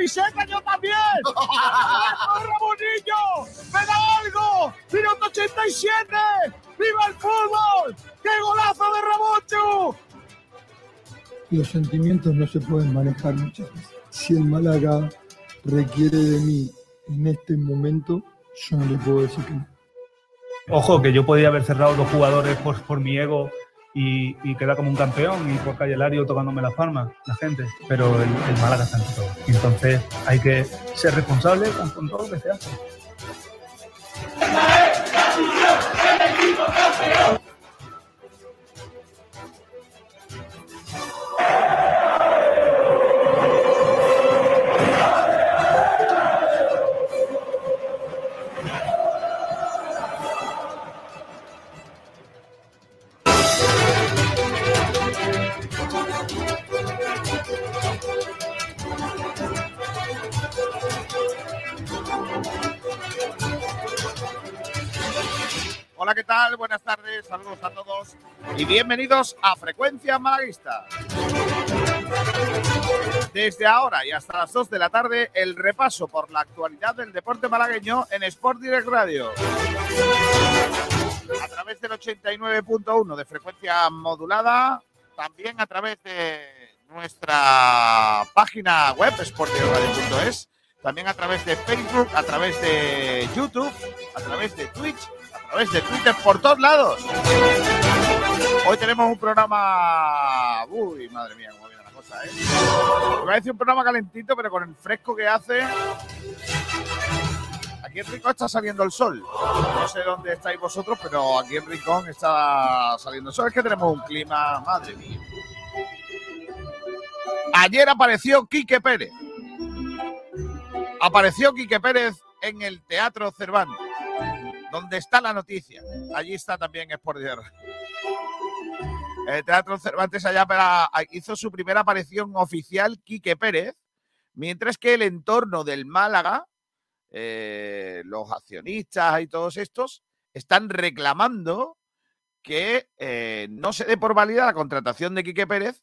camiseta, yo también. Ramonillo, me da algo. Minuto 87. ¡Viva el fútbol! ¡Qué golazo de Ramoncho! Los sentimientos no se pueden manejar muchas veces. Si el Málaga requiere de mí en este momento, yo no le puedo decir que no. Ojo, que yo podía haber cerrado dos jugadores por, por mi ego y, quedar como un campeón y por Calle Lario tocándome las palmas, la gente. Pero el, el Málaga está en todo. Entonces hay que ser responsable con todo lo que se hace. ¿Qué tal? Buenas tardes, saludos a todos y bienvenidos a Frecuencia Malaguista. Desde ahora y hasta las 2 de la tarde, el repaso por la actualidad del deporte malagueño en Sport Direct Radio. A través del 89.1 de frecuencia modulada, también a través de nuestra página web, sportdirectradio.es, también a través de Facebook, a través de YouTube, a través de Twitch, a través de Twitter, por todos lados. Hoy tenemos un programa. Uy, madre mía, cómo viene la cosa, ¿eh? Iba a decir un programa calentito, pero con el fresco que hace. Aquí en Rincón está saliendo el sol. No sé dónde estáis vosotros, pero aquí en Rincón está saliendo el sol. Es que tenemos un clima, madre mía. Ayer apareció Quique Pérez. Apareció Quique Pérez en el Teatro Cervantes. Donde está la noticia. Allí está también Sport. El Teatro Cervantes allá para- hizo su primera aparición oficial Quique Pérez, mientras que el entorno del Málaga, eh, los accionistas y todos estos, están reclamando que eh, no se dé por válida la contratación de Quique Pérez,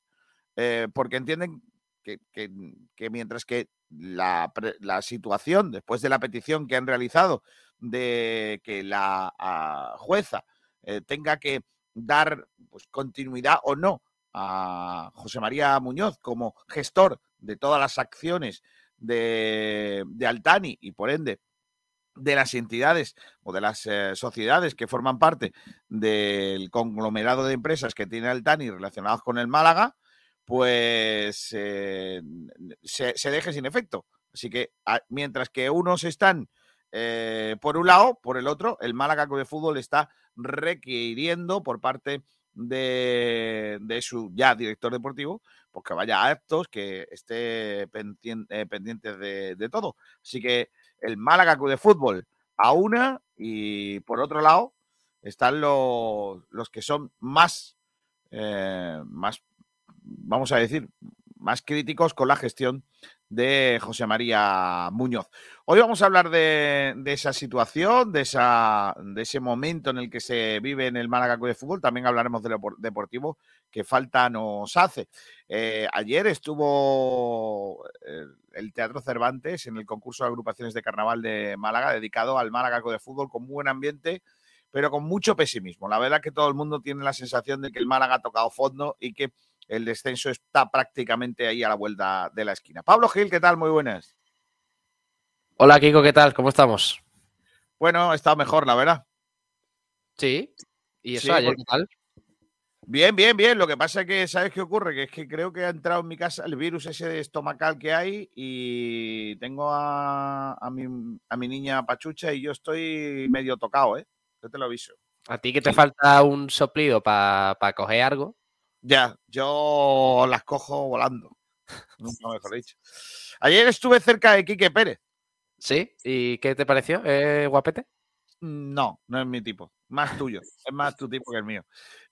eh, porque entienden que, que- que mientras que la, la situación, después de la petición que han realizado de que la ah, jueza eh, tenga que dar pues, continuidad o no a José María Muñoz como gestor de todas las acciones de, de Altani y por ende de las entidades o de las eh, sociedades que forman parte del conglomerado de empresas que tiene Altani relacionados con el Málaga, pues eh, se, deje sin efecto. Así que a- mientras que unos están eh, por un lado, por el otro, el Málaga Club de Fútbol está requiriendo por parte de, su ya director deportivo, pues que vaya a actos, que esté pendien- eh, pendiente de, de todo. Así que el Málaga Club de Fútbol a una y por otro lado están los, los que son más, eh, más, vamos a decir, más críticos con la gestión de José María Muñoz. Hoy vamos a hablar de, esa situación, de, esa, de ese momento en el que se vive en el Málaga Club de Fútbol. También hablaremos de lo por- deportivo que falta nos hace. Eh, ayer estuvo eh, el Teatro Cervantes en el concurso de agrupaciones de carnaval de Málaga, dedicado al Málaga Club de Fútbol, con buen ambiente, pero con mucho pesimismo. La verdad que todo el mundo tiene la sensación de que el Málaga ha tocado fondo y que el descenso está prácticamente ahí a la vuelta de la esquina. Pablo Gil, ¿qué tal? Muy buenas. Hola Kiko, ¿qué tal? ¿Cómo estamos? Bueno, estado mejor, la verdad. Sí. ¿Y eso Sí, ayer porque- qué tal? Bien, bien, bien. Lo que pasa es que, ¿sabes qué ocurre? Que es que creo que ha entrado en mi casa el virus ese estomacal que hay y tengo a, a mi, a mi niña Pachucha y yo estoy medio tocado, ¿eh? Yo te lo aviso. A ti que te falta un soplido para coger algo. Ya, yo las cojo volando. Nunca mejor dicho. Ayer estuve cerca de Quique Pérez. ¿Sí? ¿Y qué te pareció? ¿Eh, guapete? No, no es mi tipo. Más tuyo. Es más tu tipo que el mío.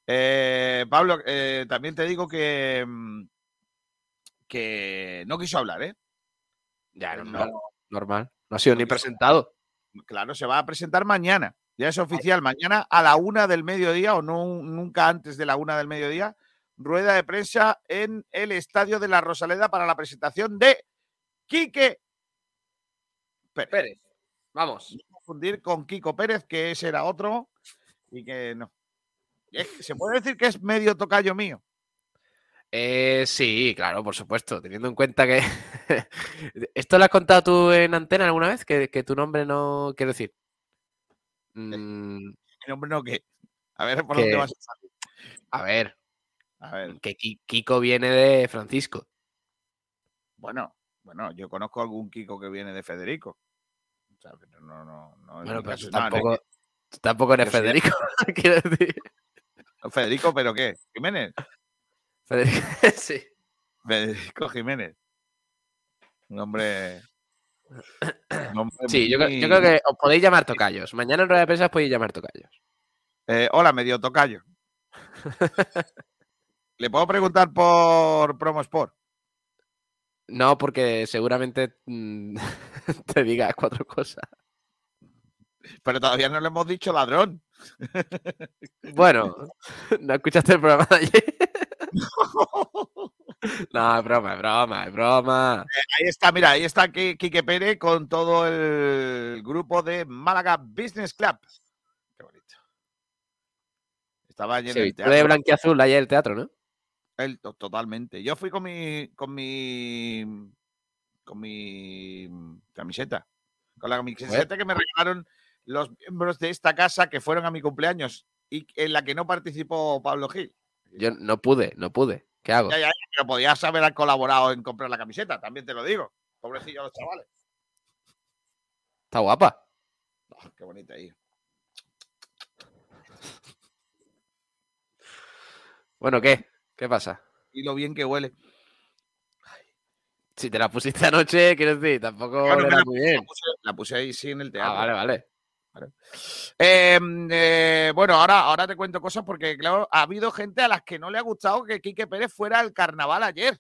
Eh, Pablo, eh, también te digo que, mm, que no quiso hablar, ¿eh? Ya, No. normal. Normal. No ha sido No ni presentado. Claro, se va a presentar mañana. Ya es oficial. Mañana a la una del mediodía o no, nunca antes de la una del mediodía, rueda de prensa en el Estadio de la Rosaleda para la presentación de Quique Pérez. Pérez. Vamos. No confundir con Kiko Pérez, que ese era otro y que no. Se puede decir que es medio tocayo mío. Eh, sí, claro, por supuesto. Teniendo en cuenta que. ¿Esto lo has contado tú en antena alguna vez? Que, que tu nombre no. Quiero decir. Mm, Mi nombre no que. A ver por Que- dónde vas a salir. a ver, A ver, que Ki- Kiko viene de Francisco. bueno, bueno, yo conozco algún Kiko que viene de Federico. O sea, pero no, no, no. Bueno, pero tú no, tampoco, tú tampoco eres soy de- Federico. quiero decir. Federico, ¿pero qué? ¿Jiménez? Federico, sí. Federico Jiménez. Un hombre. un hombre Sí, yo, creo- yo muy- creo que os podéis llamar tocayos. Mañana en rueda de prensa os podéis llamar tocayos. Eh, hola, medio tocayo. ¿Le puedo preguntar por Promo Sport? No, porque seguramente mm, te diga cuatro cosas. Pero todavía no le hemos dicho ladrón. Bueno, ¿no escuchaste el programa de ayer? No, es broma, es broma, es broma. Ahí está, mira, ahí está Qui- Quique Pérez con todo el grupo de Málaga Business Club. Qué bonito. Estaba en el tú de blanquiazul ayer el teatro, ¿no? El- to- totalmente. Yo fui con mi, con mi, con mi camiseta, con la camiseta que me regalaron los miembros de esta casa que fueron a mi cumpleaños y en la que no participó Pablo Gil. Yo no pude, no pude. ¿Qué hago? Ya, ya, ya, pero podías haber colaborado en comprar la camiseta, también te lo digo. Pobrecillo los chavales. Está guapa. Oh, qué bonita ahí. Bueno, ¿qué? ¿Qué pasa? Y lo bien que huele. Si te la pusiste anoche, quiero decir, tampoco Claro, la muy bien. la puse- la puse ahí, sí, en el Ah, teatro. vale, vale. Eh, eh, bueno, ahora, ahora te cuento cosas porque, claro, ha habido gente a las que no le ha gustado que Quique Pérez fuera al carnaval ayer.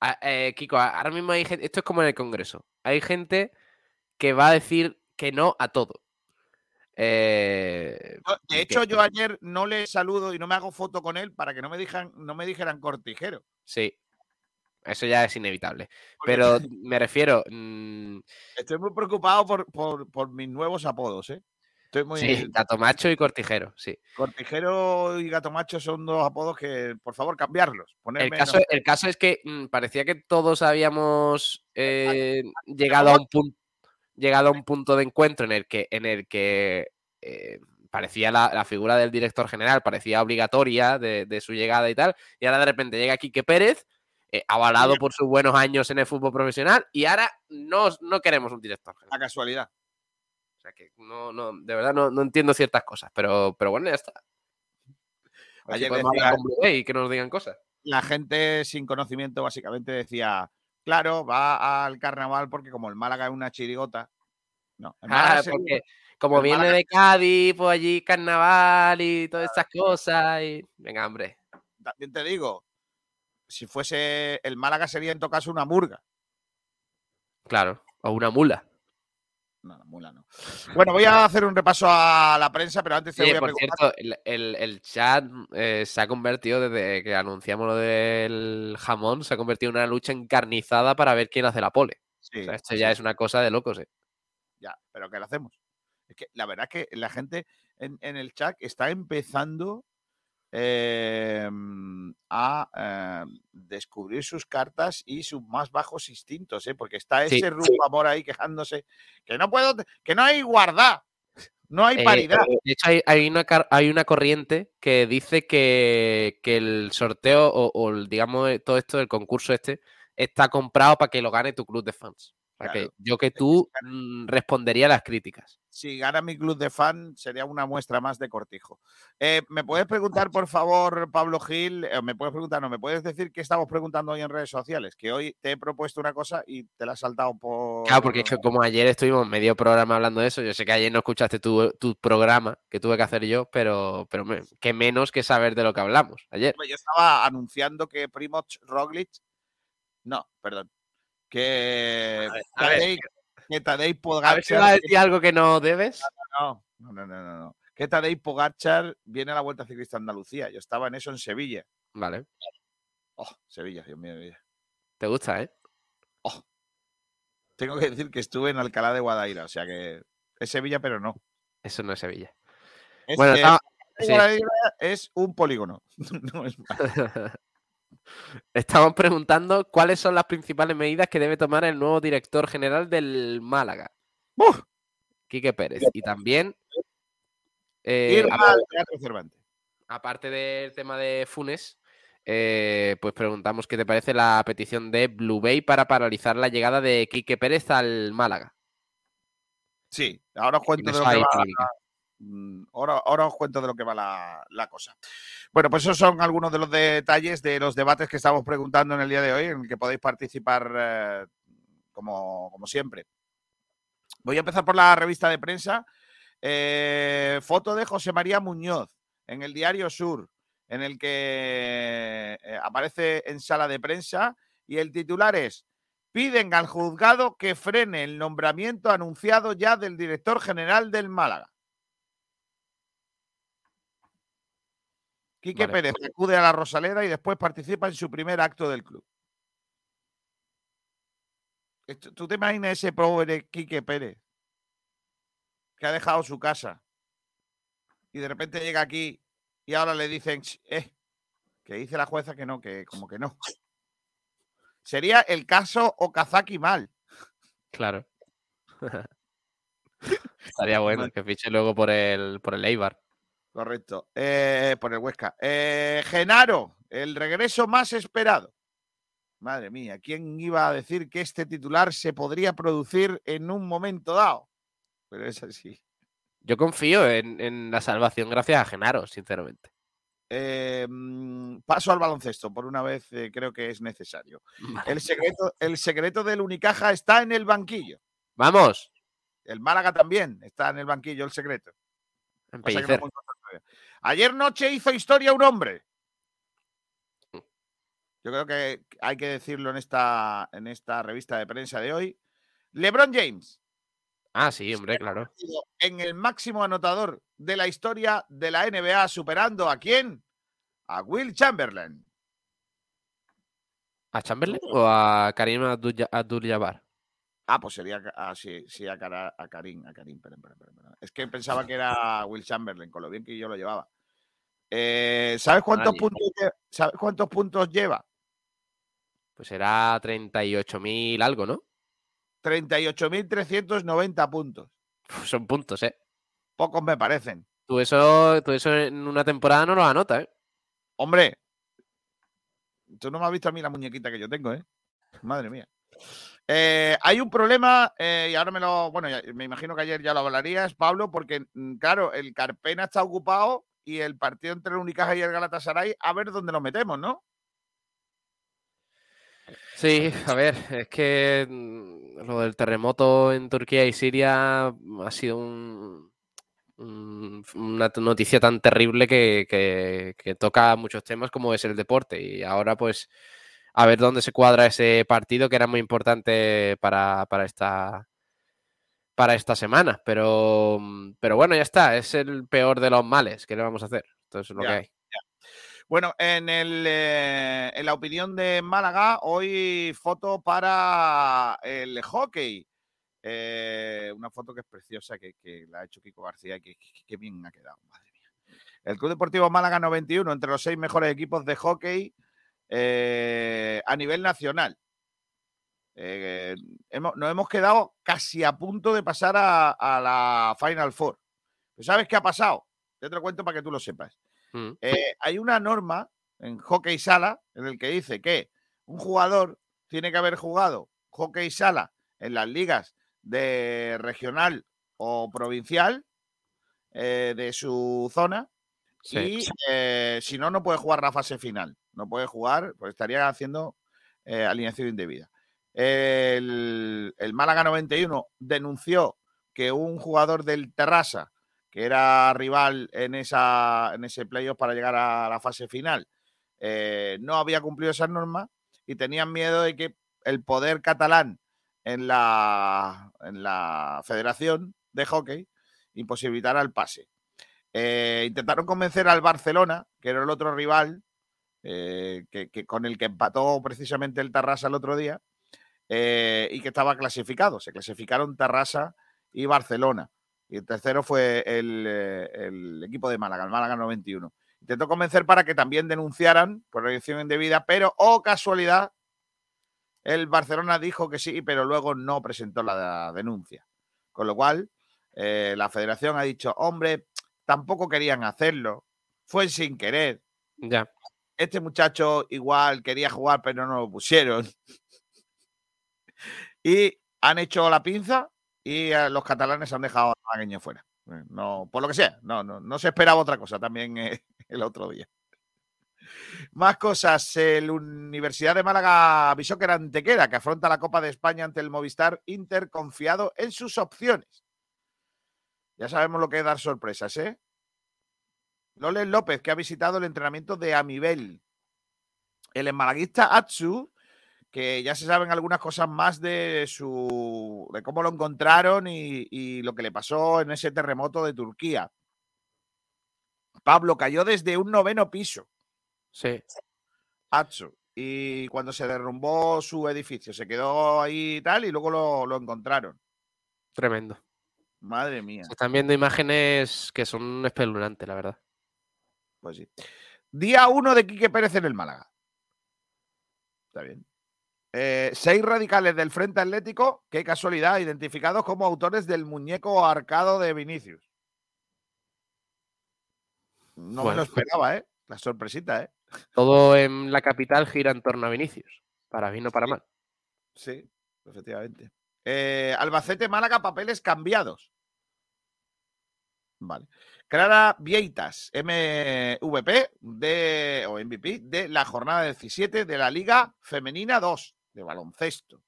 Ah, eh, Kiko, ahora mismo hay gente, esto es como en el Congreso. Hay gente que va a decir que no a todo. Eh, De ¿y hecho, yo ayer no le saludo y no me hago foto con él para que no me, dijan, no me dijeran cortijero. sí, eso ya es inevitable. Pero me refiero, mm, Estoy muy preocupado por, por- por mis nuevos apodos, ¿eh? Estoy muy. sí, gato macho y cortijero, sí. Cortijero y gato macho son dos apodos que, por favor, cambiarlos. El caso, no el caso es que mm, parecía que todos habíamos eh, llegado a un punto llegado a un punto de encuentro en el que en el que eh, parecía la, la figura del director general parecía obligatoria de, de su llegada y tal y ahora de repente llega Quique Pérez eh, avalado por sus buenos años en el fútbol profesional y ahora no, no queremos un director general. la casualidad. O sea que no, no, de verdad no, no entiendo ciertas cosas, pero, pero bueno, ya está. Si Ayer decía- y que nos digan cosas. La gente sin conocimiento básicamente decía, claro, va al carnaval porque como el Málaga es una chirigota. No, Ah, como viene Málaga- de Cádiz, pues allí carnaval y todas estas cosas. Y... Venga, hombre. también te digo, si fuese el Málaga sería en todo caso una murga. Claro. O una mula. No, la mula no. Bueno, voy a hacer un repaso a la prensa, pero antes te voy a por preguntar. cierto, el, el- el chat eh, se ha convertido desde que anunciamos lo del jamón, se ha convertido en una lucha encarnizada para ver quién hace la pole. Sí, O sea, esto sí, ya es una cosa de locos, ¿eh? Ya, pero ¿qué le hacemos? Es que la verdad es que la gente en, en el chat está empezando eh, a eh, descubrir sus cartas y sus más bajos instintos, ¿eh? porque está Sí, ese rumbo amor ahí quejándose que no puedo, que no hay igualdad, no hay Eh, paridad. de hecho, hay, hay una, hay una corriente que dice que, que el sorteo o, digamos eh, todo esto del concurso este está comprado para que lo gane tu club de fans. Que yo que tú mm, respondería a las críticas. Si gana mi club de fan, sería una muestra más de cortijo. Eh, ¿Me puedes preguntar, por favor, Pablo Gil? eh, me puedes preguntar, no, me puedes decir qué estamos preguntando hoy en redes sociales. Que hoy te he propuesto una cosa y te la has saltado por. Claro, porque es que como ayer estuvimos medio programa hablando de eso, yo sé que ayer no escuchaste tu, tu programa que tuve que hacer yo, pero, pero me- que menos que saber de lo que hablamos ayer. Yo estaba anunciando que Primoz Roglic. No, perdón. Que. a ver, Tadej- que Tadej A ver si vas a Pogacar. decir algo que no debes. No, no, no, no, no, no. Que Tadej Pogacar viene a la Vuelta Ciclista Andalucía. Yo estaba en eso en Sevilla. Vale, Oh, Sevilla, Dios mío. Sevilla. te gusta, ¿eh? Oh, tengo que decir que estuve en Alcalá de Guadaira, o sea que es Sevilla, pero no. Eso no es Sevilla. Es, Bueno, sí. Guadaira es un polígono. No es más. Estamos preguntando cuáles son las principales medidas que debe tomar el nuevo director general del Málaga, ¡Buf! Quique Pérez. Y también, eh, aparte del tema de Funes, eh, pues preguntamos qué te parece la petición de Blue Bay para paralizar la llegada de Quique Pérez al Málaga. Sí, ahora os cuento En de lo que va. Mm, Ahora, os cuento de lo que va la, cosa. Bueno, pues esos son algunos de los detalles de los debates que estamos preguntando en el día de hoy, en el que podéis participar eh, como, como siempre. Voy a empezar por la revista de prensa. Eh, foto de José María Muñoz en el Diario Sur, en el que eh, aparece en sala de prensa y el titular es piden al juzgado que frene el nombramiento anunciado ya del director general del Málaga. Quique Vale. Pérez acude a la Rosaleda y después participa en su primer acto del club. ¿Tú te imaginas ese pobre Quique Pérez que ha dejado su casa y de repente llega aquí y ahora le dicen, "Ch, eh, que dice la jueza que no, que como que no. Sería el caso Okazaki mal. Claro. Estaría bueno que fiche luego por el, por el Eibar. Correcto. Eh, por el Huesca. Eh, Genaro, el regreso más esperado. Madre mía, ¿quién iba a decir que este titular se podría producir en un momento dado? Pero es así. Yo confío en, en la salvación gracias a Genaro, sinceramente. Eh, mm, paso al baloncesto, por una vez eh, creo que es necesario. El secreto, el secreto del Unicaja está en el banquillo. Vamos, El Málaga también está en el banquillo, el secreto. Que no Ayer noche hizo historia un hombre. Yo creo que hay que decirlo en esta, en esta revista de prensa de hoy. LeBron James, Ah, sí, hombre, claro. en el máximo anotador de la historia de la NBA, superando a quién? A Will Chamberlain. ¿A Chamberlain o a Karim Abdul- Abdul-Jabbar? Ah, pues sería ah, sí, sí, a, Cara- a Karim, a Karim, perdón, perdón. Es que pensaba que era Will Chamberlain, con lo bien que yo lo llevaba. Eh, ¿sabes, cuántos Nadie. puntos, ¿Sabes cuántos puntos lleva? Pues será 38.000 algo, ¿no? 38.390 puntos. Uf, Son puntos, ¿eh? Pocos me parecen. Tú eso, tú eso en una temporada no lo anotas, ¿eh? Hombre, tú no me has visto a mí la muñequita que yo tengo, ¿eh? Madre mía. Eh, hay un problema, eh, y ahora me lo. Bueno, me imagino que ayer ya lo hablarías, Pablo, porque, mm, claro, el Carpena está ocupado y el partido entre el Unicaja y el Galatasaray, a ver dónde lo metemos, ¿no? Sí, a ver, es que mm, lo del terremoto en Turquía y Siria ha sido un- un- una noticia tan terrible que toca muchos temas como es el deporte. Y ahora, pues, a ver dónde se cuadra ese partido que era muy importante para, para esta para esta semana. Pero, pero bueno, ya está, es el peor de los males. ¿Qué le vamos a hacer? Esto es lo Ya. que hay. Bueno, en, el, eh, en la opinión de Málaga, hoy foto para el hockey. Eh, una foto que es preciosa, que, que la ha hecho Kiko García y que, que- que bien ha quedado, madre mía. El Club Deportivo Málaga 91, entre los seis mejores equipos de hockey eh, a nivel nacional. Eh, hemos- nos hemos quedado casi a punto de pasar a, a la Final Four. ¿Pero ¿Sabes qué ha pasado? Te lo cuento para que tú lo sepas. Mm. Eh, hay una norma en hockey sala en el que dice que un jugador tiene que haber jugado hockey sala en las ligas de regional o provincial eh, de su zona Sí. y eh, si no, no puede jugar la fase final. No puede jugar, pues estaría haciendo eh, alineación indebida. El, el Málaga 91 denunció que un jugador del Terrassa, que era rival en, esa, en ese playoff para llegar a la fase final, eh, no había cumplido esas normas y tenían miedo de que el poder catalán en la, en la Federación de Hockey imposibilitara el pase. Eh, intentaron convencer al Barcelona, que era el otro rival, eh, que, con el que empató precisamente el Tarrasa el otro día, eh, y que estaba clasificado. Se clasificaron Tarrasa y Barcelona. Y el tercero fue el, eh, equipo de Málaga, el Málaga 91. Intentó convencer para que también denunciaran por elección indebida, pero, oh casualidad, el Barcelona dijo que sí, pero luego no presentó la denuncia. Con lo cual, la federación ha dicho, hombre, tampoco querían hacerlo, fue sin querer. Ya. Este muchacho igual quería jugar, pero no lo pusieron. y han hecho la pinza y eh, los catalanes han dejado a Malagueño fuera. Eh, no, por lo que sea, no, no, no se esperaba otra cosa también eh, el otro día. Más cosas. La Universidad de Málaga avisó que era Antequera, que afronta la Copa de España ante el Movistar Inter confiado en sus opciones. Ya sabemos lo que es dar sorpresas, ¿eh? Loles López, que ha visitado el entrenamiento de Amibel. El enmalaguista Atsu, que ya se saben algunas cosas más de su de cómo lo encontraron y, y lo que le pasó en ese terremoto de Turquía. Pablo cayó desde un noveno piso. Sí. Atsu. Y cuando se derrumbó su edificio, se quedó ahí y tal, y luego lo, lo encontraron. Tremendo. Madre mía. Se están viendo imágenes que son espeluznantes, la verdad. Pues sí. Día 1 de Quique Pérez en el Málaga. Está bien. Eh, seis radicales del Frente Atlético, qué casualidad, identificados como autores del muñeco arcado de Vinicius. No me lo Bueno. esperaba, ¿eh? La sorpresita, ¿eh? Todo en la capital gira en torno a Vinicius. Para bien o para mal. Sí, efectivamente. Eh, Albacete, Málaga, papeles cambiados. Vale. Clara Vieitas, MVP de, o MVP de la jornada 17 de la Liga Femenina 2 de baloncesto.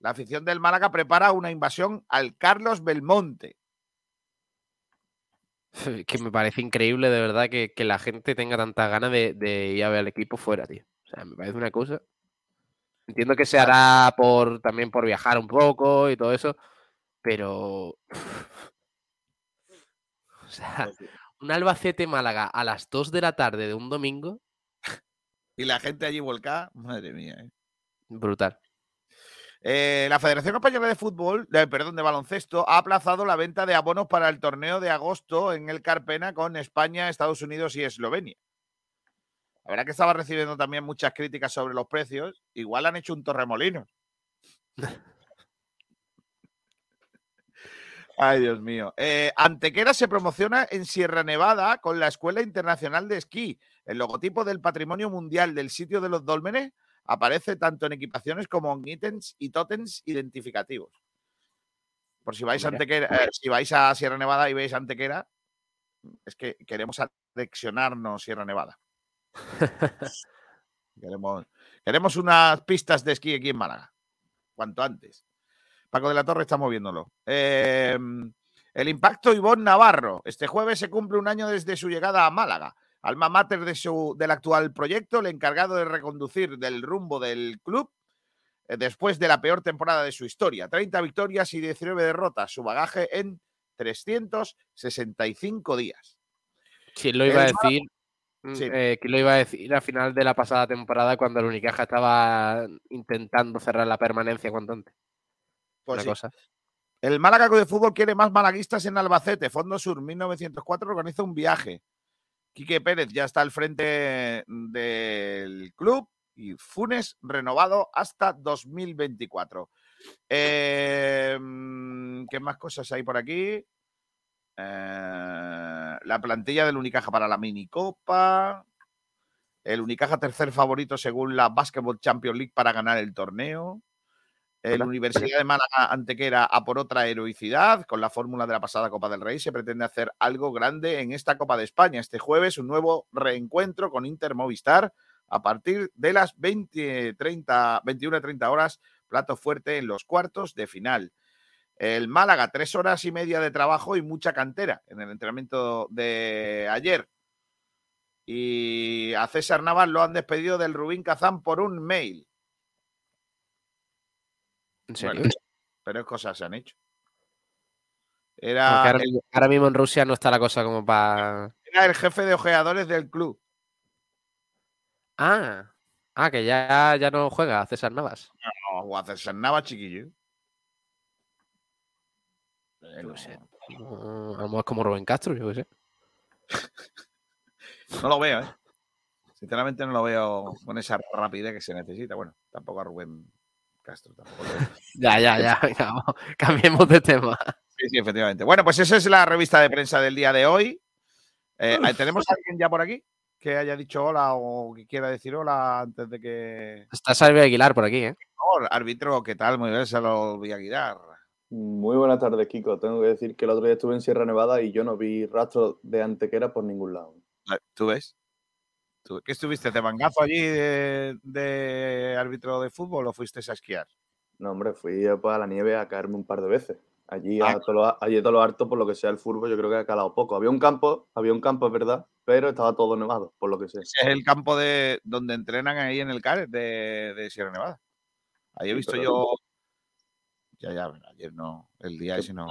La afición del Málaga prepara una invasión al Carlos Belmonte. Que me parece increíble, de verdad, que, que la gente tenga tantas ganas de, de ir a ver al equipo fuera, tío. O sea, me parece una cosa. Entiendo que se hará por también por viajar un poco y todo eso, pero. Sea, un Albacete Málaga a las 2 de la tarde de un domingo, Y la gente allí volcada, madre mía. ¿eh? brutal. Eh, la Federación Española de Fútbol, de- perdón, de baloncesto, ha aplazado la venta de abonos para el torneo de agosto en el Carpena con España, Estados Unidos y Eslovenia. La verdad que estaba recibiendo también muchas críticas sobre los precios. Igual han hecho un torremolinos. Ay, Dios mío. Eh, Antequera se promociona en Sierra Nevada con la Escuela Internacional de Esquí. El logotipo del Patrimonio Mundial del sitio de los dólmenes aparece tanto en equipaciones como en ítems y tótems identificativos. Por si vais, a. Antequera, eh, si vais a Sierra Nevada y veis Antequera, es que queremos anexionarnos Sierra Nevada. queremos, queremos unas pistas de esquí aquí en Málaga. Cuanto antes. Paco de la Torre está moviéndolo. Eh, el impacto Ivonne Navarro. Este jueves se cumple un año desde su llegada a Málaga. Alma mater de su, del actual proyecto, el encargado de reconducir del rumbo del club eh, después de la peor temporada de su historia. 30 victorias y 19 derrotas. Su bagaje en 365 días. ¿Quién lo iba a decir? Sí. eh, ¿Quién lo iba a decir a final de la pasada temporada cuando el Unicaja estaba intentando cerrar la permanencia cuanto antes? Pues Una sí. cosa. El Málaga de Fútbol quiere más malaguistas en Albacete. Fondo Sur 1904 organiza un viaje. Quique Pérez ya está al frente del club y Funes renovado hasta 2024. Eh, mm, ¿Qué más cosas hay por aquí? Eh, la plantilla del Unicaja para la minicopa. El Unicaja tercer favorito según la Basketball Champions League para ganar el torneo. El Hola. Universidad de Málaga Antequera a por otra heroicidad. Con la fórmula de la pasada Copa del Rey se pretende hacer algo grande en esta Copa de España. Este jueves un nuevo reencuentro con Inter Movistar a partir de las 20, 30, 21 30 horas. Plato fuerte en los cuartos de final. El Málaga, tres horas y media de trabajo y mucha cantera en el entrenamiento de ayer. Y a César Navas lo han despedido del Rubín Kazán por un mail. ¿En serio? Bueno, pero cosas se han hecho. Era, ahora, mismo, ahora mismo en Rusia no está la cosa como para. era el jefe de ojeadores del club. Ah, ah, que ya, ya no juega César Navas. a hacerse nada chiquillo. Eh, Yo no, sé. No, a lo mejor es como Rubén Castro, yo qué sé. no lo veo, ¿eh? Sinceramente no lo veo con esa rapidez que se necesita. Bueno, tampoco a Rubén Castro. Tampoco lo veo. Ya, ya, ya. Venga, vamos, cambiemos de tema. Sí, sí, efectivamente. Bueno, pues esa es la revista de prensa del día de hoy. Eh, ¿Tenemos a alguien ya por aquí que haya dicho hola o que quiera decir hola antes de que... Está Salve Aguilar por aquí, ¿eh? Por favor, árbitro, ¿qué tal? Muy bien, se lo voy a guiar. Muy buenas tardes, Kiko. Tengo que decir que el otro día estuve en Sierra Nevada y yo no vi rastro de antequera por ningún lado. ¿Tú ves? ¿Tú, ¿Qué estuviste? ¿De mangazo allí de, de árbitro de fútbol o fuiste a esquiar? No, hombre, fui eh, pues, a la nieve a caerme un par de veces. Allí, Ah. a todo lo, allí a todo lo harto, por lo que sea el fútbol, yo creo que ha calado poco. Había un campo, había un campo, es verdad, pero estaba todo nevado, por lo que sé. Ese es el campo de donde entrenan ahí en el CAR de, de Sierra Nevada. Ahí he visto yo. Ya, ya, ayer no, el día ese no.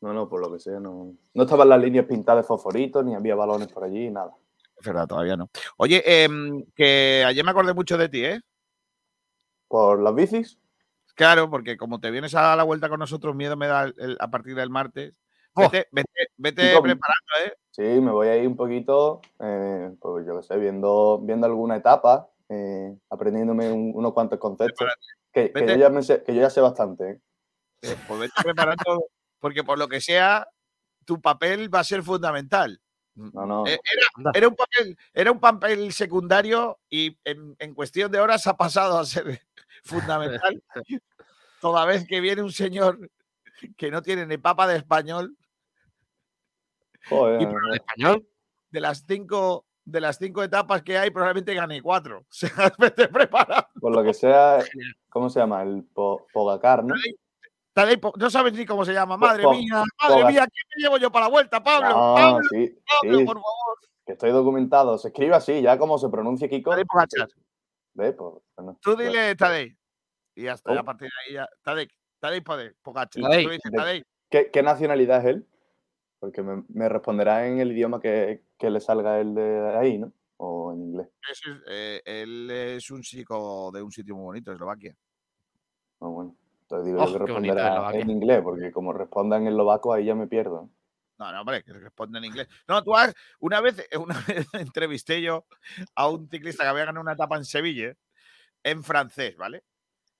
No, no, por lo que sea, no. No estaban las líneas pintadas de fosforito, ni había balones por allí, nada. Es verdad, todavía no. Oye, em, que ayer me acordé mucho de ti, ¿eh? ¿Por las bicis? Claro, porque como te vienes a la vuelta con nosotros, miedo me da el- a partir del martes. Oh. Vete, vete, vete preparando, ¿eh? Sí, me voy a ir un poquito, eh, pues yo qué sé, viendo, viendo alguna etapa, eh, aprendiéndome un- unos cuantos conceptos. Que, yo ya me sé- que yo ya sé bastante. ¿eh? Eh, Pues vete preparando, porque por lo que sea, tu papel va a ser fundamental. No, no. Eh, Era, era un papel, era un papel secundario y en, en cuestión de horas ha pasado a ser fundamental. Toda vez que viene un señor que no tiene ni papa de español, Joder, y no, no. ¿Español? de las cinco, de las cinco etapas que hay, probablemente gane cuatro. O sea, vete preparado. por lo que sea, ¿cómo se llama? El po- Pogacar, ¿no? No sabes ni cómo se llama. Madre Po- mía, madre mía, ¿qué me llevo yo para la vuelta, Pablo? No, Pablo, sí, Pablo, sí, por favor. que estoy documentado. Se escribe así, ya como se pronuncia Kiko. Tadej Pogacar. Ve, pues, bueno, Tú dile Tadej. Y ya está, ya a partir de ahí ya. Tadej. Tú dices De- Tadej. ¿Qué, qué nacionalidad es él? Porque me, me responderá en el idioma que, que le salga él de ahí, ¿no? O en inglés. Es, eh, él es un chico de un sitio muy bonito, Eslovaquia. Ah, bueno. Entonces digo Oh, yo que responderá en inglés, porque como responda en eslovaco, ahí ya me pierdo. No, no, hombre, que responde en inglés. No, tú has, una vez, eh, una vez entrevisté yo a un ciclista que había ganado una etapa en Sevilla en francés, ¿vale?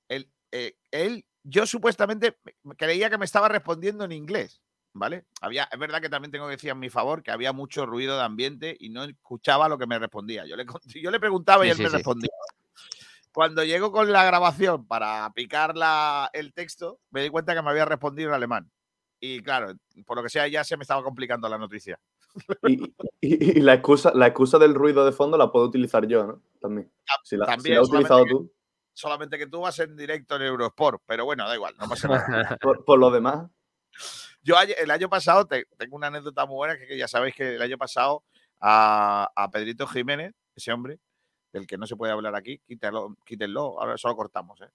Él, eh, él, yo supuestamente me- creía que me estaba respondiendo en inglés, ¿vale? Había, es verdad que también tengo que decir a mi favor que había mucho ruido de ambiente y no escuchaba lo que me respondía. Yo le, yo le preguntaba y Sí, él sí, me sí. respondía. Cuando llego con la grabación para picar la- el texto, me di cuenta que me había respondido en alemán. Y claro, por lo que sea, ya se me estaba complicando la noticia. Y, y- y la, excusa, la excusa del ruido de fondo la puedo utilizar yo, ¿no? También. Si la, si también, la has utilizado tú. Solamente que tú vas en directo en Eurosport, pero bueno, da igual, no pasa nada. Por, por lo demás, Yo el año pasado, te- tengo una anécdota muy buena, que, que ya sabéis que el año pasado a, a Pedrito Jiménez, ese hombre, del que no se puede hablar aquí, quítalo, quítenlo, ahora solo cortamos, ¿eh?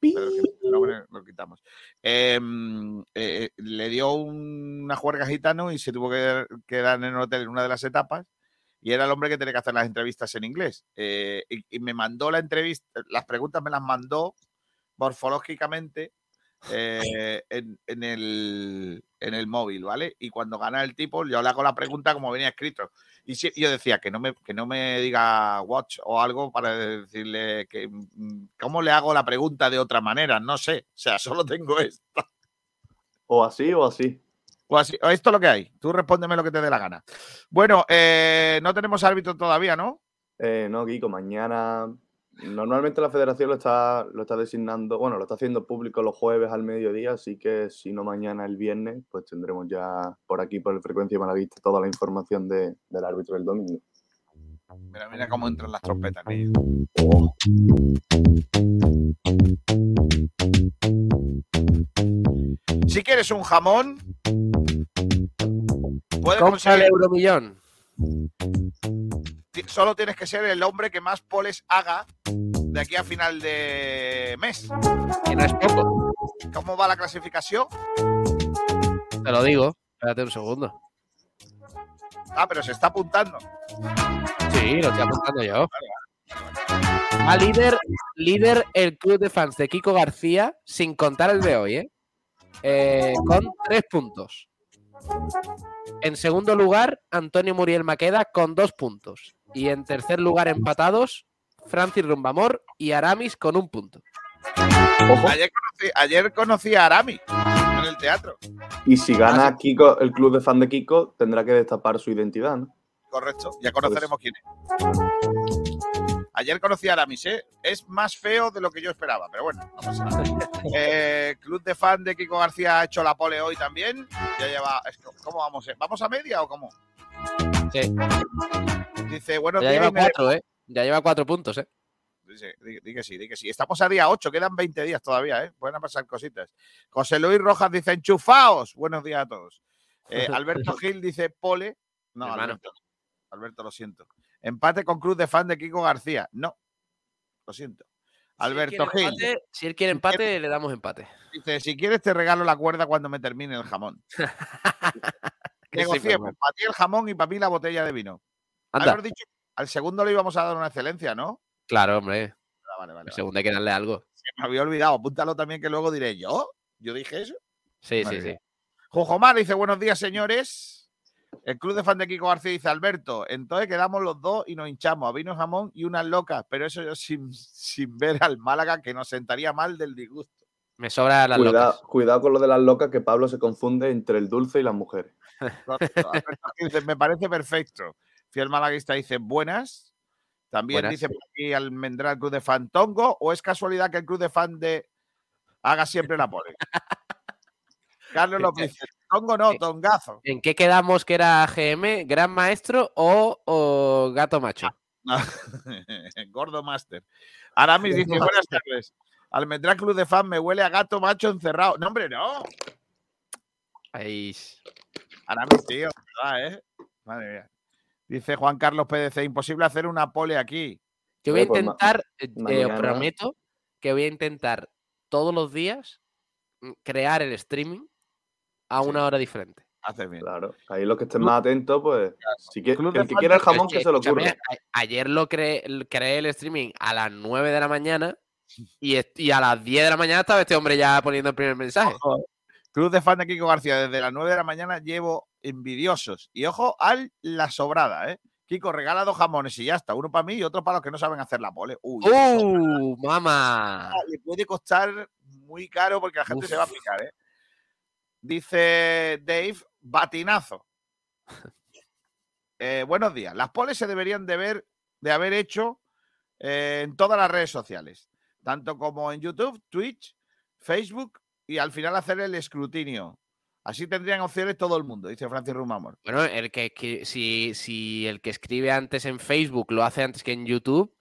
Nombre lo quitamos. Em, eh, le dio un- una juerga gitano y se tuvo que quedar en el hotel en una de las etapas y era el hombre que tenía que hacer las entrevistas en inglés. Eh, y, y me mandó la entrevista, las preguntas me las mandó morfológicamente eh, en, en el, en el móvil, ¿vale? Y cuando gana el tipo, yo le hago la pregunta como venía escrito. Y si- yo decía que no, me, que no me diga watch o algo para decirle que mm, cómo le hago la pregunta de otra manera, no sé. O sea, solo tengo esto. o así o así. O así, o esto es lo que hay. Tú respóndeme lo que te dé la gana. Bueno, eh, no tenemos árbitro todavía, ¿no? Eh, no, Kiko, mañana. Normalmente la federación lo está, lo está designando, bueno, lo está haciendo público los jueves al mediodía, así que si no mañana el viernes, pues tendremos ya por aquí, por el Frecuencia Malavista, toda la información de- del árbitro del domingo. Mira, mira cómo entran las trompetas. niño. Si quieres un jamón, puedes Compra el euromillón. Solo tienes que ser el hombre que más poles haga de aquí a final de mes. Que no es poco. ¿Cómo va la clasificación? Te lo digo. Espérate un segundo. Ah, pero se está apuntando. Sí, lo estoy apuntando yo. Va líder, líder el club de fans de Kiko García, sin contar el de hoy, ¿eh? Eh, con tres puntos. En segundo lugar, Antonio Muriel Maqueda con dos puntos. Y en tercer lugar, empatados, Francis Rumbamor y Aramis con un punto. Ayer conocí, ayer conocí a Arami en el teatro. Y si gana Kiko, el club de fan de Kiko, tendrá que destapar su identidad, ¿no? Correcto, ya conoceremos quién es. Ayer conocí a Aramis, ¿eh? Es más feo de lo que yo esperaba, pero bueno, no pasa nada. Eh, club de fan de Kiko García ha hecho la pole hoy también. Ya lleva. ¿Cómo vamos? eh? ¿Vamos a media o cómo? Sí, Dice, bueno, ya lleva cuatro, ¿eh? Ya lleva cuatro puntos, ¿eh? Dice, di, di que sí, di que sí. Estamos a día 8, quedan 20 días todavía, ¿eh? Pueden pasar cositas. José Luis Rojas dice, enchufaos. Buenos días a todos. Eh, Alberto Gil dice, pole. No. Alberto. Alberto, lo siento. Empate con Cruz de fan de Kiko García. No, lo siento. Alberto si Gil quiere empate, si él quiere empate, le damos empate. dice, si quieres te regalo la cuerda cuando me termine el jamón. Sí, Negociemos, pero- para ti el jamón y para mí la botella de vino. Dicho, al segundo le íbamos a dar una excelencia, ¿no? claro, hombre. Ah, vale, vale, El vale. segundo hay que darle algo. Se me había olvidado. Apúntalo también que luego diré, ¿yo? ¿Yo dije eso? Sí, Madre sí, sí. Jujomar dice, buenos días, señores. El club de fan de Kiko García dice, Alberto, entonces quedamos los dos y nos hinchamos a vino jamón y unas locas, pero eso yo sin, sin ver al Málaga que nos sentaría mal del disgusto. Me sobra las Cuidado, locas. cuidado con lo de las locas, que Pablo se confunde entre el dulce y las mujeres. Me parece perfecto. Fiel malaguista dice, buenas. También Buenas. dice por aquí Almendral Club de Fan Tongo, o es casualidad que el club de fan de haga siempre la pole. Carlos López dice, Tongo no, Tongazo. ¿En qué quedamos que era GM, Gran Maestro o, o Gato Macho? Gordo Master. Aramis dice, buenas tardes. Almendral Club de Fan me huele a gato macho encerrado. No, hombre, no. Ahí. Aramis, tío, ¿verdad, eh? Madre mía. Dice Juan Carlos PDC, imposible hacer una pole aquí. Yo voy a pues intentar, eh, eh, os prometo que voy a intentar todos los días mm, crear el streaming a Sí. una hora diferente. Bien. Claro. Ahí los que estén más atentos, pues. Si quiere, Club que de el que fan quiera el de- jamón, que se lo ocurra. ayer lo creé, creé el streaming a las 9 de la mañana y, a las 10 de la mañana estaba este hombre ya poniendo el primer mensaje. Club de fan de Kiko García, desde las 9 de la mañana llevo envidiosos. Y ojo al la sobrada, ¿eh? Kiko regala dos jamones y ya está. Uno para mí y otro para los que no saben hacer la pole. Uy, ¡Uh, mamá! le puede costar muy caro porque la gente se va a picar, ¿eh? Dice Dave, batinazo. Eh, buenos días. Las poles se deberían de, ver, de haber hecho eh, en todas las redes sociales, tanto como en YouTube, Twitch, Facebook y al final hacer el escrutinio. Así tendrían opciones todo el mundo, dice Francis Rumamor. Bueno, el que, que- si, si el que escribe antes en Facebook lo hace antes que en YouTube,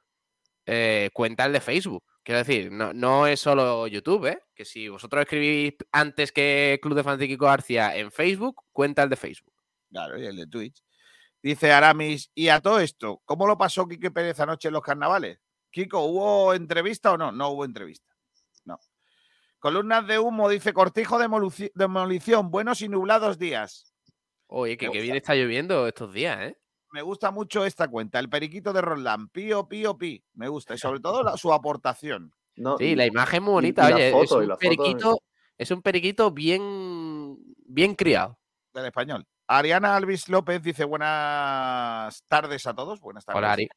eh, cuenta el de Facebook. Quiero decir, no, no es solo YouTube, ¿eh? Que si vosotros escribís antes que Club de Fans de Kiko García en Facebook, cuenta el de Facebook. Claro, y el de Twitch. Dice Aramis, y a todo esto, ¿cómo lo pasó Quique Pérez anoche en los carnavales? Kiko, ¿hubo entrevista o no? No hubo entrevista. No. Columnas de humo, dice Cortijo de Demolici- Demolición, buenos y nublados días. Oye, que, que bien está lloviendo estos días, ¿eh? Me gusta mucho esta cuenta, el periquito de Roland, pío, pío, pi. Me gusta, y sobre todo la- su aportación. No, Sí, y- la imagen muy bonita, y oye, es foto, y un foto, periquito, es un periquito bien, bien criado. del español. Ariana Alvis López dice buenas tardes a todos. Buenas tardes. Hola, Ari.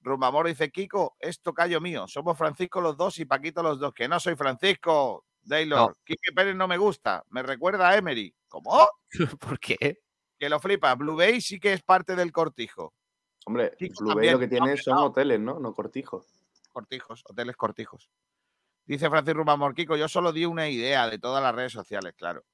Rumbamor dice, Kiko, es tocayo mío. Somos Francisco los dos y Paquito los dos. Que no soy Francisco, Taylor. No. Quique Pérez no me gusta. Me recuerda a Emery. ¿Cómo? ¿Por qué? Que lo flipa. Blue Bay sí que es parte del cortijo. Hombre, Blue Bay lo que tiene son no. hoteles, ¿no? No cortijos. Cortijos, hoteles cortijos. Dice Francis Rumbamor, Kiko, yo solo di una idea de todas las redes sociales, claro.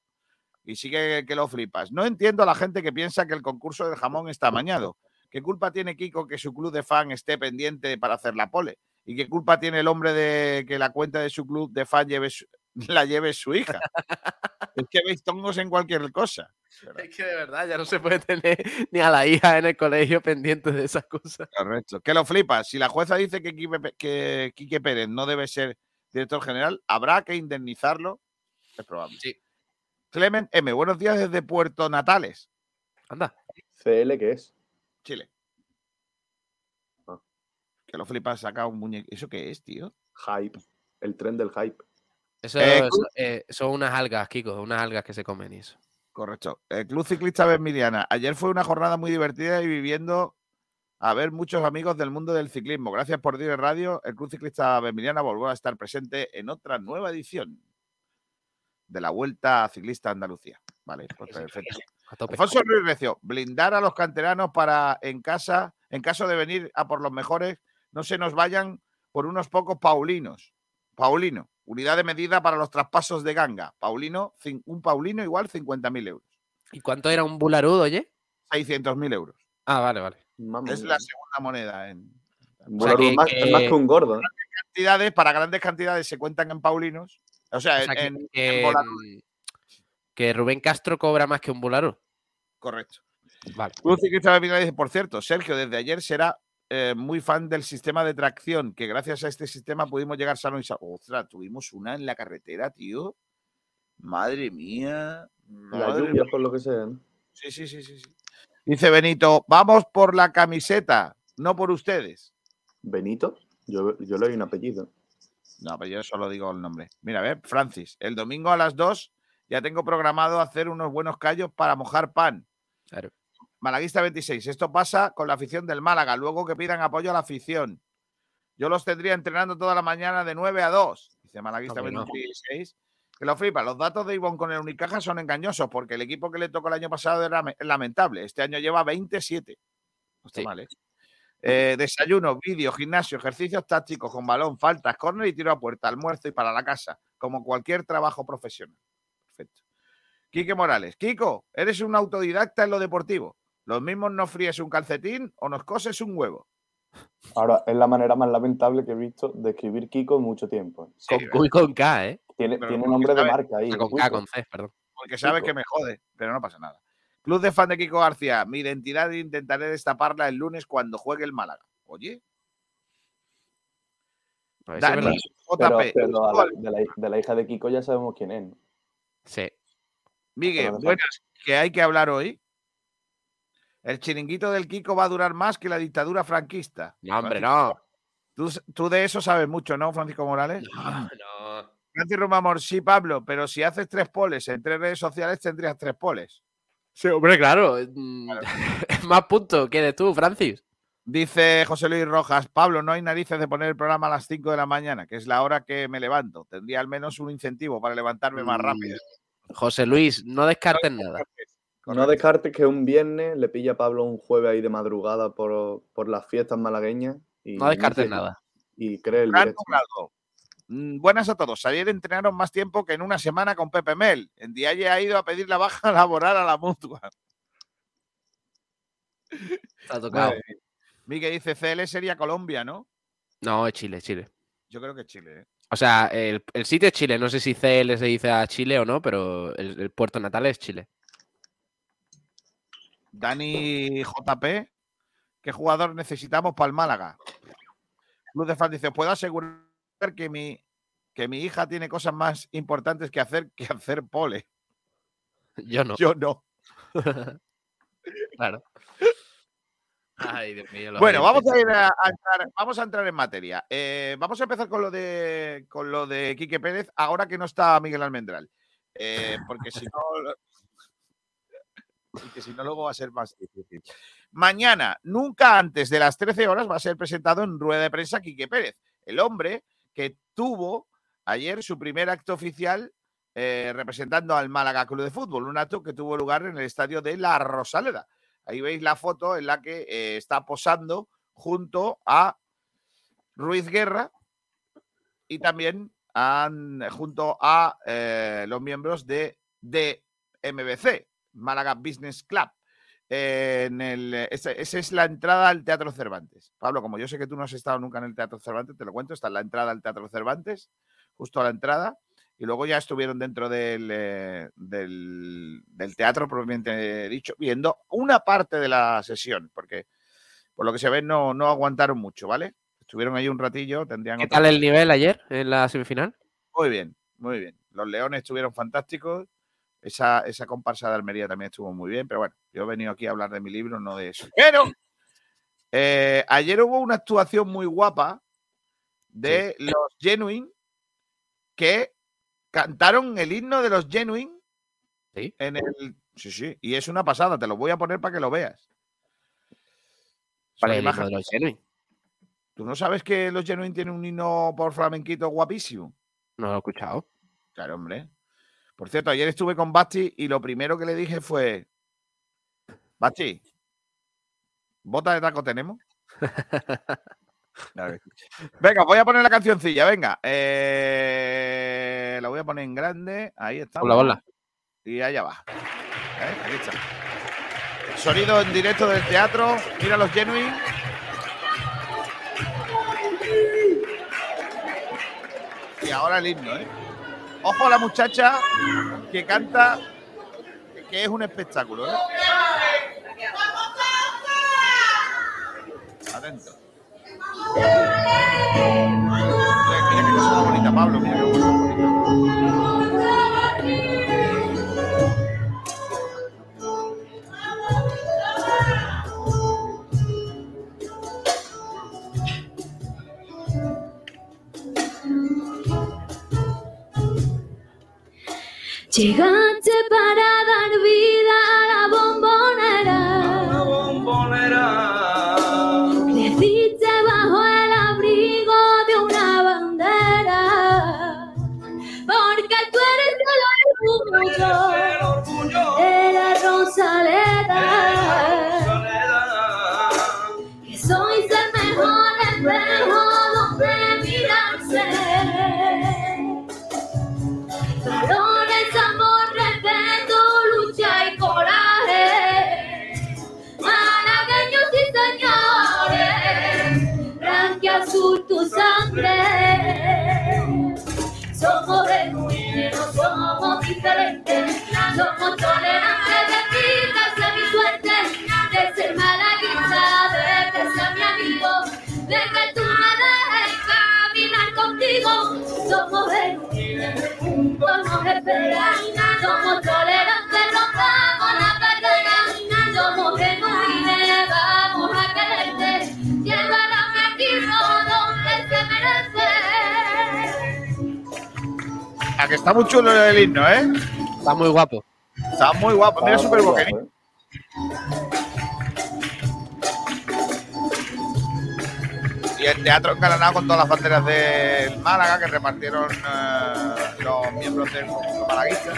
Y sí que, que lo flipas. No entiendo a la gente que piensa que el concurso del jamón está amañado. ¿Qué culpa tiene Kiko que su club de fan esté pendiente para hacer la pole? ¿Y qué culpa tiene el hombre de que la cuenta de su club de fan lleve su- la lleve su hija? es que veis tongos en cualquier cosa. Es que de verdad ya no se puede tener ni a la hija en el colegio pendiente de esas cosas. Correcto. Que lo flipas. Si la jueza dice que Quique, que Quique Pérez no debe ser director general, habrá que indemnizarlo. Es probable. Sí. Clement M, buenos días desde Puerto Natales, Anda. CL, ¿qué es? Chile. Ah. Que lo flipas, saca un muñeco. ¿Eso qué es, tío? Hype. El tren del hype. Eso, Eh, eso, eh, son unas algas, Kiko, unas algas que se comen y eso. Correcto. El Club Ciclista Bermiliana. Ayer fue una jornada muy divertida y viviendo a ver muchos amigos del mundo del ciclismo. Gracias por Dire Radio. El Club Ciclista Bermiliana volvió a estar presente en otra nueva edición de la Vuelta Ciclista a Andalucía. Vale, pues perfecto. Alfonso Ruiz Recio, blindar a los canteranos para en casa, en caso de venir a por los mejores, no se nos vayan por unos pocos paulinos. Paulino, unidad de medida para los traspasos de ganga. Paulino, un paulino igual 50.000 euros. ¿Y cuánto era un bularudo, oye? 600.000 euros. Ah, vale, vale. Es mía. la segunda moneda en Un O sea, gordo que- más, es más que- un gordo. ¿eh? cantidades, para grandes cantidades se cuentan en paulinos. O sea, O en, sea, que, en- mm, que Rubén Castro cobra más que un bularudo. correcto. Vale. Ciclista Bermiliana dice, por cierto, Sergio desde ayer será eh, muy fan del sistema de tracción, que gracias a este sistema pudimos llegar sano y salvo. Ostras, tuvimos una en la carretera, tío. Madre mía. La madre lluvia, por lo que sea. ¿no? Sí, sí, sí, sí, sí. Dice Benito, vamos por la camiseta, no por ustedes. Benito, yo, yo le doy un apellido. No, pero yo solo digo el nombre. Mira, a ver, Francis, el domingo a las 2 ya tengo programado hacer unos buenos callos para mojar pan. Claro. Malaguista 26, esto pasa con la afición del Málaga, luego que pidan apoyo a la afición. Yo los tendría entrenando toda la mañana de 9 a 2, dice Malaguista no. 26. Que lo flipa, los datos de Ivonne con el Unicaja son engañosos porque el equipo que le tocó el año pasado era me- lamentable. Este año lleva 27. No está Sí. mal, ¿eh? Eh, desayuno, vídeo, gimnasio, ejercicios tácticos con balón, faltas, córner y tiro a puerta, almuerzo y para la casa, como cualquier trabajo profesional. Perfecto. Quique Morales. Kiko, eres un autodidacta en lo deportivo. Los mismos no fríes un calcetín o nos coses un huevo. Ahora, es la manera más lamentable que he visto de escribir Kiko en mucho tiempo. ¿eh? Sí, Con Q y con K, ¿eh? Tiene, tiene nombre de marca ahí. Ah, con K, Kiko. con C, perdón. Porque sabes Kiko. que me jode, pero no pasa nada. Club de fan de Kiko García. Mi identidad intentaré destaparla el lunes cuando juegue el Málaga. Oye, Pues Dani. Pero, JP. pero a la- de, la, de la hija de Kiko ya sabemos quién es. Sí. Miguel, buenas, que hay que hablar hoy. El chiringuito del Kiko va a durar más que la dictadura franquista. No, hombre, no. Tú, tú de eso sabes mucho, ¿no, Francisco Morales? No. Francis Romamor, sí, Pablo, pero si haces tres poles en tres redes sociales tendrías tres poles. Sí, hombre, claro. mm, Más puntos que de tú, Francis. Dice José Luis Rojas, Pablo, no hay narices de poner el programa a las 5 de la mañana, que es la hora que me levanto. Tendría al menos un incentivo para levantarme más Mm, rápido. José Luis, no descartes nada. No descartes que un viernes le pilla a Pablo un jueves ahí de madrugada por, por las fiestas malagueñas. Y No descartes dice- nada. Y cree el. Mm, Buenas a todos. Ayer entrenaron más tiempo que en una semana con Pepe Mel. En Dialle ha ido a pedir la baja laboral a la mutua. Está tocado. Miguel dice CL sería Colombia, ¿no? No, es Chile, Chile. Yo creo que Chile. ¿eh? O sea, el, el sitio es Chile. No sé si CL se dice a Chile o no, pero el, el puerto natal es Chile. Dani JP, ¿qué jugador necesitamos para el Málaga? Luz de Fan dice, puedo asegurar que mi, que mi hija tiene cosas más importantes que hacer que hacer pole. Yo no. Yo no. Claro. Ay, Dios mío. Bueno, vamos a ir a, a entrar, vamos a entrar en materia. Eh, vamos a empezar con lo de con lo de Quique Pérez, ahora que no está Miguel Almendral. Eh, porque si no. Porque si no, luego va a ser más difícil. Mañana, nunca antes de las 13 horas, va a ser presentado en rueda de prensa Quique Pérez, el hombre que tuvo ayer su primer acto oficial eh, representando al Málaga Club de Fútbol, un acto que tuvo lugar en el estadio de La Rosaleda. Ahí veis la foto en la que eh, está posando junto a Ruiz Guerra y también junto a eh, los miembros de, de MBC, Málaga Business Club. Eh, en el, esa, esa es la entrada al Teatro Cervantes. Pablo, como yo sé que tú no has estado nunca en el Teatro Cervantes, te lo cuento, está en la entrada al Teatro Cervantes, justo a la entrada, y luego ya estuvieron dentro del, eh, del, del teatro propiamente dicho, viendo una parte de la sesión, porque por lo que se ve no, no aguantaron mucho, ¿vale? Estuvieron ahí un ratillo, tendrían ¿Qué otra- tal el nivel ayer en la semifinal? Muy bien, muy bien. Los Leones estuvieron fantásticos. Esa, esa comparsa de Almería también estuvo muy bien, pero bueno, yo he venido aquí a hablar de mi libro, no de eso. Pero Eh, ayer hubo una actuación muy guapa de los Genuine que cantaron el himno de los Genuine ¿Sí? en el. Sí, sí, y es una pasada, te lo voy a poner para que lo veas. ¿Cuál Son es el himno imágenes- de los Genuine? ¿Tú no sabes que los Genuine tienen un himno por flamenquito guapísimo? No lo he escuchado. Claro, hombre. Por cierto, ayer estuve con Basti y lo primero que le dije fue: Basti, ¿bota de taco tenemos? Venga, voy a poner la cancioncilla, venga. Eh, la voy a poner en grande. Ahí está. Hola, hola. Y allá va. ¿Eh? Está. Sonido en directo del teatro. Mira los Genuine. Y ahora el himno, ¿eh? Ojo a la muchacha que canta, que es un espectáculo, ¿eh? Atento. Mira, mira qué cosa más bonita, Pablo. Mira qué Llegaste para dar vida a la bombonera. Creciste bajo el abrigo de una bandera. Porque tú eres el orgullo de la Rosaleda. Que sois el mejor espejo somos diferentes, somos tolerantes de vida, sea mi suerte, de ser malaguita, de que sea mi amigo, de que tú me dejes caminar contigo. Somos genuinos, juntos nos esperan, que está muy chulo el himno, ¿eh? Está muy guapo. Está muy guapo. Mira, súper boquerín. ¿eh? Y el teatro encalanado con todas las banderas del Málaga que repartieron eh, los miembros del conjunto malaguista.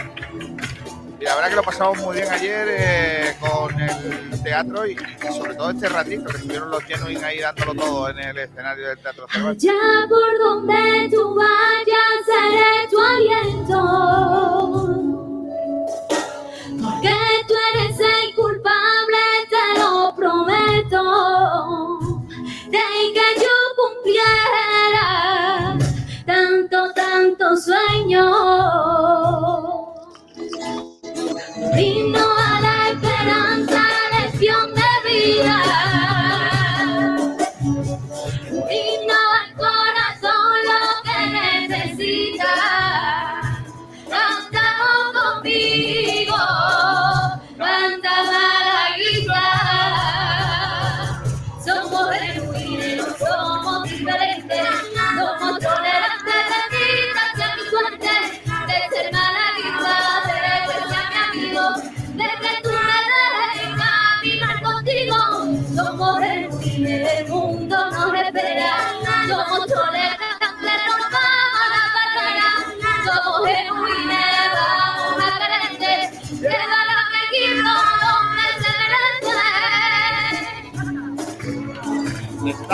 La verdad que lo pasamos muy bien ayer eh, con el teatro y, y sobre todo este ratito que estuvieron los genuine ahí dándolo todo en el escenario del Teatro. Allá por donde tú vayas seré tu aliento. Porque tú eres el culpable, te lo prometo. De que yo cumpliera tanto, tanto sueño. Himno a la esperanza, lección de vida.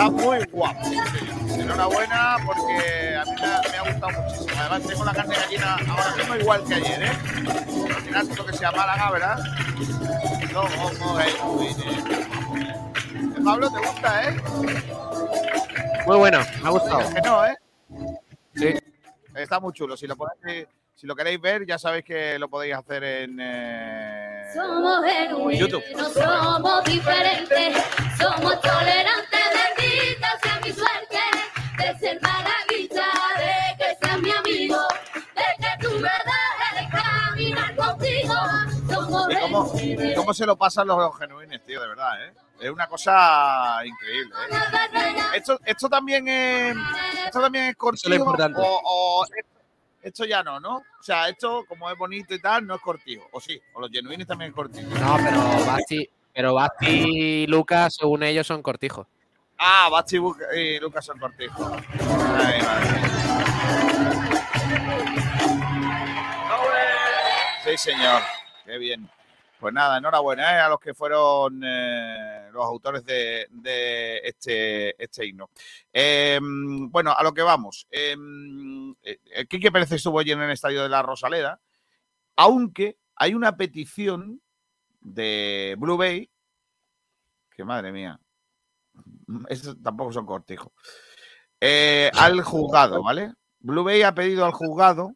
Está muy guapo. Enhorabuena porque a mí me ha, me ha gustado muchísimo. Además tengo la carne de gallina ahora mismo igual que ayer, ¿eh? Al final que sea Málaga, ¿verdad? No, ojo, eh, Pablo, ¿te gusta, eh? Muy bueno, me ha gustado. Que no, ¿eh? Sí. Está muy chulo. Si lo, podéis- si lo queréis ver, ya sabéis que lo podéis hacer en eh, Somos genuinos, YouTube. somos diferentes, somos tolerantes, caminar contigo. Somos ¿Y cómo, cómo se lo pasan los genuines, tío? De verdad, ¿eh? Es una cosa increíble. ¿eh? Esto, esto también es, esto también es cortijo. O, o esto ya no, ¿no? O sea, esto como es bonito y tal, no es cortijo. O sí, o los genuines también es cortijo. No, pero Basti, pero Basti y Lucas, según ellos, son cortijos. Ah, Basti y Lucas son cortijos. Ay, madre. Sí, señor. Qué bien. Pues nada, enhorabuena ¿eh? a los que fueron eh, los autores de, de este, este himno. Eh, bueno, a lo que vamos. Eh, eh, Quique Pérez estuvo allí en el estadio de la Rosaleda, aunque hay una petición de Blue Bay, que madre mía, estos tampoco son cortijos, al juzgado, ¿vale? Blue Bay ha pedido al juzgado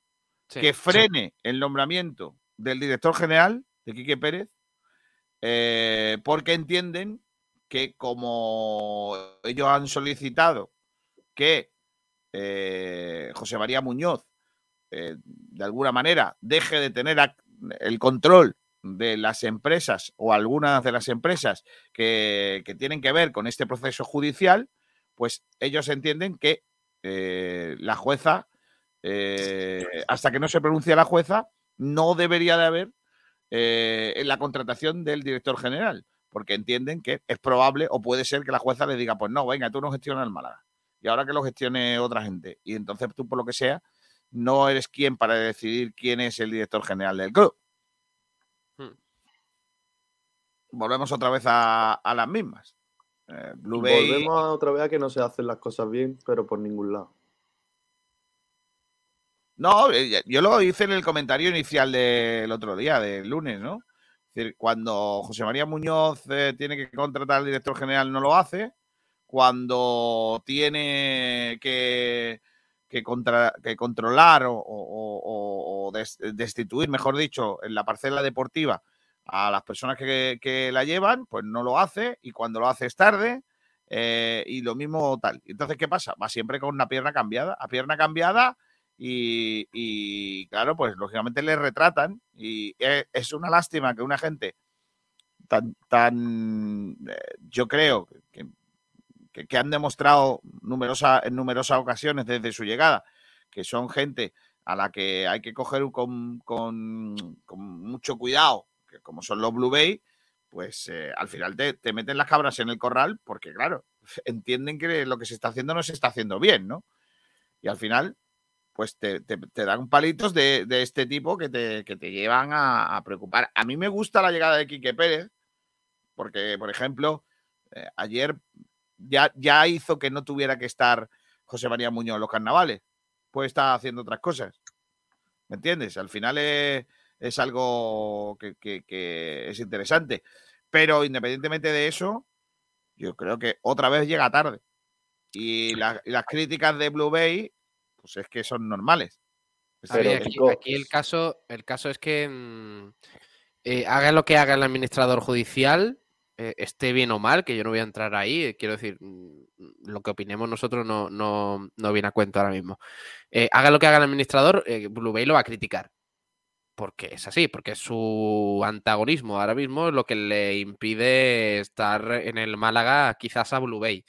Sí. que frene el nombramiento del director general de Quique Pérez, eh, porque entienden que como ellos han solicitado que eh, José María Muñoz eh, de alguna manera deje de tener el control de las empresas o algunas de las empresas que, tienen que ver con este proceso judicial, pues ellos entienden que eh, la jueza, hasta que no se pronuncie la jueza, no debería de haber eh, en la contratación del director general, porque entienden que es probable o puede ser que la jueza le diga, pues no, venga, tú no gestionas el Málaga, y ahora que lo gestione otra gente. Y entonces tú, por lo que sea, no eres quien para decidir quién es el director general del club. Hmm. Volvemos otra vez a, a las mismas. Eh, Blue Bay- Volvemos otra vez a que no se hacen las cosas bien, pero por ningún lado. No, eh, yo lo hice en el comentario inicial del otro día, del lunes, ¿no? Es decir, cuando José María Muñoz eh, tiene que contratar al director general, no lo hace. Cuando tiene que, que, contra- que controlar o, o- o- o des- destituir, mejor dicho, en la parcela deportiva a las personas que, que la llevan, pues no lo hace. Y cuando lo hace es tarde. eh, y lo mismo tal. Entonces, ¿qué pasa? Va siempre con una pierna cambiada. A pierna cambiada y, claro, pues lógicamente le retratan y e- es una lástima que una gente tan, tan eh, yo creo que, que- han demostrado numerosa, en numerosas ocasiones desde su llegada, que son gente a la que hay que coger con, con- con mucho cuidado, que como son los Blue Bay, pues eh, al final te, te meten las cabras en el corral porque, claro, entienden que lo que se está haciendo no se está haciendo bien, ¿no? Y al final, pues te, te- te dan palitos de, de este tipo que te, que te llevan a, a preocupar. A mí me gusta la llegada de Quique Pérez, porque, por ejemplo, eh, ayer ya, ya hizo que no tuviera que estar José María Muñoz en los carnavales, pues está haciendo otras cosas. ¿Me entiendes? Al final es, es algo que, que- que es interesante. Pero independientemente de eso, yo creo que otra vez llega tarde. Y, la- y las críticas de Blue Bay, pues es que son normales. A ver, aquí, el caso, el caso es que mm, eh, haga lo que haga el administrador judicial, eh, esté bien o mal, que yo no voy a entrar ahí, eh, quiero decir, mm, lo que opinemos nosotros no, no, no viene a cuento ahora mismo. Haga lo que haga el administrador, Blue Bay lo va a criticar. Porque es así, porque su antagonismo ahora mismo es lo que le impide estar en el Málaga quizás a Blue Bay.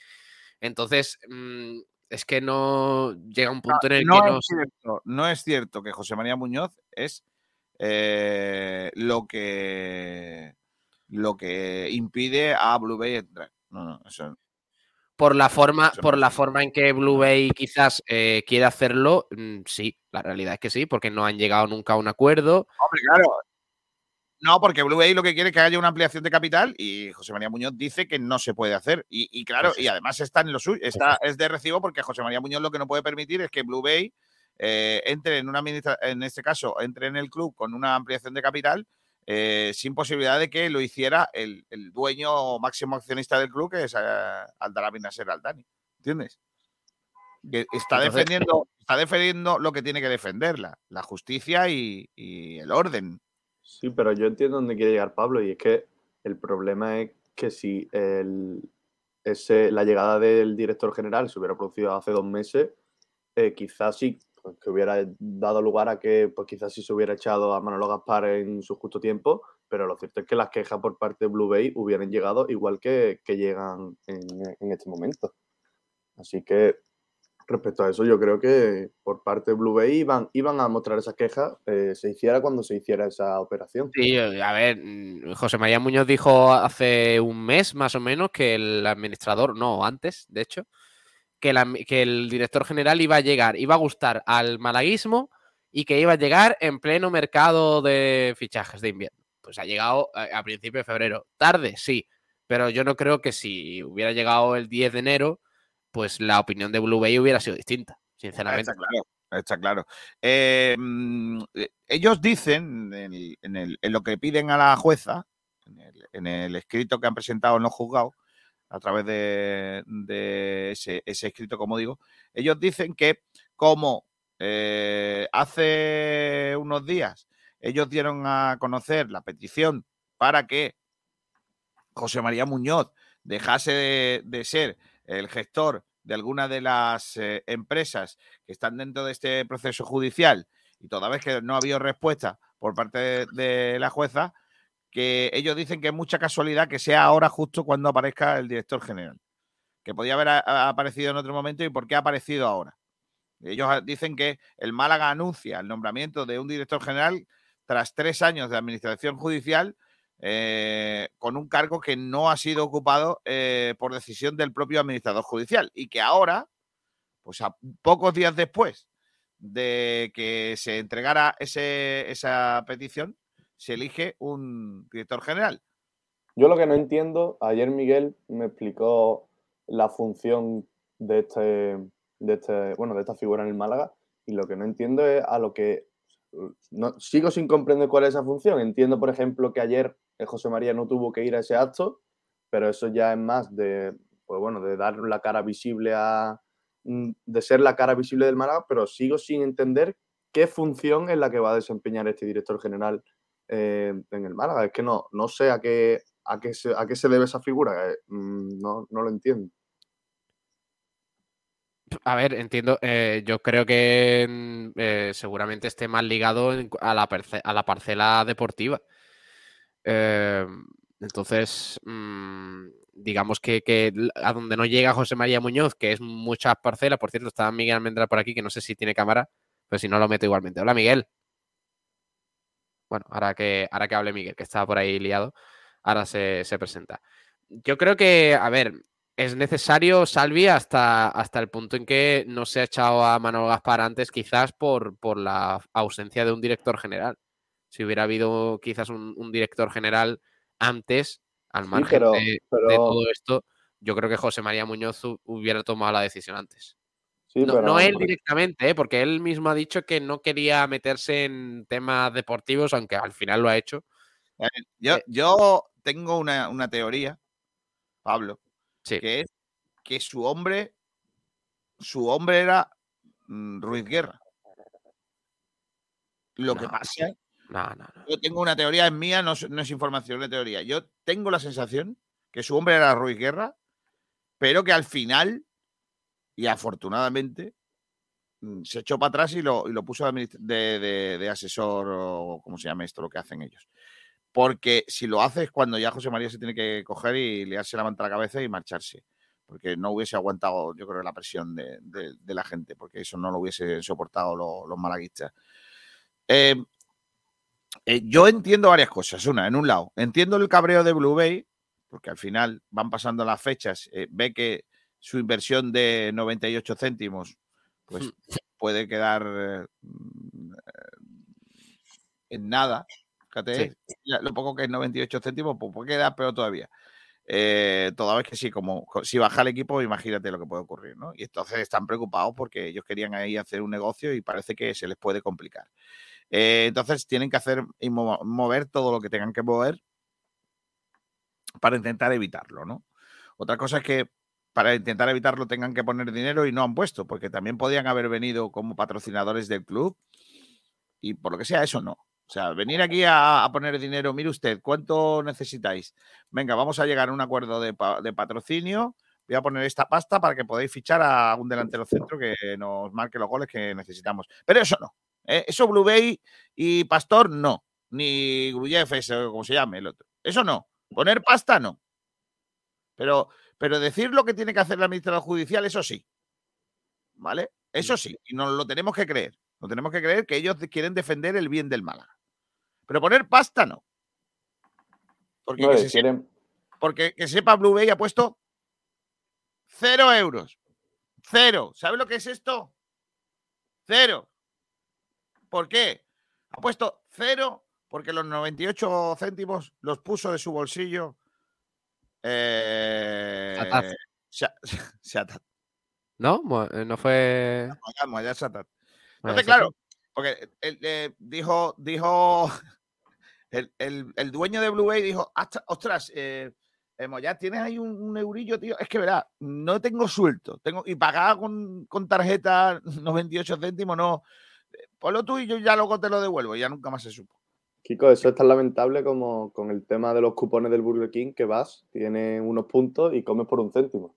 Entonces, mm, es que no llega un punto en el no, que no... es cierto, no es cierto que José María Muñoz es eh, lo que lo que impide a Blue Bay entrar. No, no, eso Por la forma, por la forma en que Blue Bay quizás eh, quiere hacerlo, mm, sí, la realidad es que sí, porque no han llegado nunca a un acuerdo. Hombre, claro. No, porque Blue Bay lo que quiere es que haya una ampliación de capital y José María Muñoz dice que no se puede hacer. Y, y claro, y además está en lo suyo, está, es de recibo porque José María Muñoz lo que no puede permitir es que Blue Bay eh, entre en una en este caso, entre en el club con una ampliación de capital eh, sin posibilidad de que lo hiciera el, el dueño máximo accionista del club, que es eh, Aldarabi Nasser Aldani. ¿Entiendes? Que está Entonces- defendiendo, está defendiendo lo que tiene que defender, la, la justicia y, y el orden. Sí, pero yo entiendo dónde quiere llegar Pablo y es que el problema es que si el, ese, la llegada del director general se hubiera producido hace dos meses, eh, quizás sí pues, que hubiera dado lugar a que pues quizás sí se hubiera echado a Manolo Gaspar en su justo tiempo, pero lo cierto es que las quejas por parte de Blue Bay hubieran llegado igual que, que llegan en, en este momento. Así que respecto a eso, yo creo que por parte de Blue Bay iban, iban a mostrar esas quejas, eh, se hiciera cuando se hiciera esa operación. Sí, a ver, mm, José María Muñoz dijo hace un mes más o menos que el administrador, no, antes, de hecho, que, la- que el director general iba a llegar, iba a gustar al malaguismo y que iba a llegar en pleno mercado de fichajes de invierno. Pues ha llegado a, a principios de febrero. Tarde, sí, pero yo no creo que si hubiera llegado el 10 de enero, pues la opinión de Blue Bay hubiera sido distinta, sinceramente. Está claro, claro. Eh, mm, eh, ellos dicen en, lo que piden a la jueza, en el, escrito que han presentado en los juzgados, a través de, ese, escrito, como digo, ellos dicen que como eh, hace unos días ellos dieron a conocer la petición para que José María Muñoz dejase de, de ser el gestor de alguna de las eh, empresas que están dentro de este proceso judicial y toda vez que no ha habido respuesta por parte de, la jueza, que ellos dicen que es mucha casualidad que sea ahora justo cuando aparezca el director general, que podía haber aparecido en otro momento y por qué ha aparecido ahora. Ellos ah, dicen que el Málaga anuncia el nombramiento de un director general tras tres años de administración judicial eh, con un cargo que no ha sido ocupado eh, por decisión del propio administrador judicial y que ahora, pues a pocos días después de que se entregara ese- esa petición, se elige un director general. Yo lo que no entiendo, ayer Miguel me explicó la función de este, de este, bueno, de esta figura en el Málaga, y lo que no entiendo es a lo que no, sigo sin comprender cuál es esa función. Entiendo, por ejemplo, que ayer José María no tuvo que ir a ese acto, pero eso ya es más de, pues bueno, de dar la cara visible a, mm, de ser la cara visible del Málaga, pero sigo sin entender qué función es la que va a desempeñar este director general eh, en el Málaga. Es que no, no sé a qué, a qué, se, a qué se debe esa figura. eh, mm, no, no lo entiendo. A ver, entiendo, eh, yo creo que mm, eh, seguramente esté más ligado a la, parcela deportiva. Eh, entonces, mm, digamos que, a donde no llega José María Muñoz, que es muchas parcelas, por cierto, está Miguel Almendra por aquí, que no sé si tiene cámara, pero si no lo meto igualmente. Hola, Miguel. Bueno, ahora que, ahora que hable Miguel, que estaba por ahí liado, ahora se presenta. Yo creo que, a ver, es necesario Salvi hasta, hasta el punto en que no se ha echado a Manolo Gaspar antes, quizás por, por la ausencia de un director general. Si hubiera habido quizás un, un director general antes, al Sí, margen pero, de, todo esto, yo creo que José María Muñoz hu- hubiera tomado la decisión antes. sí, No, pero no él directamente, ¿eh? porque él mismo ha dicho que no quería meterse en temas deportivos, aunque al final lo ha hecho. Yo, Eh. yo tengo una, una teoría, Pablo, Sí. que es que su hombre, su hombre era mm, Ruiz Guerra. Lo que pasa, No, no, no. yo tengo una teoría, es mía, no es, no es información de teoría. Yo tengo la sensación que su hombre era Ruiz Guerra, pero que al final, y afortunadamente, mm, se echó para atrás y lo, y lo puso de- de- de asesor o como se llama esto, lo que hacen ellos. Porque si lo hace es cuando ya José María se tiene que coger y liarse la manta a la cabeza y marcharse. Porque no hubiese aguantado, yo creo, la presión de, de- de la gente, porque eso no lo hubiese soportado lo- los malaguistas. Eh, eh, yo entiendo varias cosas. Una, en un lado, entiendo el cabreo de Blue Bay, porque al final van pasando las fechas, eh, ve que su inversión de 98 céntimos pues puede quedar mm, en nada. Fíjate, lo poco que es 98 céntimos, pues puede quedar peor todavía. Eh, toda vez que sí, como co- si baja el equipo, imagínate lo que puede ocurrir, ¿no? Y entonces están preocupados porque ellos querían ahí hacer un negocio y parece que se les puede complicar. Eh, entonces tienen que hacer y mo- mover todo lo que tengan que mover para intentar evitarlo, ¿no? Otra cosa es que para intentar evitarlo tengan que poner dinero y no han puesto, porque también podían haber venido como patrocinadores del club y por lo que sea, eso no. O sea, venir aquí a, a poner dinero, mire usted, ¿cuánto necesitáis? Venga, vamos a llegar a un acuerdo de, pa- de patrocinio voy a poner esta pasta para que podáis fichar a un delantero centro que nos marque los goles que necesitamos. Pero eso no. ¿eh? Eso Blue Bay y Pastor no. Ni Gruyev, como se llame el otro. Eso no. Poner pasta no. Pero, pero decir lo que tiene que hacer la administración judicial, eso sí. ¿Vale? Eso sí. Y nos lo tenemos que creer. Lo tenemos que creer que ellos quieren defender el bien del Málaga. Pero poner pasta no. Porque, No, que, se sepa, quieren, porque que sepa Blue Bay ha puesto cero euros. Cero. ¿Sabes lo que es esto? Cero. ¿Por qué? Ha puesto cero porque los 98 céntimos los puso de su bolsillo. Eh, Shatat. ¿No? Eh, No fue. Entonces, claro, porque él, eh, dijo, dijo el, el- el dueño de Blue Bay dijo, "Asta- ostras, eh, eh, Moyá, tienes ahí un, un eurillo, tío. Es que verá, no tengo suelto. Tengo, y pagaba con, con tarjeta 98 céntimos, no. Eh, Ponlo tú y yo ya luego te lo devuelvo. Ya nunca más se supo. Kiko, eso es tan lamentable como con el tema de los cupones del Burger King, que vas, tienes unos puntos y comes por un céntimo.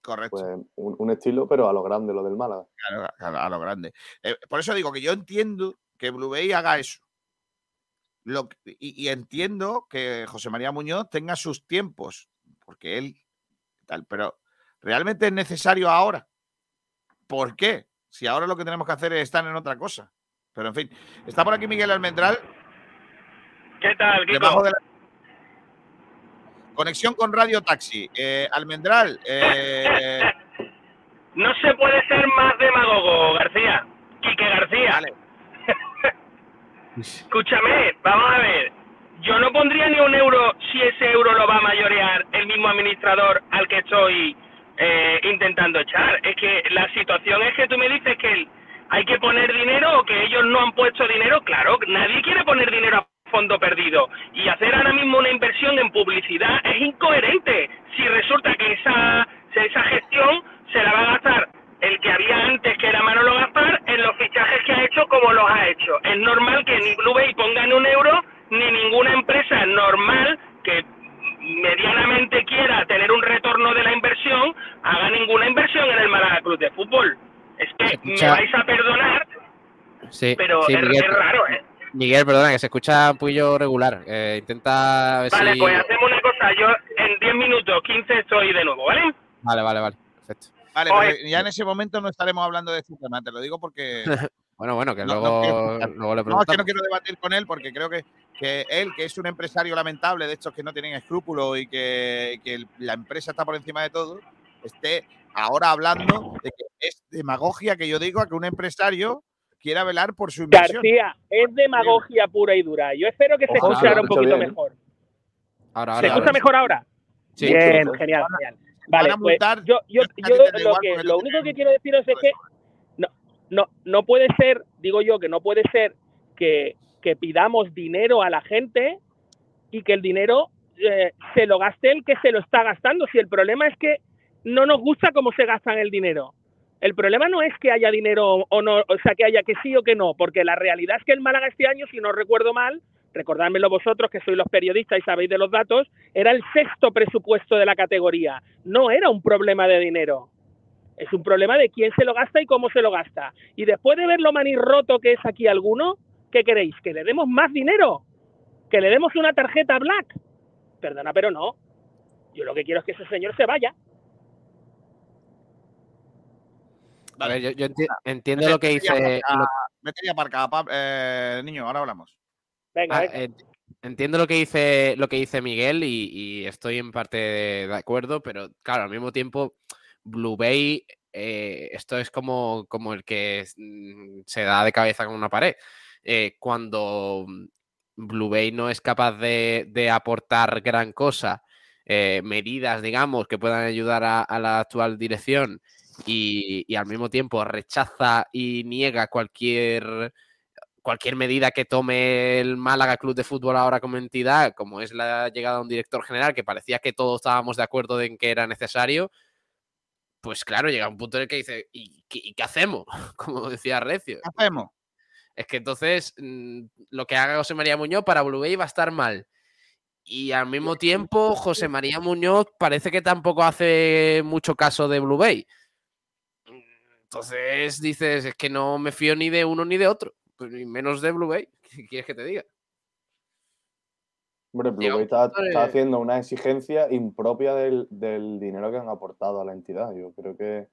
Correcto. Pues un, un estilo, pero a lo grande, lo del Málaga. Claro, a, a lo grande. Eh, por eso digo que yo entiendo que Blue Bay haga eso. Lo y, y entiendo que José María Muñoz tenga sus tiempos, porque él tal, pero realmente es necesario ahora. ¿Por qué? Si ahora lo que tenemos que hacer es estar en otra cosa. Pero en fin, está por aquí Miguel Almendral, ¿Qué tal, Kiko? debajo de la conexión con Radio Taxi. Eh, Almendral, eh, No se puede ser más demagogo, García. Quique García. vale, Escúchame, vamos a ver. Yo no pondría ni un euro si ese euro lo va a mayorear el mismo administrador al que estoy eh, intentando echar. Es que la situación es que tú me dices que hay que poner dinero o que ellos no han puesto dinero. Claro, nadie quiere poner dinero a fondo perdido. Y hacer ahora mismo una inversión en publicidad es incoherente. Si resulta que esa, esa gestión se la va a gastar el que había antes, que era Manolo Gaspar, en los fichajes que ha hecho como los ha hecho. Es normal que ni Blue Bay pongan un euro, ni ninguna empresa normal que medianamente quiera tener un retorno de la inversión, haga ninguna inversión en el Málaga Club de Fútbol. Es que me vais a perdonar, Sí, pero sí, es, Miguel, es raro, ¿eh? Miguel, perdona, que se escucha un poquillo regular. Eh, intenta ver Vale, si. pues hacemos una cosa. Yo en 10 minutos, 15 estoy de nuevo, ¿vale? Vale, vale, vale. Perfecto. Vale, Oye. pero ya en ese momento no estaremos hablando de este tema, te lo digo porque Bueno, bueno, que No, luego, luego le No, es que preguntamos. no quiero debatir con él porque creo que, que él, que es un empresario lamentable de estos que no tienen escrúpulos y que, que la empresa está por encima de todo, esté ahora hablando de que es demagogia que yo digo a que un empresario quiera velar por su inversión. García, es demagogia pura y dura. Yo espero que se Ojalá, escuchara un poquito bien. mejor. Ahora, ¿Se ahora, escucha ahora. mejor ahora? Sí. Bien, genial, genial. Vale, van a pues yo, yo, yo lo, que, lo único que quiero deciros es que no, no, no puede ser, digo yo, que no puede ser que, que pidamos dinero a la gente y que el dinero eh, se lo gaste el que se lo está gastando. Si el problema es que no nos gusta cómo se gastan el dinero. El problema no es que haya dinero o no, o sea, que haya que sí o que no, porque la realidad es que el Málaga este año, si no recuerdo mal, recordádmelo vosotros que sois los periodistas y sabéis de los datos, era el sexto presupuesto de la categoría. No era un problema de dinero. Es un problema de quién se lo gasta y cómo se lo gasta. Y después de ver lo manirroto que es aquí alguno, ¿qué queréis? ¿Que le demos más dinero? ¿Que le demos una tarjeta black? Perdona, pero no. Yo lo que quiero es que ese señor se vaya. A ver, yo, yo enti- entiendo lo que dice. lo- acá, pap- eh, niño, ahora hablamos. Venga, ah, ent- entiendo lo que dice lo que dice Miguel y, y estoy en parte de, acuerdo, pero claro, al mismo tiempo, Blue Bay, eh, esto es como, como el que mm, se da de cabeza con una pared. Eh, cuando Blue Bay no es capaz de, de aportar gran cosa, eh, medidas, digamos, que puedan ayudar a, a la actual dirección y, y al mismo tiempo rechaza y niega cualquier cualquier medida que tome el Málaga Club de Fútbol ahora como entidad, como es la llegada de un director general, que parecía que todos estábamos de acuerdo en que era necesario, pues claro, llega un punto en el que dice, ¿y qué, y qué hacemos? Como decía Recio. ¿Qué hacemos? Es que entonces mm, lo que haga José María Muñoz para Blue Bay va a estar mal. Y al mismo tiempo, José María Muñoz parece que tampoco hace mucho caso de Blue Bay. Entonces dices, es que no me fío ni de uno ni de otro, menos de Blue Bay. ¿Qué quieres que te diga? Hombre, Blue Bay está haciendo una exigencia impropia del, del dinero que han aportado a la entidad. Yo creo que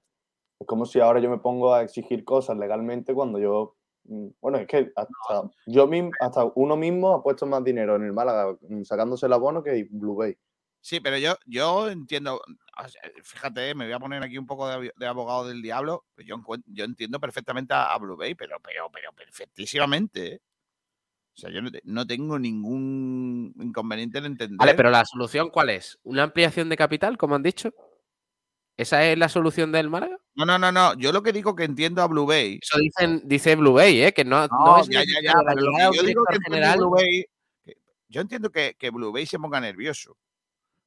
es como si ahora yo me pongo a exigir cosas legalmente cuando yo. mm, Bueno, es que hasta, yo mismo, hasta uno mismo ha puesto más dinero en el Málaga mm, sacándose el abono que Blue Bay. Sí, pero yo, yo entiendo, fíjate, me voy a poner aquí un poco de, abogado del diablo, pero yo, encuen- yo entiendo perfectamente a, a Blue Bay, pero, pero, pero perfectísimamente. ¿eh? O sea, yo no, te- no tengo ningún inconveniente en entender. Vale, pero la solución, ¿cuál es? ¿Una ampliación de capital, como han dicho? ¿Esa es la solución del Málaga? No, no, no, no. Yo lo que digo que entiendo a Blue Bay. Eso dicen, dice Blue Bay, ¿eh? que no, no No, es ya, ya, pero yo digo que general. Blue Bay- que- yo entiendo que, que Blue Bay se ponga nervioso.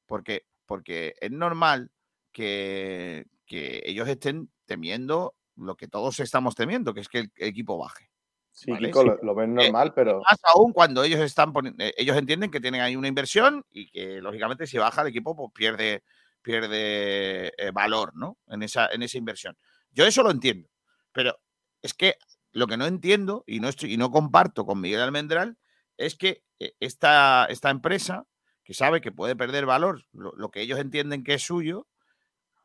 Porque, porque es normal que, que ellos estén temiendo lo que todos estamos temiendo, que es que el equipo baje. Sí, Vale, Kiko, sí. lo, lo ven normal, pero Más aún cuando ellos están poniendo, ellos entienden que tienen ahí una inversión y que lógicamente si baja el equipo pues pierde, pierde eh, valor, ¿no? En esa, en esa inversión. Yo eso lo entiendo, pero es que lo que no entiendo y no estoy y no comparto con Miguel Almendral es que eh, esta, esta empresa que sabe que puede perder valor, lo, que ellos entienden que es suyo,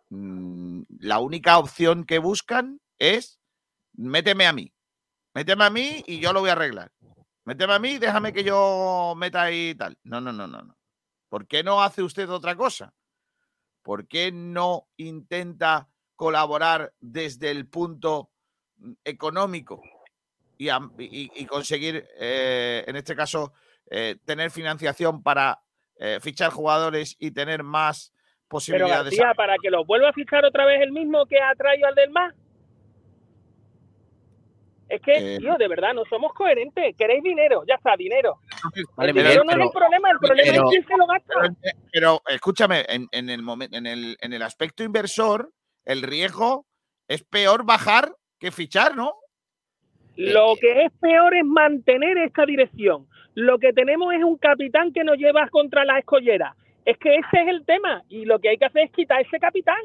mm, la única opción que buscan es méteme a mí. Méteme a mí y yo lo voy a arreglar. Méteme a mí, déjame que yo meta ahí tal. No, no, no, no, no. ¿Por qué no hace usted otra cosa? ¿Por qué no intenta colaborar desde el punto mm, económico y conseguir, eh, en este caso, eh, tener financiación para eh, fichar jugadores y tener más Pero posibilidades? García, para que lo vuelva a fichar otra vez el mismo que ha traído al del más. Es que, Eh, tío, de verdad, no somos coherentes. Queréis dinero, ya está, dinero. Vale, el Miguel, dinero no es pero- el problema, el problema pero- es quién se lo gasta. Pero, eh, pero, escúchame, en, en el momen- en, el, en el aspecto inversor, el riesgo es peor bajar que fichar, ¿no? Lo que es peor es mantener esta dirección. Lo que tenemos es un capitán que nos lleva contra la escollera. Es que ese es el tema y lo que hay que hacer es quitar ese capitán.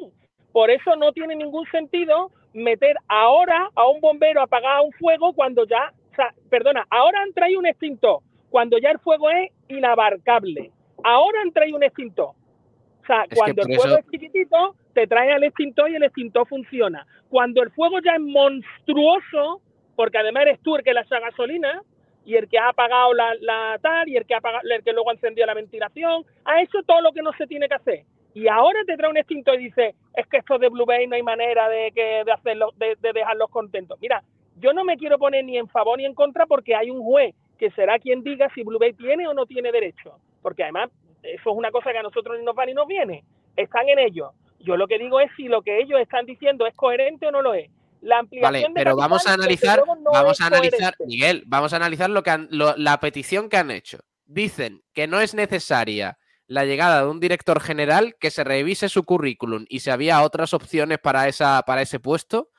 Por eso no tiene ningún sentido meter ahora a un bombero a apagar un fuego cuando ya, o sea, perdona, ahora han traído un extintor cuando ya el fuego es inabarcable. Ahora han traído un extintor. O sea, cuando el fuego eso- es chiquitito, te trae al extintor y el extintor funciona. Cuando el fuego ya es monstruoso, porque además eres tú el que le echa gasolina y el que ha apagado la, la tal y el que, ha apagado, el que luego ha encendido la ventilación, ha hecho todo lo que no se tiene que hacer. Y ahora te trae un extintor y dice, es que esto de Blue Bay no hay manera de, que, de, hacerlo, de, de dejarlos contentos. Mira, yo no me quiero poner ni en favor ni en contra porque hay un juez que será quien diga si Blue Bay tiene o no tiene derecho. Porque además, eso es una cosa que a nosotros ni nos va ni nos viene. Están en ello. Yo lo que digo es si lo que ellos están diciendo es coherente o no lo es. La ampliación Vale, de pero vamos a analizar, no vamos a analizar, coherente. Miguel, vamos a analizar lo que han- lo- la petición que han hecho. Dicen que no es necesaria la llegada de un director general, que se revise su currículum y si había otras opciones para, esa, para ese puesto.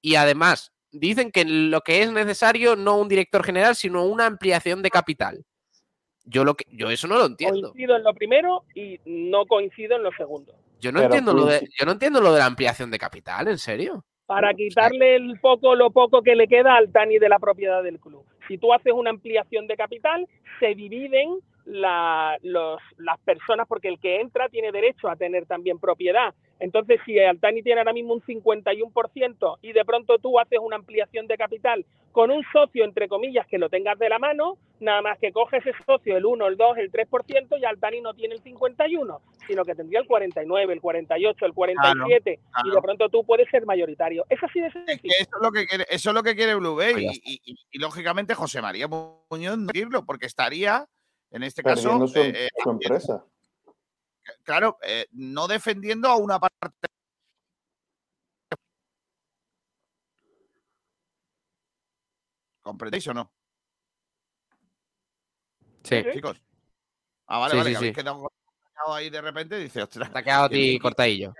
Y además, dicen que lo que es necesario no un director general, sino una ampliación de capital. Yo, lo que, yo eso no lo entiendo. Coincido en lo primero y no coincido en lo segundo. Yo no, Pero entiendo lo de, yo no entiendo lo de la ampliación de capital, ¿en serio? Para quitarle el poco, lo poco que le queda al Tani de la propiedad del club. Si tú haces una ampliación de capital, se dividen la- los- las personas, porque el que entra tiene derecho a tener también propiedad. Entonces, si Altani tiene ahora mismo un 51% y de pronto tú haces una ampliación de capital con un socio, entre comillas, que lo tengas de la mano, nada más que coges ese socio, el 1, el 2, el 3%, y Altani no tiene el 51, sino que tendría el 49, el 48, el 47, y claro. de pronto tú puedes ser mayoritario. Es así de Es que sencillo. eso es lo que quiere, eso es lo que quiere Blue Bay. Y, y- y, lógicamente José María Muñoz no decirlo, porque estaría, en este caso, perdiendo su, eh, eh, su empresa. Claro, eh, no defendiendo a una parte. ¿Comprendéis o no, Sí. Chicos? Ah, vale, Sí, vale, sí, que habéis sí. quedado ahí de repente y dice, ostras. Te ha quedado a ¿quién- ti cortadillo.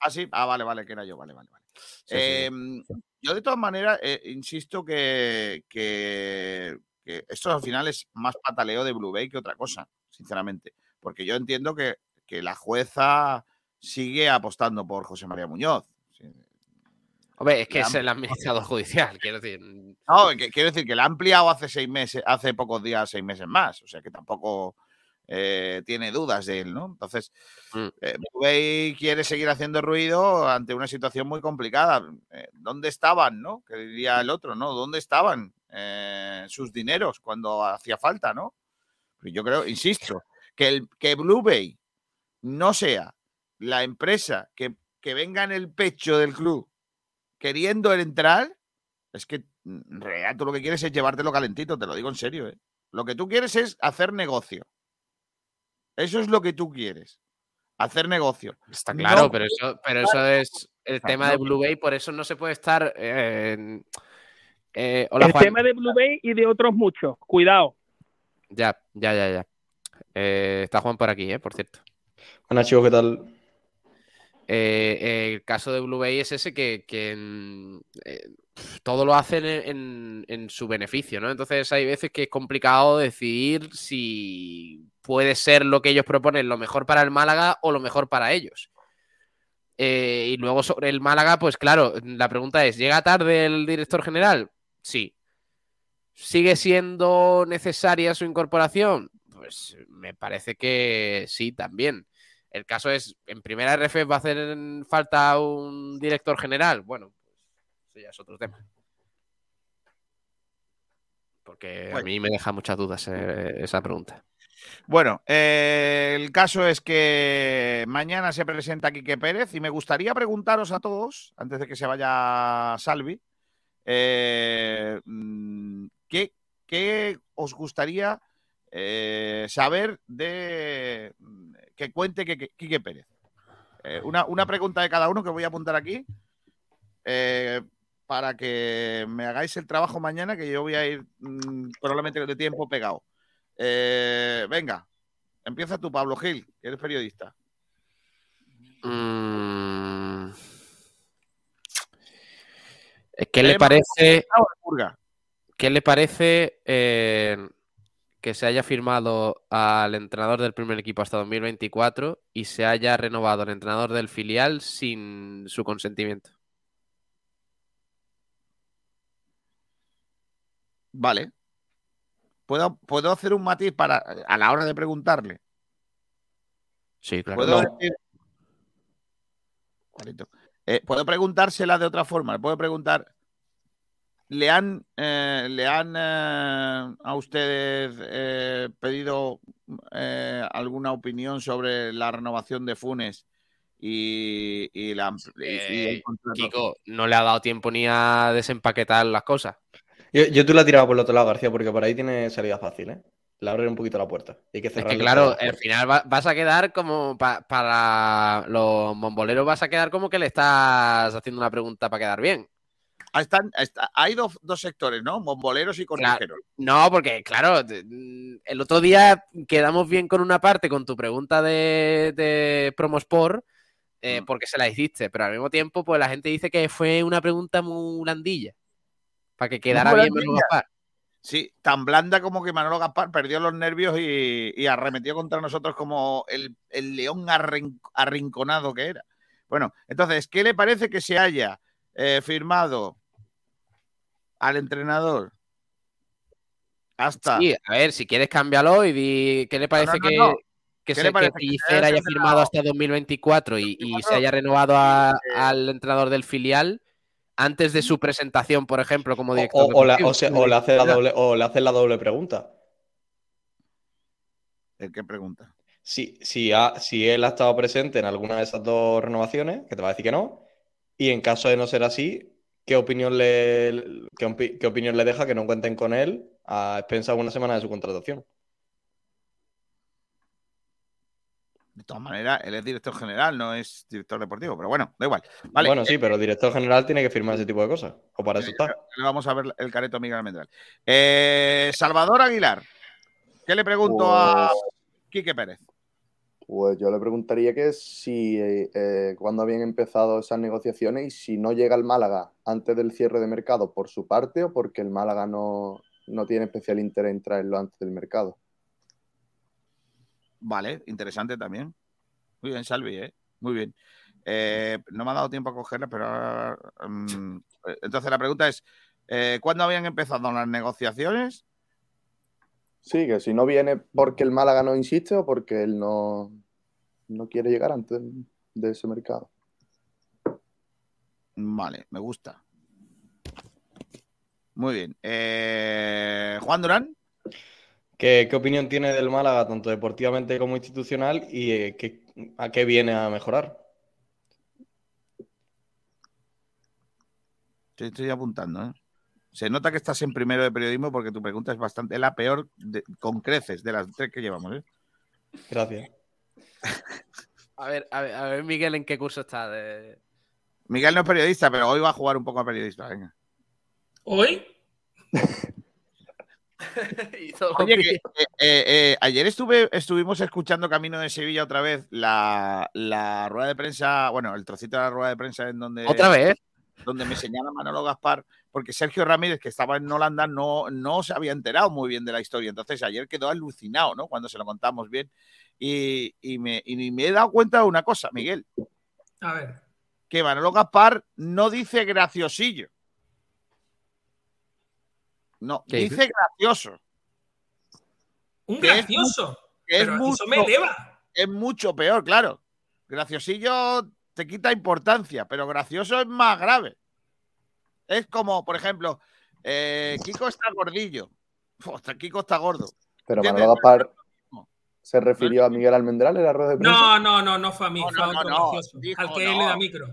Ah, sí. Ah, vale, vale, que era yo, vale, vale, vale. Sí, sí, sí. Em, Yo de todas maneras eh, insisto que, que, que esto al final es más pataleo de Blue Bay que otra cosa, sinceramente. Porque yo entiendo que, que la jueza sigue apostando por José María Muñoz. Hombre, es que La- es el administrador judicial, quiero decir. No, que- quiero decir que la ha ampliado hace seis meses, hace pocos días, seis meses más. O sea que tampoco eh, tiene dudas de él, ¿no? Entonces, Mm. eh, Bubey quiere seguir haciendo ruido ante una situación muy complicada. Eh, ¿Dónde estaban, no? Que diría el otro, ¿no? ¿Dónde estaban sus dineros cuando hacía falta, no? Pero yo creo, insisto, que, el, que Blue Bay no sea la empresa que, que venga en el pecho del club queriendo entrar, es que mm, en realidad tú lo que quieres es llevártelo calentito, te lo digo en serio. ¿eh? Lo que tú quieres es hacer negocio. Eso es lo que tú quieres. Hacer negocio. Está claro, No, pero eso, pero eso es el tema de Blue Bay, por eso no se puede estar. eh, en- eh, hola, el Juan. tema de Blue Bay y de otros muchos. Cuidado. Ya, ya, ya, ya. Eh, está Juan por aquí, eh, por cierto. Buenas chicos, ¿qué tal? Eh, el caso de Blue Bay es ese que, que, mm, eh, todo lo hacen en, en- en su beneficio, ¿no? Entonces hay veces que es complicado decidir si puede ser lo que ellos proponen lo mejor para el Málaga o lo mejor para ellos. Eh, y luego sobre el Málaga, pues claro, la pregunta es, ¿llega tarde el director general? Sí. ¿Sigue siendo necesaria su incorporación? Pues me parece que sí, también. El caso es, en primera RF va a hacer falta un director general. Bueno, pues eso ya es otro tema. Porque a mí me deja muchas dudas eh, esa pregunta. Bueno, eh, el caso es que mañana se presenta Quique Pérez y me gustaría preguntaros a todos, antes de que se vaya Salvi, eh, mm, ¿qué, qué os gustaría eh, saber de mm, que cuente que, que- Quique Pérez? Eh, una, una pregunta de cada uno que voy a apuntar aquí eh, para que me hagáis el trabajo mañana, que yo voy a ir mm, probablemente de tiempo pegado. Venga, empieza tú, Pablo Gil, que eres periodista. Mm. ¿Qué le ¿Tema parece, qué le parece que se haya firmado al entrenador del primer equipo hasta 2024 y se haya renovado al entrenador del filial sin su consentimiento? Vale. ¿Puedo, ¿Puedo hacer un matiz para a la hora de preguntarle? Sí, claro. ¿Puedo, No. decir- Juanito, eh, ¿puedo preguntársela de otra forma? ¿Le puedo preguntar? ¿Le han, eh, ¿le han eh, a ustedes eh, pedido eh, alguna opinión sobre la renovación de Funes y, y la, y- Eh? Kiko, no le ha dado tiempo ni a desempaquetar las cosas. Yo, yo tú la tiraba por el otro lado, García, porque por ahí tiene salida fácil, ¿eh? Le abren un poquito la puerta. Hay que Es que claro, al final va- vas a quedar como pa- para los bomboleros vas a quedar como que le estás haciendo una pregunta para quedar bien. Ah, están- está- hay dos, dos sectores, ¿no? Bomboleros y consejeros. No, porque claro, mm, el otro día quedamos bien con una parte con tu pregunta de, de Promosport, eh, Mm. porque se la hiciste, pero al mismo tiempo, pues la gente dice que fue una pregunta muy blandilla, para que quedara bien Manolo. Gaspar. Sí, tan blanda como que Manolo Gaspar perdió los nervios y, y arremetió contra nosotros como el, el león arrin- arrinconado que era. Bueno, entonces, ¿qué le parece que se haya eh, firmado al entrenador hasta Sí, a ver, si quieres cámbialo y di qué le parece no, que, no. que, ¿Qué se, le que parece? Que se Pellicer haya firmado hasta 2024 y, y se 24, haya renovado a- eh, al entrenador del filial antes de su presentación, por ejemplo, como director o- o la- deportivo? o sea, o le hace la doble, o le hace la doble pregunta. ¿El qué pregunta? Si, si, ha- si él ha estado presente en alguna de esas dos renovaciones, que te va a decir que no, y en caso de no ser así, ¿qué opinión le, qué, opi- qué opinión le deja que no cuenten con él a expensas de una semana de su contratación? De todas maneras, él es director general, no es director deportivo, pero bueno, da igual. Vale, Bueno, sí, pero el director general tiene que firmar ese tipo de cosas. O para eso está. le vamos a ver el careto a Miguel Almendral. Eh, Salvador Aguilar, ¿qué le pregunto a Quique Pérez? Pues yo le preguntaría que si eh, eh, cuándo habían empezado esas negociaciones y si no llega el Málaga antes del cierre de mercado por su parte o porque el Málaga no, no tiene especial interés en traerlo antes del mercado. Vale, interesante también. Muy bien, Salvi, ¿eh? Muy bien. Eh, no me ha dado tiempo a cogerla, pero mm, entonces la pregunta es, ¿cuándo habían empezado las negociaciones? Sí, que si no viene porque el Málaga no insiste o porque él no, no quiere llegar antes de ese mercado. Vale, me gusta. Muy bien. Eh, Juan Durán. ¿Qué, qué opinión tiene del Málaga, tanto deportivamente como institucional, y eh, qué- a qué viene a mejorar? Estoy, estoy apuntando, ¿eh? Se nota que estás en primero de periodismo porque tu pregunta es bastante, es la peor de- con creces de las tres que llevamos, ¿eh? Gracias. A ver, a ver, a ver, Miguel, ¿en qué curso está? De... Miguel no es periodista, pero hoy va a jugar un poco a periodista. Venga. ¿Hoy? Oye, que, eh, eh, eh, ayer estuve, estuvimos escuchando Camino de Sevilla otra vez la, la rueda de prensa, bueno, el trocito de la rueda de prensa en donde, ¿Otra vez? donde me señala Manolo Gaspar, porque Sergio Ramírez, que estaba en Holanda, no, no se había enterado muy bien de la historia. Entonces ayer quedó alucinado, ¿no? Cuando se lo contamos bien. Y, y me, y me he dado cuenta de una cosa, Miguel, A ver. que Manolo Gaspar no dice graciosillo. No, ¿Qué dice gracioso. Un Que es gracioso. que es mucho- eso me eleva. es mucho peor, claro. Graciosillo te quita importancia, pero gracioso es más grave. Es como, por ejemplo, eh, Kiko está gordillo. Ostras, Kiko está gordo. Pero. Manolo Gaspar se refirió a Miguel Almendral en la rueda de prensa. No, no, no, no fue a mí, No, fue a no, otro no, no. gracioso. Dijo, al que él le da micro.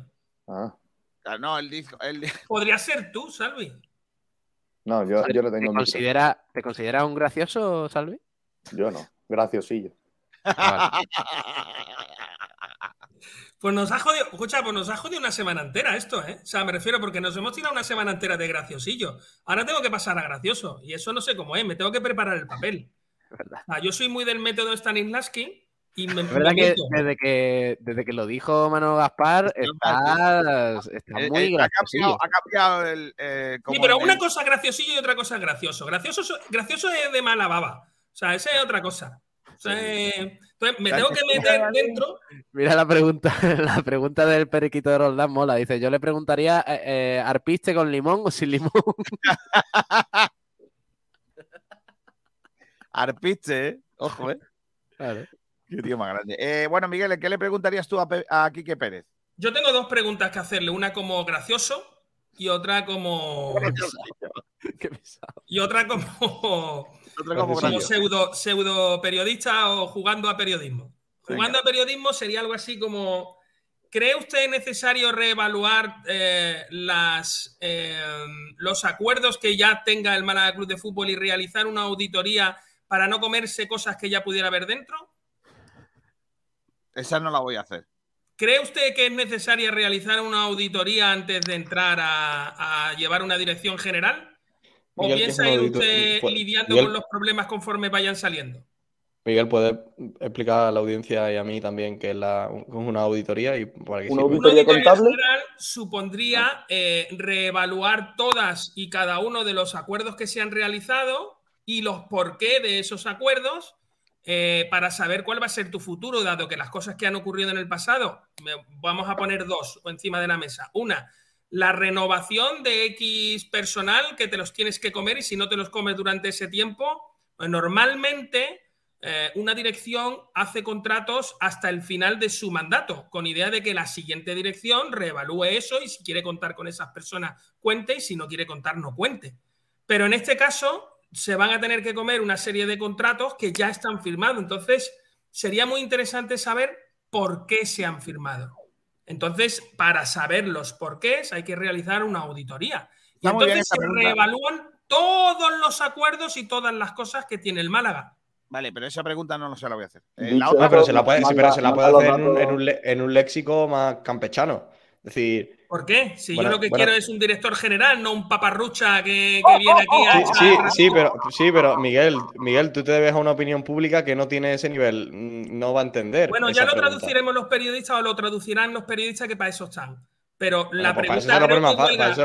Ah, Ah, No, él dijo, él dijo- Podría ser tú, Salvi. no, yo, yo le ¿Te, tengo micro. considera, ¿Te considera un gracioso, Salvi? Yo no, graciosillo. Vale. Pues nos ha jodido, escucha, pues nos ha jodido una semana entera esto, ¿eh? O sea, me refiero porque nos hemos tirado una semana entera de graciosillo. Ahora tengo que pasar a gracioso. Y eso no sé cómo es, me tengo que preparar el papel. verdad. Ah, yo soy muy del método Stanislavski y me, Es verdad me que desde que, desde que lo dijo Manolo Gaspar, estás, estás eh, muy eh, cambiado, ha cambiado el. eh, Sí, pero el- una cosa es graciosillo y otra cosa es gracioso. Gracioso, so- gracioso es de mala baba. O sea, esa es otra cosa. Entonces me tengo que meter dentro. Mira la pregunta, la pregunta del periquito de Roldán mola. Dice, yo le preguntaría, eh, eh, ¿arpiste con limón o sin limón? Arpiste, ¿eh? Ojo, ¿eh? Claro. Qué tío más grande. Eh, bueno, Miguel, ¿qué le preguntarías tú a, Pe- a Quique Pérez? Yo tengo dos preguntas que hacerle, una como gracioso y otra como Qué pesado. y otra como, Otra como como pseudo, pseudo periodista o jugando a periodismo. Jugando a periodismo sería algo así como ¿cree usted necesario reevaluar eh, las, eh, los acuerdos que ya tenga el Málaga Club de Fútbol y realizar una auditoría para no comerse cosas que ya pudiera haber dentro? Esa no la voy a hacer. ¿Cree usted que es necesaria realizar una auditoría antes de entrar a, a llevar una dirección general? ¿O Miguel, ¿qué piensa ir usted pues, lidiando Miguel- con los problemas conforme vayan saliendo? Miguel, ¿puedes explicar a la audiencia y a mí también qué es la, una auditoría y para qué Una? Una ¿Auditoría contable? general supondría eh, reevaluar todas y cada uno de los acuerdos que se han realizado y los porqué de esos acuerdos eh, para saber cuál va a ser tu futuro, dado que las cosas que han ocurrido en el pasado, me- vamos a poner dos encima de la mesa. Una, la renovación de X personal que te los tienes que comer y si no te los comes durante ese tiempo, pues normalmente eh, una dirección hace contratos hasta el final de su mandato, con idea de que la siguiente dirección reevalúe eso y si quiere contar con esas personas, cuente y si no quiere contar, no cuente. Pero en este caso se van a tener que comer una serie de contratos que ya están firmados. Entonces, sería muy interesante saber por qué se han firmado. Entonces, para saber los porqués hay que realizar una auditoría. Y Está entonces se reevalúan todos los acuerdos y todas las cosas que tiene el Málaga. Vale, pero esa pregunta no, no se la voy a hacer. Eh, Dicho la otra pero se la puede, sí, manda- pero se la puede manda los hacer en un, en un léxico más campechano. Es decir, ¿Por qué? Si Bueno, yo lo que bueno. quiero es un director general, no un paparrucha que, que viene aquí a Sí, sí, sí, pero, sí, pero Miguel, Miguel, tú te debes a una opinión pública que no tiene ese nivel. mm, No va a entender. Bueno, ya lo pregunta. traduciremos los periodistas o lo traducirán los periodistas que para eso están. Pero la pues pregunta, creo más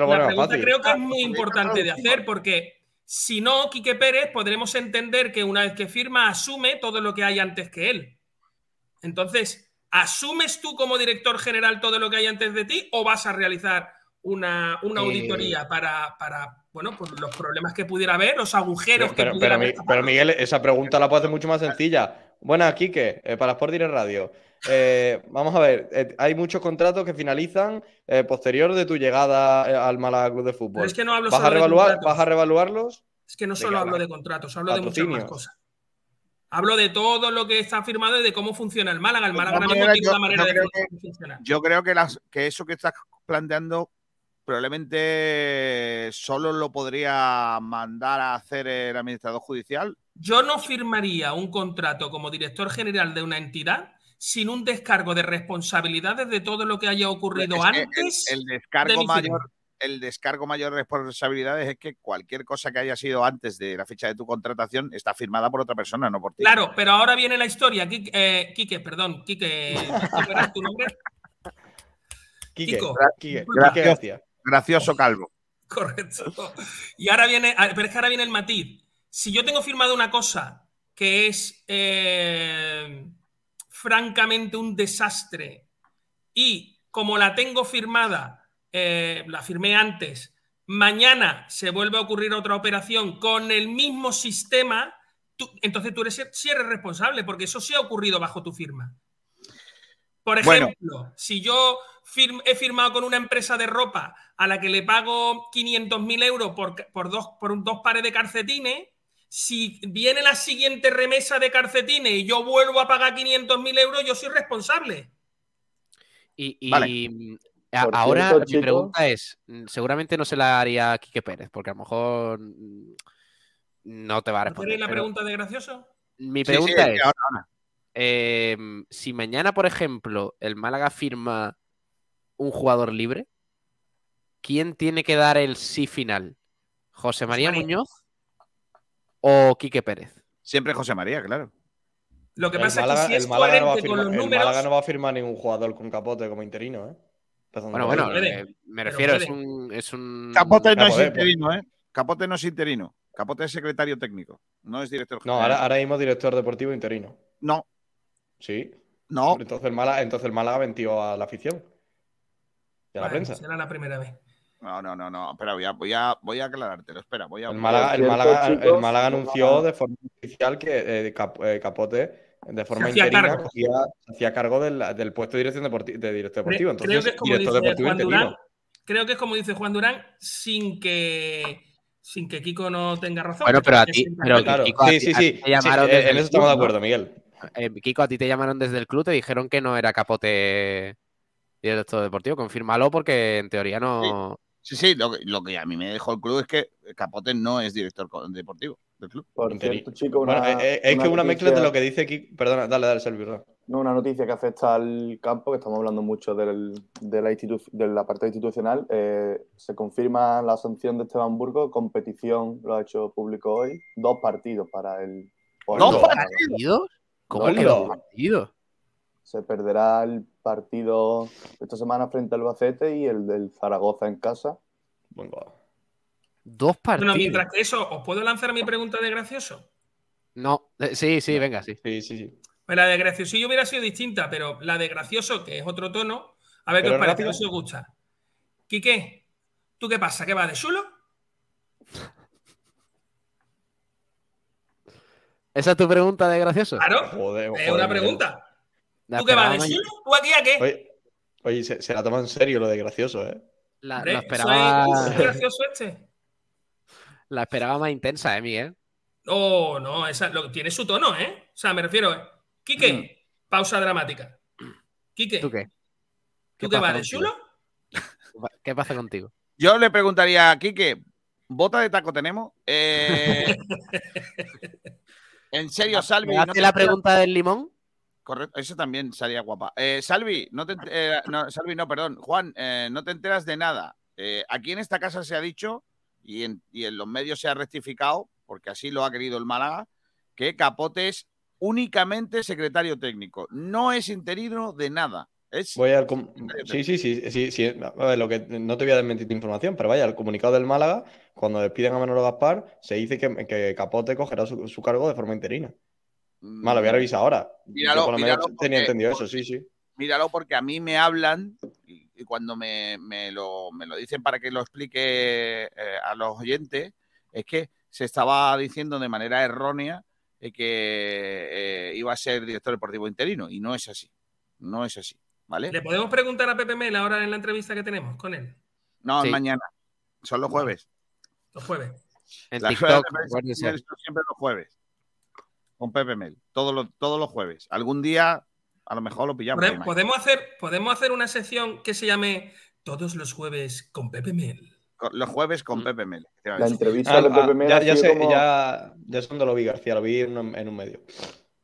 la pregunta creo que es muy Ah, importante de hacer porque Si no, Quique Pérez podremos entender que una vez que firma, asume todo lo que hay antes que él. Entonces, ¿asumes tú como director general todo lo que hay antes de ti o vas a realizar una, una Eh, auditoría para, para, bueno, pues los problemas que pudiera haber, los agujeros Pero, que pudiera pero, haber? Pero, Miguel, esa pregunta la puedo hacer mucho más sencilla. Buenas, Quique, eh, para Sport Direct Radio. Eh, vamos a ver, eh, hay muchos contratos que finalizan posterior de tu llegada al Málaga Club de Fútbol. Pero es que no hablo ¿Vas, a solo de revaluar, contratos. ¿Vas a revaluarlos? Es que no ¿De solo hablo de contratos, hablo de muchas más cosas. Hablo de todo lo que está firmado y de cómo funciona el Málaga. El De Málaga ahora mismo tiene una manera yo de fun- funcionar. Yo creo que, las, que eso que estás planteando probablemente solo lo podría mandar a hacer el administrador judicial. Yo no firmaría un contrato como director general de una entidad sin un descargo de responsabilidades de todo lo que haya ocurrido Es que antes. el, de descargo mayor. El descargo mayor de responsabilidades es que cualquier cosa que haya sido antes de la fecha de tu contratación está firmada por otra persona, no por ti. Claro, pero ahora viene la historia. Quique, eh, Quique, perdón, Quique, ¿cómo era tu nombre? Quique, Kiko. Quique, García. Gracioso calvo. Correcto. Y ahora viene, pero es que ahora viene el matiz. Si yo tengo firmado una cosa que es eh, francamente un desastre y como la tengo firmada, eh, la firmé antes, mañana se vuelve a ocurrir otra operación con el mismo sistema, tú- entonces tú eres, sí eres responsable porque eso sí ha ocurrido bajo tu firma. Por Bueno. ejemplo, si yo firm- he firmado con una empresa de ropa a la que le pago 500.000 euros por, por, dos, por dos pares de calcetines, si viene la siguiente remesa de calcetines y yo vuelvo a pagar 500.000 euros, yo soy responsable. Y, y, Vale. Por ahora cierto, mi pregunta es, mm, seguramente no se la haría a Quique Pérez, porque a lo mejor mm, no te va a ¿No responder. la pero pregunta de gracioso? Mi Sí, sí, pregunta es ahora- eh, si mañana, por ejemplo, el Málaga firma un jugador libre, ¿quién tiene que dar el sí final? ¿José María María. Muñoz o Quique Pérez? Siempre José María, claro. Lo que El pasa Málaga, es que si el es Málaga no va a coherente con firmar- los el números, Málaga no va a firmar ningún jugador con capote como interino, ¿eh? Bueno, bueno, eh, me refiero, es un, es un... Capote no es joder, interino, ¿eh? Capote no es interino. Capote es secretario técnico, no es director No, general. ahora, ahora mismo director deportivo interino. No, Sí. no. Entonces el Málaga, entonces el Málaga vendió a la afición. Y a la Vale, prensa. será la primera vez. No, no, no, no. Espera, voy a, voy a, voy a aclarártelo. Espera, voy a. El Málaga, el cierto, Málaga, el chicos, Málaga no anunció de forma oficial que eh, eh, Capote de forma Se interina cargo. cogía- se hacía cargo del, del puesto de dirección deporti- de director deportivo. creo Entonces, que es como director dice deportivo Juan interino. Durán. Creo que es como dice Juan Durán, sin que sin que Kiko no tenga razón. Bueno, pero a ti- pero. Claro, Kiko, sí, sí, a sí. ti te llamaron Sí, eh, desde en eso estamos de acuerdo, Miguel. Eh, Kiko, a ti te llamaron desde el club, te dijeron que no era Capote director deportivo. Confírmalo porque en teoría no... Sí, sí, lo, que- lo que a mí me dejó el club es que Capote no es director deportivo del club. Por cierto, chicos, una, Bueno, eh, eh, es que una mezcla de lo que dice Kiko. Perdona, dale, dale, Sergio. No, una noticia que afecta al campo, que estamos hablando mucho del- de, la institu- de la parte institucional. eh, se confirma la sanción de Esteban Burgos, competición, lo ha hecho público hoy, dos partidos para el... ¿Dos ¿Partidos? ¿Cómo que dos partidos? Se perderá el partido de esta semana frente al Albacete y el del Zaragoza en casa. Venga. Dos partidos. Bueno, mientras que eso, ¿os puedo lanzar mi pregunta de gracioso? No, eh, sí, sí, venga, sí. Sí, sí, sí. Pues la de graciosillo hubiera sido distinta, pero la de gracioso, que es otro tono, a ver qué os parece, rápido. a ver si os gusta. Quique, ¿tú qué pasa? ¿Qué va de chulo? ¿Esa es tu pregunta de gracioso? Claro, Joder, es una pregunta. ¿Tú qué vas de chulo? ¿Tú aquí a qué? Oye, oye se, se la toma en serio lo de gracioso, ¿eh? la, Hombre, la ¿eso esperaba, es gracioso este? la esperaba más intensa, ¿eh, Miguel? Oh, no, esa, lo, tiene su tono, ¿eh? O sea, me refiero, ¿eh? Quique, pausa dramática. Quique, ¿Tú qué? ¿tú ¿Qué vas de contigo? chulo? ¿Qué pasa contigo? Yo le preguntaría a Quique, ¿bota de taco tenemos? Eh, en serio, Salvi. ¿Me ¿no hace te la pregunta del limón? Correcto, eso también sería guapa. Eh, Salvi, no te, eh, no, Salvi, no, perdón. Juan, eh, no te enteras de nada. Eh, aquí en esta casa se ha dicho, y en, y en los medios se ha rectificado, porque así lo ha querido el Málaga, que Capote es únicamente secretario técnico. No es interino de nada. Es- Voy al com- sí, sí, sí, sí, sí. A ver, lo que no te voy a desmentir tu información, pero vaya, el comunicado del Málaga, cuando despiden a Manolo Gaspar, se dice que, que Capote cogerá su, su cargo de forma interina. Más, lo voy a revisar ahora. Míralo, Yo por lo menos míralo, tenía porque- entendido eso, sí, sí. Míralo porque a mí me hablan y, y cuando me, me lo, me lo dicen para que lo explique eh, a los oyentes, es que se estaba diciendo de manera errónea eh, que eh, iba a ser director deportivo interino y no es así. No es así, ¿vale? ¿Le podemos preguntar a Pepe Mel ahora en la entrevista que tenemos con él? No, Sí. es mañana. Son los jueves. Los jueves. En TikTok, siempre los jueves. Con Pepe Mel. Todos los, todos los jueves. Algún día, a lo mejor lo pillamos. Podemos hacer, podemos hacer una sección que se llame Todos los jueves con Pepe Mel. Los jueves Mm. con Pepe Mel. La entrevista Ah, de ah, Pepe Mel ya, ha ya sido sé, como- ya, ya sé dónde lo vi, García, lo vi en un, en un medio.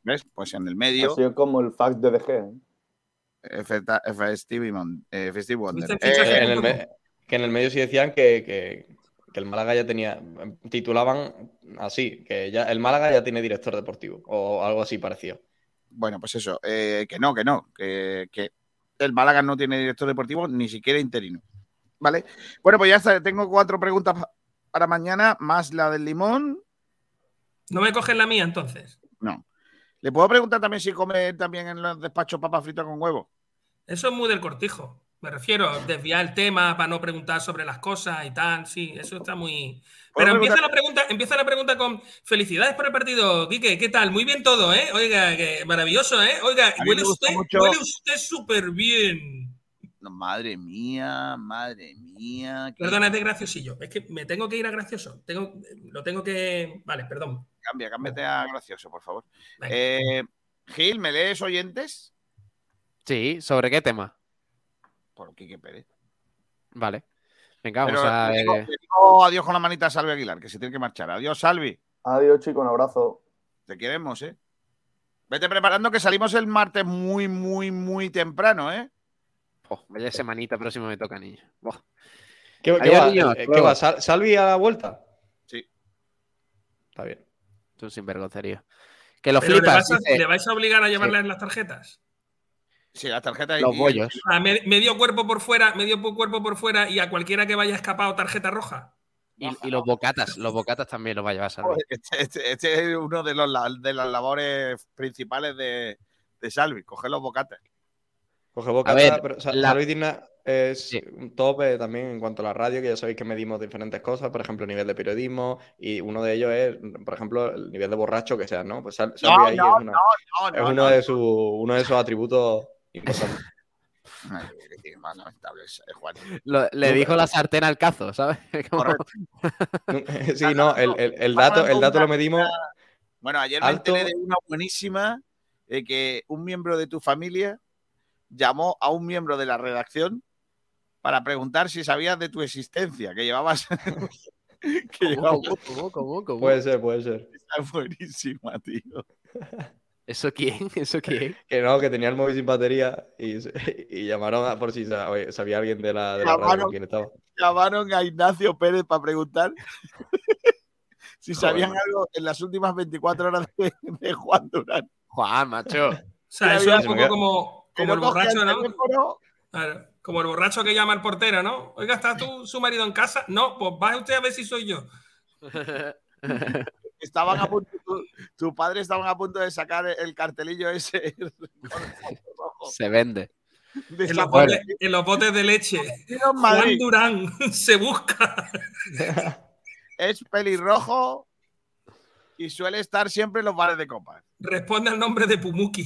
¿Ves? Pues en el ha medio. sido como el fax de DG. ¿eh? Mon- eh, Wonder. Eh, en el me- que en el medio sí decían que, que- que el Málaga ya tenía, titulaban así, que ya el Málaga ya tiene director deportivo, o algo así parecido. bueno, pues eso. eh, que no, que no. Que, que el Málaga no tiene director deportivo, ni siquiera interino. ¿Vale? Bueno, pues ya está. Tengo cuatro preguntas pa- para mañana, más la del limón. ¿No me coges la mía entonces? No. ¿Le puedo preguntar también si come también en los despachos papa frita con huevo? Eso es muy del cortijo. Me refiero a desviar el tema para no preguntar sobre las cosas y tal. Sí, eso está muy. ¿Puedo Pero empieza la pregunta, empieza la pregunta con felicidades por el partido, Quique. ¿Qué tal? Muy bien todo, ¿eh? Oiga, que maravilloso, ¿eh? Oiga, huele usted, huele usted súper bien. No, madre mía, madre mía. qué- Perdona, es de graciosillo. Es que me tengo que ir a gracioso. Tengo, lo tengo que. Vale, perdón. Cambia, cámbiate a gracioso, por favor. Eh, Gil, ¿me lees oyentes? Sí, ¿sobre qué tema? Por Quique Pérez. Vale. Venga, Pero vamos a digo, digo adiós con la manita a Salvi Aguilar, que se tiene que marchar. Adiós, Salvi. Adiós, chicos, un abrazo. Te queremos, ¿eh? Vete preparando que salimos el martes muy, muy, muy temprano, ¿eh? Oh, vaya semanita próxima me toca, niño. Buah. ¿Qué, va? niños, Eh, ¿qué va? ¿Sal- ¿Salvi a la vuelta? Sí. Está bien. Es un sinvergoncerío. Que lo Pero ¿le, flipas. vais a, dice, le vais a obligar a llevarles las tarjetas? Sí, la tarjeta los y- bollos. A me- medio cuerpo por fuera, medio cuerpo por fuera y a cualquiera que vaya escapado tarjeta roja. Y, y los bocatas. Los bocatas también los va a llevar Salvi. Joder, Este, este- este es uno de, los, de las labores principales de, de Salvi, coger los bocates. Coge boca, ver, pero Sa- la- Salvi Digna es Sí. un tope también en cuanto a la radio, que ya sabéis que medimos diferentes cosas, por ejemplo, nivel de periodismo, y uno de ellos es, por ejemplo, el nivel de borracho que sea, ¿no? Pues Sal- Salvi No, ahí no, es, una- No, es no, uno, no. de su, uno de esos atributos importantes. Ay, qué tío más lamentable es, eh, Juan. Lo- le dijo la sartén al cazo, ¿sabes? Como- sí, no, el, el- el dato, el dato lo medimos. Bueno, ayer me Alto. enteré de una buenísima de que un miembro de tu familia llamó a un miembro de la redacción para preguntar si sabías de tu existencia, que llevabas. que llevabas. ¿Cómo, cómo, cómo, cómo? Puede ser, puede ser. Está buenísima, tío. ¿Eso quién? ¿Eso quién? Que no, que tenía el móvil sin batería y, y llamaron a- por si sa- oye, sabía alguien de la, de la radio Llamaron. quién estaba. Llamaron a Ignacio Pérez para preguntar si Joder. sabían algo en las últimas 24 horas de, de Juan Durán. Juan, macho. O sea, eso es un poco como, como el borracho, ¿no? Claro, Como el borracho que llama al portero, ¿no? Oiga, ¿está tu, su marido en casa? No, pues vaya usted a ver si soy yo. Estaban a punto, tu, tu padre estaban a punto de sacar el cartelillo ese. Se vende. En los, botes, en los botes de leche. Juan. Durán se busca. Es pelirrojo y suele estar siempre en los bares de copas. Responde al nombre de Pumuki.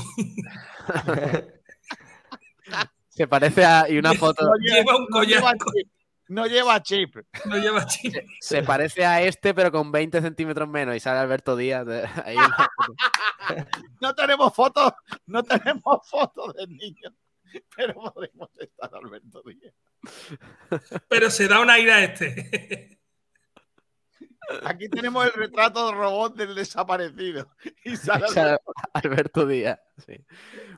Se parece a. Y una foto. Lleva un no lleva collar. No lleva chip. No lleva chip. Se parece a este, pero con 20 centímetros menos. Y sale Alberto Díaz. de- ahí en la foto. No tenemos fotos, no tenemos fotos del niño, pero podemos estar Alberto Díaz. Pero se da un aire a este. Aquí tenemos el retrato de robot del desaparecido. Y sale Alberto Díaz. sí.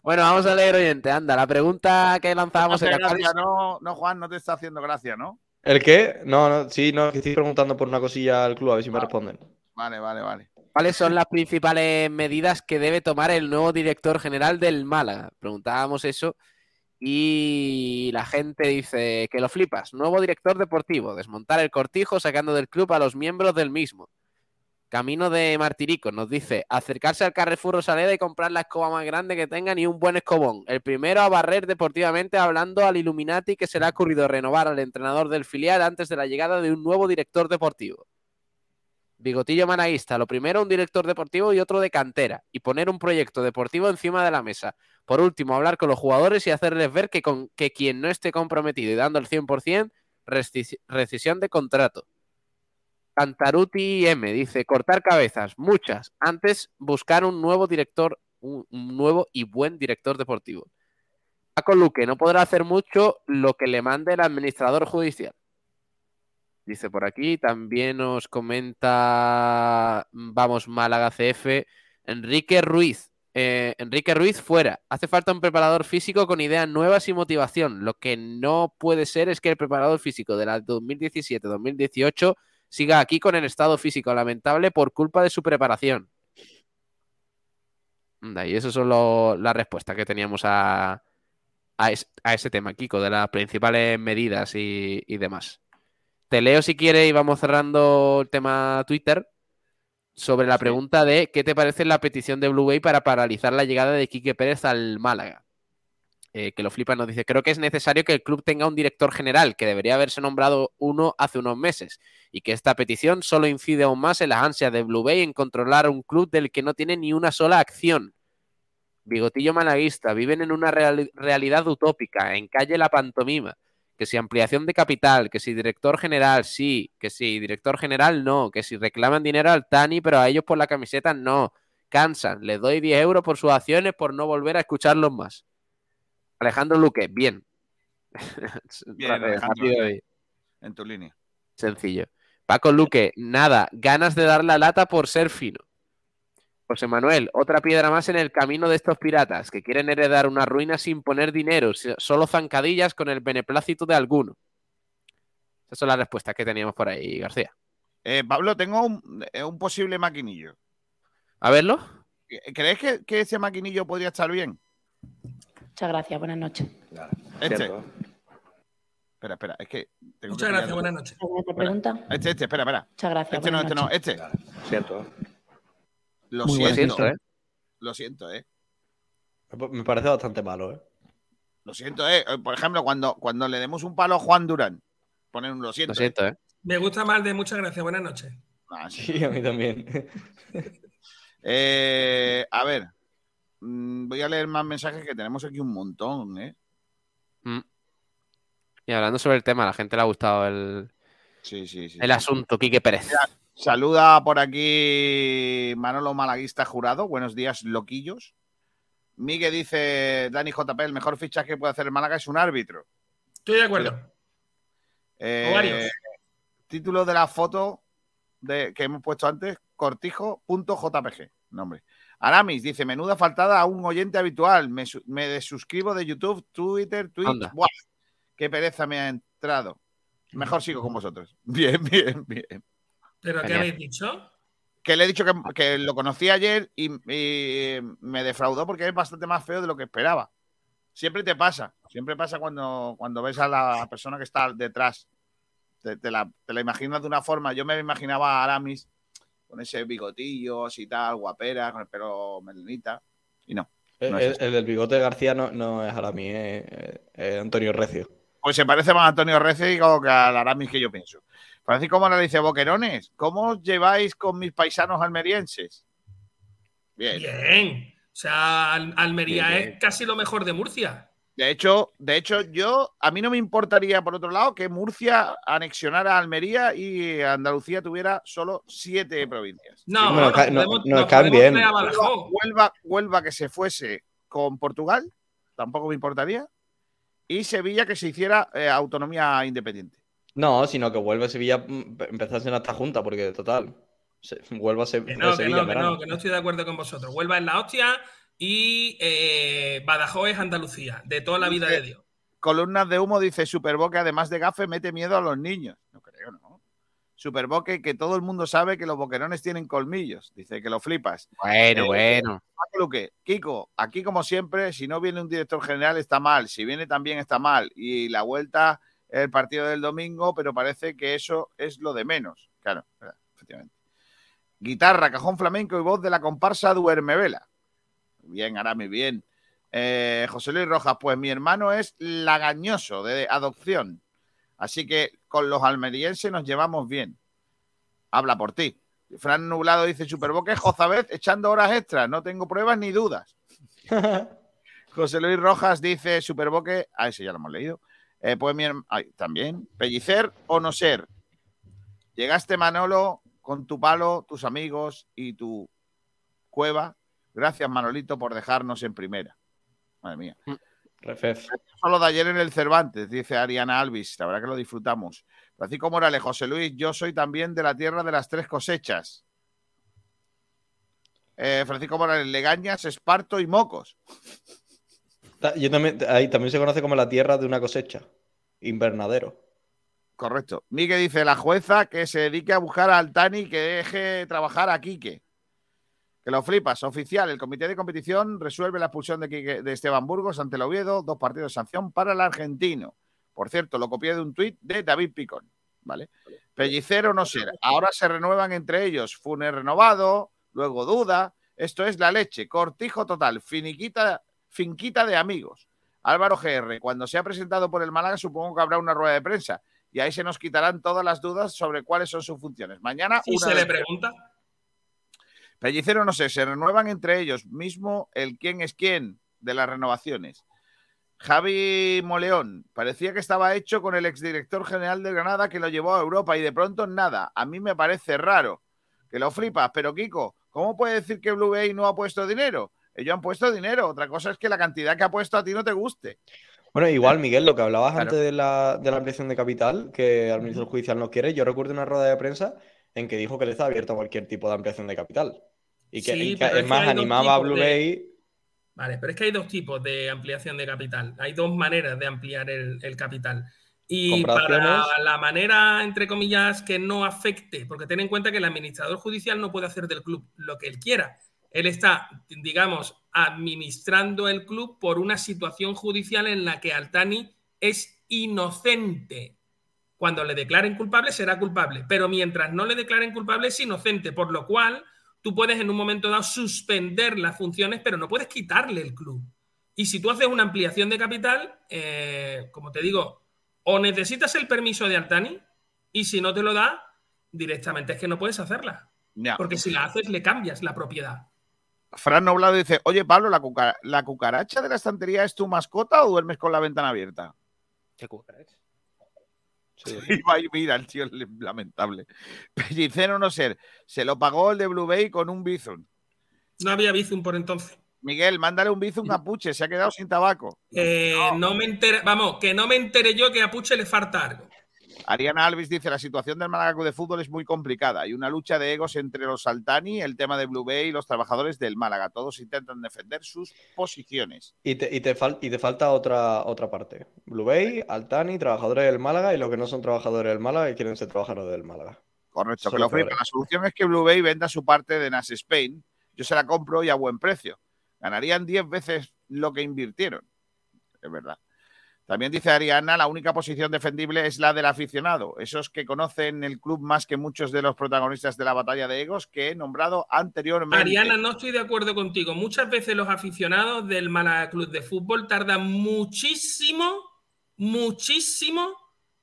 Bueno, vamos a leer oyente. Anda, la pregunta que No lanzábamos. ¿cuáles- gracia, no, no, Juan, no te está haciendo gracia, ¿no? ¿El qué? No, no, sí, no, que estoy preguntando por una cosilla al club, a ver si me responden. Vale, vale, vale. ¿Cuáles son las principales medidas que debe tomar el nuevo director general del Málaga? Preguntábamos eso Y la gente dice que lo flipas. Nuevo director deportivo, desmontar el cortijo sacando del club a los miembros del mismo. Camino de Martirico nos dice acercarse al Carrefour Rosaleda y comprar la escoba más grande que tengan y un buen escobón. El primero a barrer deportivamente hablando al Illuminati que se le ha ocurrido renovar al entrenador del filial antes de la llegada de un nuevo director deportivo. Bigotillo Manaísta, lo primero un director deportivo y otro de cantera y poner un proyecto deportivo encima de la mesa. Por último, hablar con los jugadores y hacerles ver que, con, que quien no esté comprometido y dando el 100%, rescis- rescisión de contrato. Cantaruti M dice, cortar cabezas, muchas. Antes buscar un nuevo director, un, nuevo y buen director deportivo. Paco Luque no podrá hacer mucho lo que le mande el administrador judicial. Dice por aquí, también nos comenta, vamos, Málaga CF, Enrique Ruiz. Eh, Enrique Ruiz fuera. Hace falta un preparador físico con ideas nuevas y motivación. Lo que no puede ser es que el preparador físico de la 2017-2018 siga aquí con el estado físico lamentable por culpa de su preparación. Y eso son lo- las respuestas que teníamos a, es- a ese tema, Kiko, de las principales medidas y, y demás. Te leo si quieres y vamos cerrando el tema Twitter sobre la pregunta de qué te parece la petición de Blue Bay para paralizar la llegada de Quique Pérez al Málaga. Eh, que lo flipa nos dice, creo que es necesario que el club tenga un director general, que debería haberse nombrado uno hace unos meses, y que esta petición solo incide aún más en las ansias de Blue Bay en controlar un club del que no tiene ni una sola acción. Bigotillo malaguista, viven en una reali- realidad utópica, en calle la pantomima, que si ampliación de capital, que si director general sí, que si director general no, que si reclaman dinero al Tani, pero a ellos por la camiseta no, cansan, les doy 10 euros por sus acciones por no volver a escucharlos más. Alejandro Luque, bien. Bien, Alejandro, en tu línea. sencillo. Paco Luque, nada, ganas de dar la lata por ser fino. José Manuel, otra piedra más en el camino de estos piratas que quieren heredar una ruina sin poner dinero, solo zancadillas con el beneplácito de alguno. Esas son las respuestas que teníamos por ahí, García. Eh, Pablo, tengo un, eh, un posible maquinillo. A verlo. ¿Crees que, que ese maquinillo podría estar bien? Muchas gracias, buenas noches. Este. Cierto. Espera, espera, es que. tengo Muchas que gracias, buenas noches. ¿Alguna otra Espera. pregunta? Este, este, espera, espera. Muchas gracias. Este no, este no, este. Cierto. Lo Muy siento. siento, ¿eh? Lo siento, eh. Me parece bastante malo, ¿eh? Lo siento, eh. Por ejemplo, cuando, cuando le demos un palo a Juan Durán, ponen un lo siento. Lo siento, ¿eh? Me gusta más de muchas gracias, buenas noches. Ah, sí. Sí, a mí también. Eh, a ver. Mm, Voy a leer más mensajes que tenemos aquí un montón, ¿eh? Mm. Y hablando sobre el tema, a la gente le ha gustado el, Sí, sí, sí. el asunto, Quique Pérez. Saluda por aquí Manolo Malaguista Jurado. Buenos días, loquillos. Miguel dice, Dani JP, el mejor fichaje que puede hacer el Málaga es un árbitro. Estoy de acuerdo. Eh, título de la foto de, que hemos puesto antes, cortijo.jpg. Nombre. Aramis dice, menuda faltada a un oyente habitual. Me, me desuscribo de YouTube, Twitter, Twitch. Buah, qué pereza me ha entrado. Mejor sigo con vosotros. Bien, bien, bien. ¿Pero qué Genial. habéis dicho? Que le he dicho que, que lo conocí ayer y, y me defraudó porque es bastante más feo de lo que esperaba. Siempre te pasa, siempre pasa cuando, cuando ves a la persona que está detrás. Te, te la, te la imaginas de una forma. Yo me imaginaba a Aramis con ese bigotillo así tal, guapera, con el pelo melenita. Y no. El, No es el- el del bigote de García no, no es mí, es, es Antonio Recio. Pues se parece más a Antonio Recigo que al Aramis que yo pienso. Francisco Mora dice, Boquerones, ¿cómo os lleváis con mis paisanos almerienses? Bien. Bien. O sea, Al- Almería Bien, bien. es casi lo mejor de Murcia. De hecho, de hecho, yo a mí no me importaría, por otro lado, que Murcia anexionara a Almería y Andalucía tuviera solo siete provincias. No, no- podemos- Huelva, Badajoz. Huelva, Huelva que se fuese con Portugal, tampoco me importaría. Y Sevilla que se hiciera eh, autonomía independiente. No, sino que vuelve a Sevilla, mm, empezase en esta junta, porque total, se, vuelva a Se- Que de no, que Sevilla no, en que no, que no estoy de acuerdo con vosotros. Huelva es la hostia y eh, Badajoz es Andalucía, de toda la vida de Dios. Columnas de humo dice Superboque, además de gafe, mete miedo a los niños. No creo, ¿no? Superboque, que todo el mundo sabe que los boquerones tienen colmillos. Dice que lo flipas. Bueno, Eh, bueno. Luque, Kiko, aquí como siempre, si no viene un director general está mal, si viene también está mal. Y la vuelta, el partido del domingo, pero parece que eso es lo de menos. Claro, efectivamente. Guitarra, cajón flamenco y voz de la comparsa Duerme Vela. Bien, Arami, bien. Eh, José Luis Rojas, pues mi hermano es lagañoso de adopción. Así que con los almerienses nos llevamos bien. Habla por ti. Fran Nublado dice Superboque Jozabez echando horas extras. No tengo pruebas ni dudas. José Luis Rojas dice Superboque. Ah, ese ya lo hemos leído. Eh, pues mi herm- ay, también. Pellicer o no ser. Llegaste, Manolo, con tu palo, tus amigos y tu cueva. Gracias, Manolito, por dejarnos en primera. Madre mía. Refef. Solo de ayer en el Cervantes, dice Ariana Alvis. La verdad que lo disfrutamos. Francisco Morales, José Luis, yo soy también de la tierra de las tres cosechas. Eh, Francisco Morales, Legañas, Esparto y Mocos. También, ahí también se conoce como la tierra de una cosecha. Invernadero. Correcto. Miguel dice, la jueza que se dedique a buscar a Altani que deje trabajar a Quique. Que lo flipas. Oficial, el comité de competición resuelve la expulsión de, Quique- de Esteban Burgos ante el Oviedo. Dos partidos de sanción para el argentino. Por cierto, lo copié de un tuit de David Picón. ¿Vale? Pellicero no ser. Ahora se renuevan entre ellos. Funes renovado, luego duda. Esto es la leche. Cortijo total. Finiquita, finquita de amigos. Álvaro GR, cuando se ha presentado por el Málaga, supongo que habrá una rueda de prensa. Y ahí se nos quitarán todas las dudas sobre cuáles son sus funciones. Mañana, una se le pregunta. Pellicero no sé, se renuevan entre ellos mismo el quién es quién de las renovaciones. Javi Moleón, parecía que estaba hecho con el exdirector general de Granada que lo llevó a Europa y de pronto nada. A mí me parece raro. Que lo flipas, pero Kiko, ¿cómo puede decir que Blue Bay no ha puesto dinero? Ellos han puesto dinero. Otra cosa es que la cantidad que ha puesto a ti no te guste. Bueno, igual, Miguel, lo que hablabas Claro. antes de la, de la ampliación de capital, que al ministro judicial no quiere, yo recuerdo una rueda de prensa en que dijo que le estaba abierto a cualquier tipo de ampliación de capital. Y que, Sí, y que, pero es que más, animaba a Blue de- Bay. Vale, pero es que hay dos tipos de ampliación de capital. Hay dos maneras de ampliar el, el capital. Y para la manera, entre comillas, que no afecte, porque ten en cuenta que el administrador judicial no puede hacer del club lo que él quiera. Él está, digamos, administrando el club por una situación judicial en la que Altani es inocente. Cuando le declaren culpable, será culpable. Pero mientras no le declaren culpable, es inocente. Por lo cual, tú puedes en un momento dado suspender las funciones, pero no puedes quitarle el club. Y si tú haces una ampliación de capital, eh, como te digo, o necesitas el permiso de Altani, y si no te lo da, directamente es que no puedes hacerla. Porque si la haces, le cambias la propiedad. Fran Noblado dice, oye Pablo, ¿la, cuca- ¿la cucaracha de la estantería es tu mascota o duermes con la ventana abierta? ¿Qué cucaracha? Y va y mira, el tío es lamentable. Pellicero no ser. Se lo pagó el de Blue Bay con un Bizum. No había Bizum por entonces. Miguel, mándale un Bizum a Puche, se ha quedado sin tabaco. Eh, no me entere, vamos, que no me entere yo que a Puche le falta algo. Ariana Alves dice, la situación del Málaga de Fútbol es muy complicada. Hay una lucha de egos entre los Saltani, el tema de Blue Bay y los trabajadores del Málaga. Todos intentan defender sus posiciones. Y te, y te fal- y te falta otra, otra parte. Blue Bay, Altani, trabajadores del Málaga y los que no son trabajadores del Málaga y quieren ser trabajadores del Málaga. Correcto, que lo. La solución es que Blue Bay venda su parte de Nas Spain. Yo se la compro y a buen precio. Ganarían 10 veces lo que invirtieron. Es verdad. También dice Ariana, la única posición defendible es la del aficionado. Esos que conocen el club más que muchos de los protagonistas de la batalla de egos que he nombrado anteriormente. Ariana, no estoy de acuerdo contigo. Muchas veces los aficionados del Málaga Club de Fútbol tardan muchísimo, muchísimo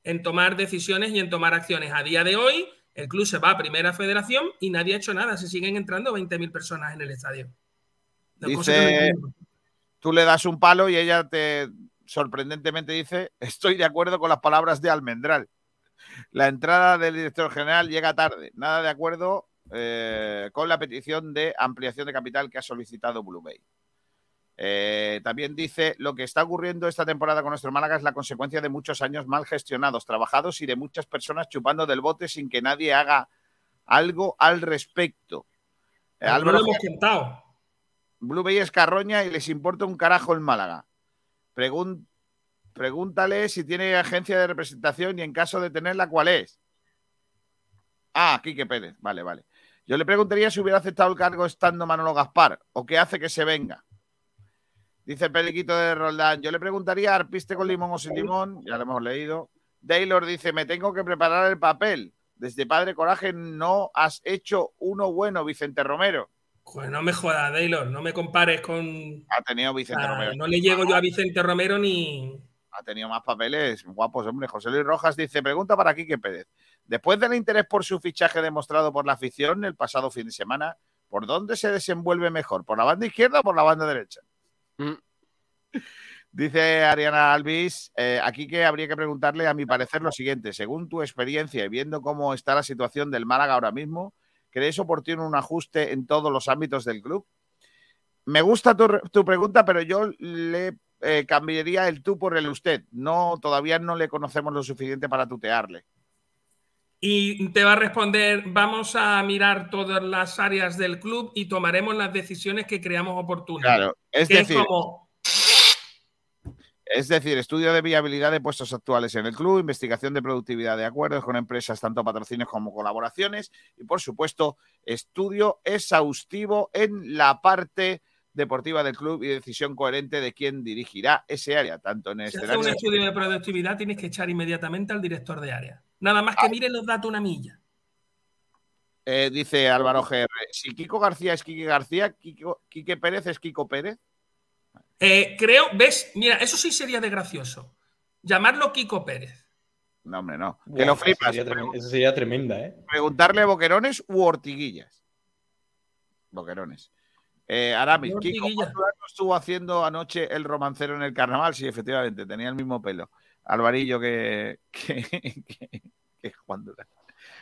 en tomar decisiones y en tomar acciones. A día de hoy, el club se va a Primera Federación y nadie ha hecho nada. Se siguen entrando 20.000 personas en el estadio. Dice, tú le das un palo y ella te sorprendentemente dice, estoy de acuerdo con las palabras de Almendral. La entrada del director general llega tarde. Nada de acuerdo eh, con la petición de ampliación de capital que ha solicitado Blue Bay. Eh, también dice, lo que está ocurriendo esta temporada con nuestro Málaga es la consecuencia de muchos años mal gestionados, trabajados y de muchas personas chupando del bote sin que nadie haga algo al respecto. Eh, No lo hemos contado. Blue Bay es carroña y les importa un carajo el Málaga. Pregúntale si tiene agencia de representación y en caso de tenerla, ¿cuál es? Ah, Quique Pérez. Vale, vale. Yo le preguntaría si hubiera aceptado el cargo estando Manolo Gaspar o qué hace que se venga. Dice el peliquito de Roldán. Yo le preguntaría arpiste con limón o sin limón. Ya lo hemos leído. Taylor dice: Me tengo que preparar el papel. Desde Padre Coraje no has hecho uno bueno, Vicente Romero. Pues no me jodas, Taylor, no me compares con. Ha tenido Vicente Ah, Romero. no le llego yo a Vicente Romero ni. Ha tenido más papeles guapos, hombre. José Luis Rojas dice: Pregunta para Quique Pérez. Después del interés por su fichaje demostrado por la afición el pasado fin de semana, ¿por dónde se desenvuelve mejor? ¿Por la banda izquierda o por la banda derecha? Mm. Dice Ariana Alvis, eh, aquí que habría que preguntarle, a mi parecer, lo siguiente. Según tu experiencia y viendo cómo está la situación del Málaga ahora mismo, ¿crees oportuno un ajuste en todos los ámbitos del club? Me gusta tu, tu pregunta, pero yo le eh, cambiaría el tú por el usted. No, todavía no le conocemos lo suficiente para tutearle. Y te va a responder, vamos a mirar todas las áreas del club y tomaremos las decisiones que creamos oportunas. Claro, es Que decir, como, Es decir, estudio de viabilidad de puestos actuales en el club, investigación de productividad de acuerdos con empresas, tanto patrocinios como colaboraciones, y por supuesto, estudio exhaustivo en la parte deportiva del club y decisión coherente de quién dirigirá ese área, tanto en el si escenario. un estudio de productividad, tienes que echar inmediatamente al director de área. Nada más que mire los datos una milla. Eh, dice Álvaro GR, si Kiko García es Quique García, Kiko- Quique Pérez es Kiko Pérez. Eh, creo, ves, mira, eso sí sería de gracioso. Llamarlo Kiko Pérez. No, hombre, no. Que lo eso flipas. sería tremen- Eso sería tremenda, ¿eh? Preguntarle boquerones u ortiguillas. Boquerones. Eh, Aramis, Kiko estuvo haciendo anoche el romancero en el carnaval. Sí, efectivamente, tenía el mismo pelo. Alvarillo que, que, que- que Juan Durán.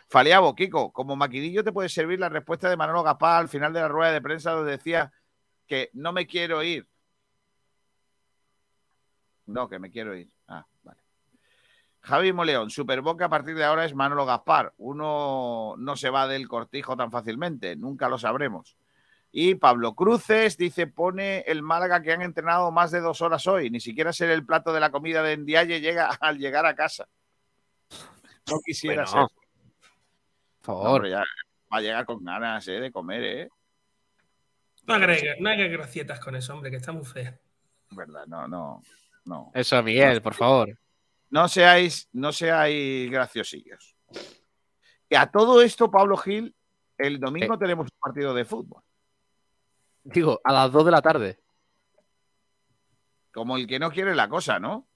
Faliabo, Kiko, como maquinillo te puede servir la respuesta de Manolo Gapá al final de la rueda de prensa donde decía que no me quiero ir. No, que me quiero ir. Ah, vale. Javi Moleón, Superboca a partir de ahora es Manolo Gaspar. Uno no se va del cortijo tan fácilmente, nunca lo sabremos. Y Pablo Cruces dice, pone el Málaga que han entrenado más de dos horas hoy. Ni siquiera ser el plato de la comida de Ndiaye llega al llegar a casa. No quisiera Bueno, ser. Por favor. ya va a llegar con ganas eh, de comer, ¿eh? No agregues, no hagas gracietas con eso, hombre, que está muy fea. Verdad, no, no, no. Eso, Miguel, por favor. No seáis, no seáis graciosillos. Y a todo esto, Pablo Gil, el domingo tenemos un partido de fútbol. Digo, a las 2 de la tarde. Como el que no quiere la cosa, ¿no?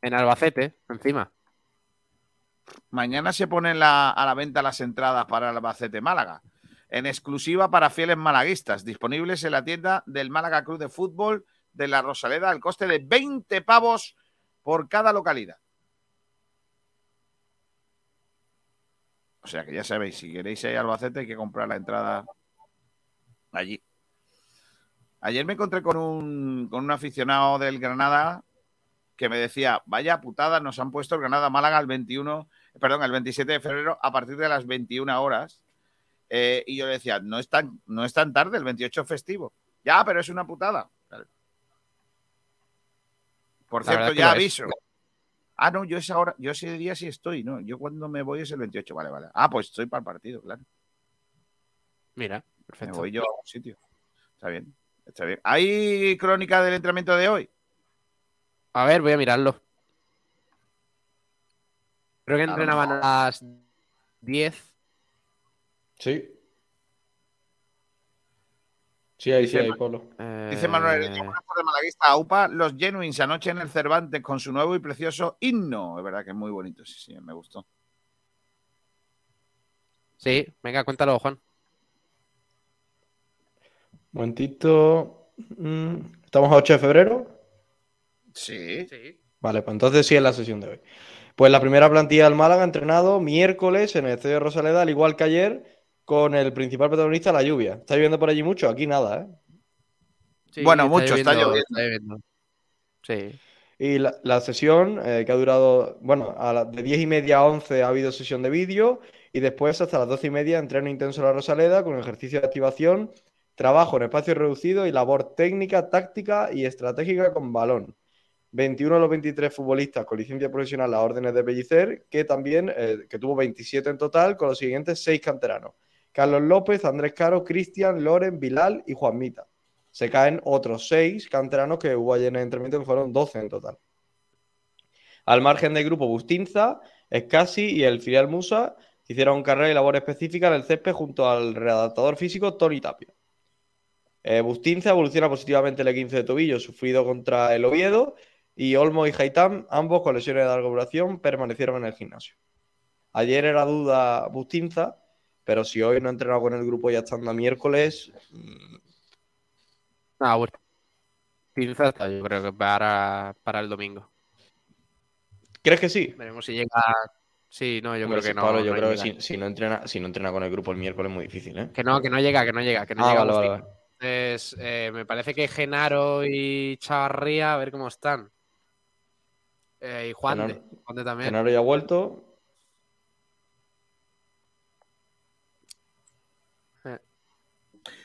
En Albacete, encima. Mañana se ponen la- a la venta las entradas para Albacete Málaga. En exclusiva para fieles malaguistas, disponibles en la tienda del Málaga Club de Fútbol de la Rosaleda al coste de 20 pavos por cada localidad. O sea que ya sabéis, si queréis ir a Albacete hay que comprar la entrada allí. Ayer me encontré con un, con un aficionado del Granada que me decía, vaya putada, nos han puesto el Granada Málaga el 21, perdón, el 27 de febrero a partir de las 21 horas. Eh, y yo le decía, no es, tan, no es tan tarde, el 28 es festivo. Ya, pero es una putada. Por La cierto, es ya es. aviso. Ah, no, yo esa hora, yo ese día sí estoy, ¿no? Yo cuando me voy es el 28, vale, vale. Ah, pues estoy para el partido, claro. Mira, Me perfecto. voy yo a un sitio. Está bien, está bien. ¿Hay crónica del entrenamiento de hoy? A ver, voy a mirarlo. Creo que entrenaban a las 10. Sí. Sí, ahí sí, Dice ahí, Pablo. Dice Manuel, Eh, Heredia, tardes, malaguista AUPA, los Genuines anoche en el Cervantes con su nuevo y precioso himno. Es verdad que es muy bonito, sí, sí, me gustó. Sí, venga, cuéntalo, Juan. Momentito. Mm, ¿Estamos a 8 de febrero? Sí. Vale, pues entonces sí es la sesión de hoy. Pues la primera plantilla del Málaga ha entrenado miércoles en el Estadio de Rosaleda, al igual que ayer, con el principal protagonista, la lluvia. ¿Está lloviendo por allí mucho? Aquí nada, ¿eh? Sí, Bueno, mucho, está lloviendo. está lloviendo. Sí. Y la, la sesión, eh, que ha durado, bueno, a la- de 10 y media a 11 ha habido sesión de vídeo y después hasta las 12 y media entreno intenso en la Rosaleda con ejercicio de activación, trabajo en espacio reducido y labor técnica, táctica y estratégica con balón. 21 de los 23 futbolistas con licencia profesional a órdenes de Pellicer, que también eh, que tuvo 27 en total, con los siguientes seis canteranos. Carlos López, Andrés Caro, Cristian, Loren, Bilal y Juanmita. Se caen otros seis canteranos que hubo ayer en el entrenamiento, que fueron 12 en total. Al margen del grupo Bustinza, Escasi y el filial Musa hicieron carrera y labor específica en el césped junto al redactador físico Tony Tapia. Eh, Bustinza evoluciona positivamente el 15 de tobillo sufrido contra el Oviedo y Olmo y Haitán, ambos con lesiones de larga duración, permanecieron en el gimnasio. Ayer era duda Bustinza, pero si hoy no ha entrenado con el grupo ya estando a miércoles, mm, Ah, bueno. Yo creo que para, para el domingo. ¿crees que sí? Veremos si llega. Sí, no, yo Hombre, creo que sí, no. Pablo, yo no creo que si, si no entrena, si no entrena con el grupo el miércoles es muy difícil, ¿eh? Que no, que no llega, que no llega, que no Ah, llega. vale, vale, Agustín. vale. Es, eh, me parece que Genaro y Chavarría, a ver cómo están. Eh, y Juan de, Juan de también. Genaro ya ha vuelto.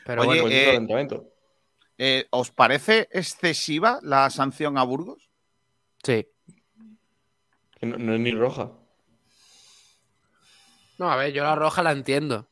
Pero Oye, bueno, eh. Eh, ¿Os parece excesiva la sanción a Burgos? sí. Que no, no es ni roja. No, a ver, yo la roja la entiendo.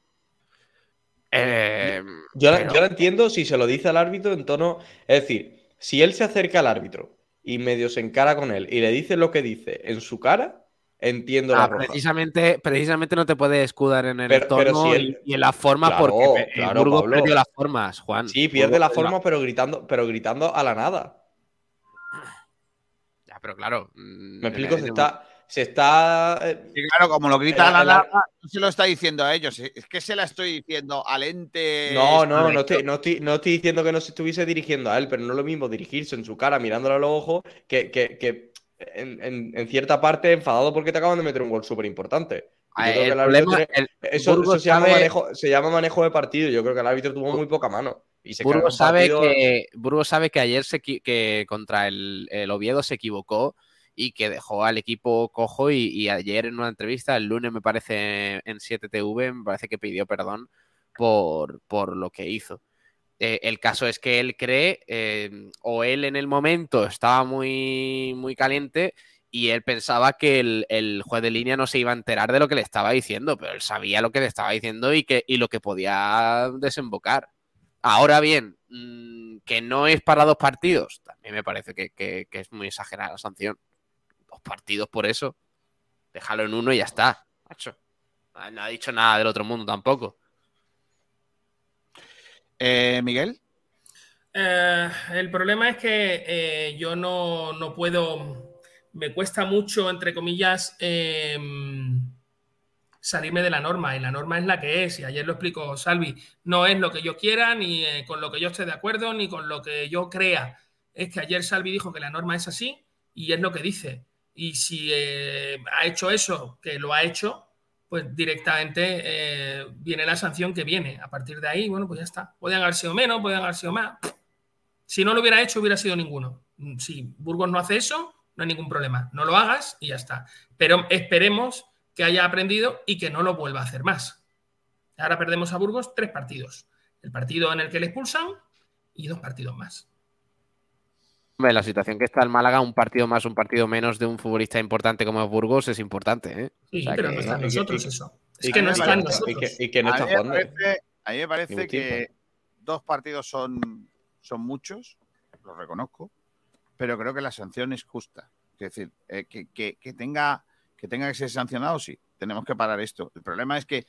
Eh, Yo la, pero- yo la entiendo si se lo dice al árbitro en tono. Es decir, si él se acerca al árbitro y medio se encara con él y le dice lo que dice en su cara, entiendo la Ah, roja. precisamente, precisamente no te puedes escudar en el Pero- pero tono si él- y, en las formas Claro, porque el claro, Burgos Pablo. perdió las formas, Juan. Sí, pierde Burgos la perdió forma, pero gritando, pero gritando a la nada. Ya, pero claro. mm, Me explico, se está. Se está. eh, Y claro, como lo grita El- la el- larga, no se lo está diciendo a ellos. Es que se la estoy diciendo al ente. No, no, no estoy, no, estoy, no estoy diciendo que no se estuviese dirigiendo a él, pero no es lo mismo dirigirse en su cara mirándole a los ojos que, que- que en, en- en cierta parte enfadado porque te acaban de meter un gol súper importante. Ah, Eso, eso se, llama sabe- manejo, se llama manejo de partido. Yo creo que el árbitro tuvo muy poca mano. Y se Burgos sabe, partido- que, Burgos sabe que ayer se, que contra el, el Oviedo se equivocó y que dejó al equipo cojo y, y ayer en una entrevista, el lunes me parece en 7TV, me parece que pidió perdón por, por lo que hizo. Eh, el caso es que él cree, eh, o él en el momento estaba muy, muy caliente y él pensaba que el, el juez de línea no se iba a enterar de lo que le estaba diciendo, pero él sabía lo que le estaba diciendo y, que, y lo que podía desembocar. Ahora bien, mm, que no es para dos partidos, también me parece que, que- que es muy exagerada la sanción. Dos partidos por eso. Déjalo en uno y ya está. macho. No ha dicho nada del otro mundo tampoco. Eh, Miguel. Eh, el problema es que eh, yo no, no puedo, me cuesta mucho, entre comillas, eh, salirme de la norma. Y la norma es la que es. Y ayer lo explicó Salvi. No es lo que yo quiera, ni eh, con lo que yo esté de acuerdo, ni con lo que yo crea. Es que ayer Salvi dijo que la norma es así y es lo que dice. Y si ha hecho eso, que lo ha hecho, pues directamente eh, viene la sanción que viene. A partir de ahí, bueno, pues ya está. Pueden haber sido menos, pueden haber sido más. Si no lo hubiera hecho, hubiera sido ninguno. Si Burgos no hace eso, no hay ningún problema. No lo hagas y ya está. Pero esperemos que haya aprendido y que no lo vuelva a hacer más. Ahora perdemos a Burgos tres partidos. El partido en el que le expulsan y dos partidos más. Hombre, la situación que está el Málaga, un partido más, un partido menos de un futbolista importante como es Burgos, es importante. ¿eh? Sí, O sea pero que- no está en nosotros y- eso. y Es que no me está en y nosotros. que, y que no a está mí me jugando. parece, a mí me parece que dos partidos son, son muchos, lo reconozco, pero creo que la sanción es justa. Es decir, eh, que, que- que tenga, que tenga que ser sancionado, sí, tenemos que parar esto. El problema es que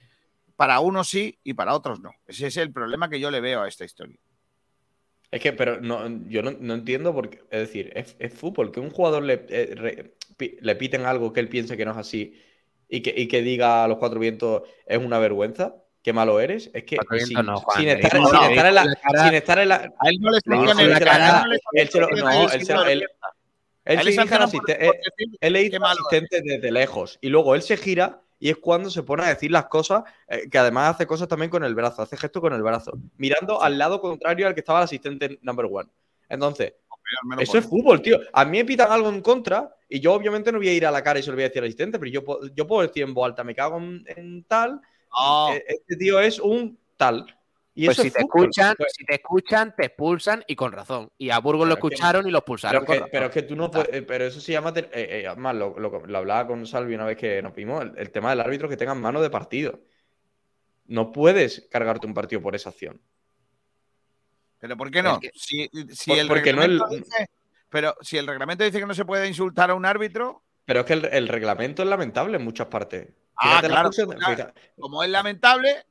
para unos sí y para otros no. Ese es el problema que yo le veo a esta historia. Es que, pero no, yo no, no entiendo por qué. Es decir, es, es fútbol. Que un jugador le, eh, re- pi- le piten algo que él piense que no es así y que, y que diga a los cuatro vientos es una vergüenza, qué malo eres. Es que sin, vientos no, Juan, sin le estar, sin estar en la, cara- sin estar en la. A él no le explican en la cara, Él se lo- no, él se lo- él- Él le Él, él es. asistente desde lejos. Y luego él se gira y es cuando se pone a decir las cosas, eh, que además hace cosas también con el brazo, hace gestos con el brazo, mirando al lado contrario al que estaba el asistente number one. Entonces, eso es fútbol, tío. A mí me pitan algo en contra y yo obviamente no voy a ir a la cara y se lo voy a decir al asistente, pero yo, puedo- yo puedo decir en voz alta, me cago en, en tal, No, eh, este tío es un tal. Y Pues eso si es te fútbol. escuchan, Pues- si te expulsan y con razón. Y a Burgos lo que- escucharon y lo expulsaron. Pero, con que, pero es que tú no puedes. eh, Pero eso se llama. eh, eh, además, lo, lo- lo hablaba con Salvi una vez que nos vimos. El, el tema del árbitro que tenga mano de partido. No puedes cargarte un partido por esa acción. Pero ¿por qué no? Es que- Si, si Por- el porque no el- reglamento dice, pero si el reglamento dice que no se puede insultar a un árbitro, Pero es que el, el reglamento es lamentable en muchas partes. Ah, Fíjate claro, como es lamentable,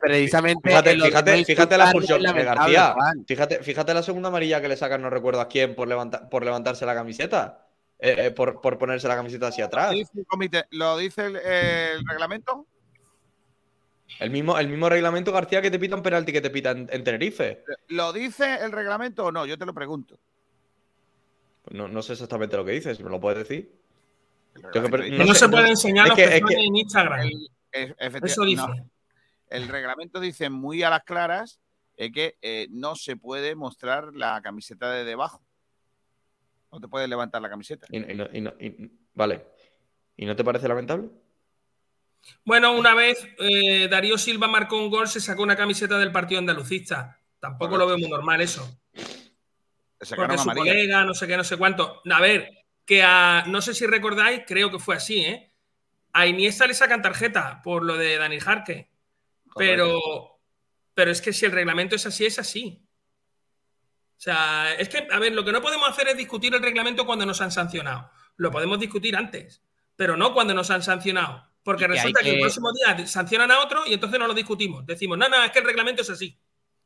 precisamente. Fíjate, de la expulsión, es eh, García. Fíjate, fíjate la segunda amarilla que le sacan, no recuerdo a quién, por, levanta- por levantarse la camiseta. Eh, eh, por, por ponerse la camiseta hacia atrás. dice el comité- ¿lo dice el, el reglamento? El mismo, el mismo reglamento, García, que te pita un penalti que te pita en, en Tenerife. ¿Lo dice el reglamento o no? Yo te lo pregunto. Pues No, no sé exactamente lo que dice, si me lo puedes decir. Yo que no sé, se puede enseñar es los que- es que- en Instagram. el- Eso dice. no. El reglamento dice muy a las claras eh, que eh, no se puede mostrar la camiseta de debajo. No te puedes levantar la camiseta. Y- y no- y no- y- vale. ¿Y no te parece lamentable? Bueno, una vez eh, Darío Silva marcó un gol, se sacó una camiseta del partido andalucista. Tampoco lo veo muy normal eso. Porque su amarilla. colega, no sé qué, no sé cuánto. A ver, que a, no sé si recordáis, creo que fue así, ¿eh? A Iniesta le sacan tarjeta por lo de Dani Jarque. Pero, pero es que si el reglamento es así, es así. O sea, es que, a ver, lo que no podemos hacer es discutir el reglamento cuando nos han sancionado. Lo podemos discutir antes, pero no cuando nos han sancionado. Porque que resulta que, el próximo día sancionan a otro y entonces no lo discutimos. Decimos, no, no, es que el reglamento es así.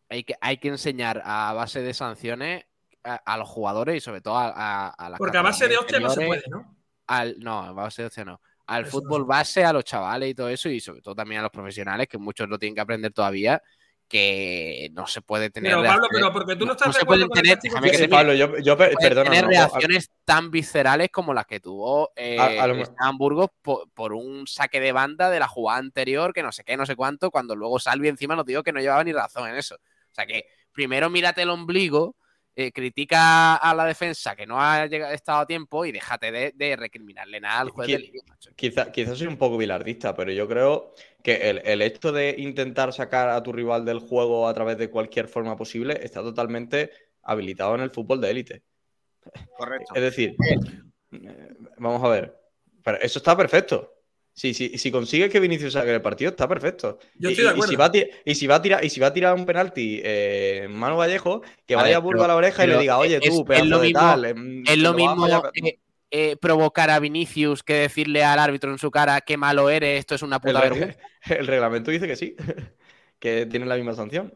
Hay que, hay que enseñar a base de sanciones a, a los jugadores y sobre todo a, a, las Porque a base de hostia no se puede, ¿no? al, no, a base de hostia no. Al Eso no fútbol se base, a los chavales y todo eso, y sobre todo también a los profesionales, que muchos lo tienen que aprender todavía, que no se puede tener. Pero Pablo, pero porque tú no estás no se pueden tener, déjame que Sí, Pablo, yo, yo perdona. tener no, reacciones tan viscerales como las que tuvo eh, A- Cristian Burgos por, por un saque de banda de la jugada anterior, que no sé qué, no sé cuánto, cuando luego Salvi encima nos dijo que no llevaba ni razón en eso. O sea que primero mírate el ombligo, eh, critica a la defensa que no ha llegado, estado a tiempo y déjate de, de recriminarle nada al juez de Qui- línea, macho. Quizá- quizás soy un poco bilardista, pero yo creo que el, el hecho de intentar sacar a tu rival del juego a través de cualquier forma posible está totalmente habilitado en el fútbol de élite. Correcto. Es decir, eh, vamos a ver, pero eso está perfecto. Si, si, si consigues que Vinicius saque el partido, está perfecto. Yo Y- estoy de y- y, si acuerdo. va a ti- y si va a tirar, y si va a tirar un penalti eh, Manu Vallejo, que A vaya a Burgo a la oreja y le diga, oye, es- tú, es pedazo lo de mismo- tal. em, Es lo a mismo fallar". eh, eh, provocar a Vinicius que decirle al árbitro en su cara qué malo eres, esto es una El, puta re- vergüenza. el reglamento dice que sí, que tiene la misma sanción.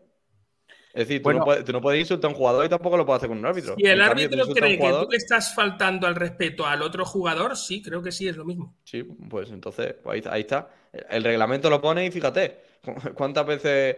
Es decir, tú, Bueno. no puedes, tú no puedes insultar a un jugador y tampoco lo puedes hacer con un árbitro. Si el En cambio, árbitro un cree que tú le estás faltando al respeto al otro jugador, sí, creo que sí es lo mismo. Sí, pues entonces, pues ahí, está- ahí está. El reglamento lo pone y fíjate, cu- cuántas veces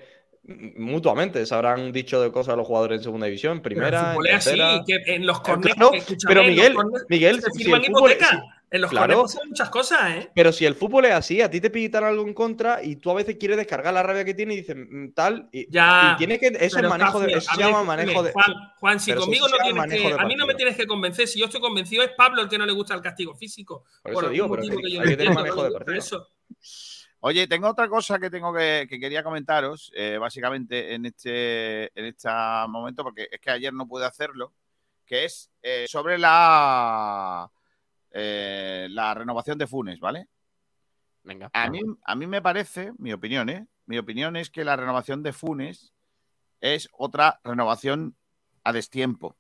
mutuamente se habrán dicho de cosas a los jugadores en segunda división, en Pero primera, en así, tercera. que en los corners, claro, pero en los Miguel, corners Miguel, se si firman el fútbol- hipotecas. si- En los claro. pasan muchas cosas, ¿eh? Pero si el fútbol es así, a ti te pitan algo en contra y tú a veces quieres descargar la rabia que tiene y dices mm, tal. Y, Ya, y tiene que. Eso es manejo de. Eso a se llama manejo de. Juan, Juan, si conmigo no tienes que. A mí no me tienes que convencer. Si yo estoy convencido, es Pablo el que no le gusta el castigo físico. Por eso algún digo, pero motivo que- que yo hay no que tener manejo de partido. eso. Oye, tengo otra cosa que tengo que, que quería comentaros, eh, básicamente en este, en este momento, porque es que ayer no pude hacerlo, que es eh, sobre la, eh, la renovación de Funes, ¿vale? Venga. A mí, a mí me parece, mi opinión, ¿eh? Mi opinión es que la renovación de Funes es otra renovación a destiempo.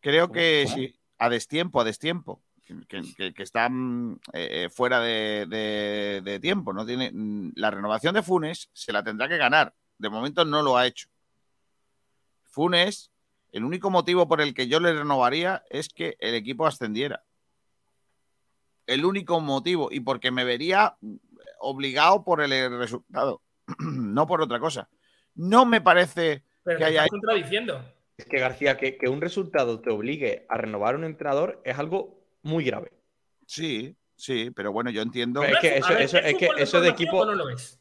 Creo que sí, a destiempo, a destiempo. Que, que- que están eh, fuera de, de- de tiempo. No tiene, la renovación de Funes se la tendrá que ganar. De momento no lo ha hecho. Funes, el único motivo por el que yo le renovaría es que el equipo ascendiera el único motivo y porque me vería obligado por el resultado, no por otra cosa. No me parece Pero que haya estás contradiciendo. Es que García, que, que un resultado te obligue a renovar un entrenador es algo muy grave. Sí, sí, pero bueno, yo entiendo. Es que eso, ver, eso, es que fútbol eso de equipo. o no lo es?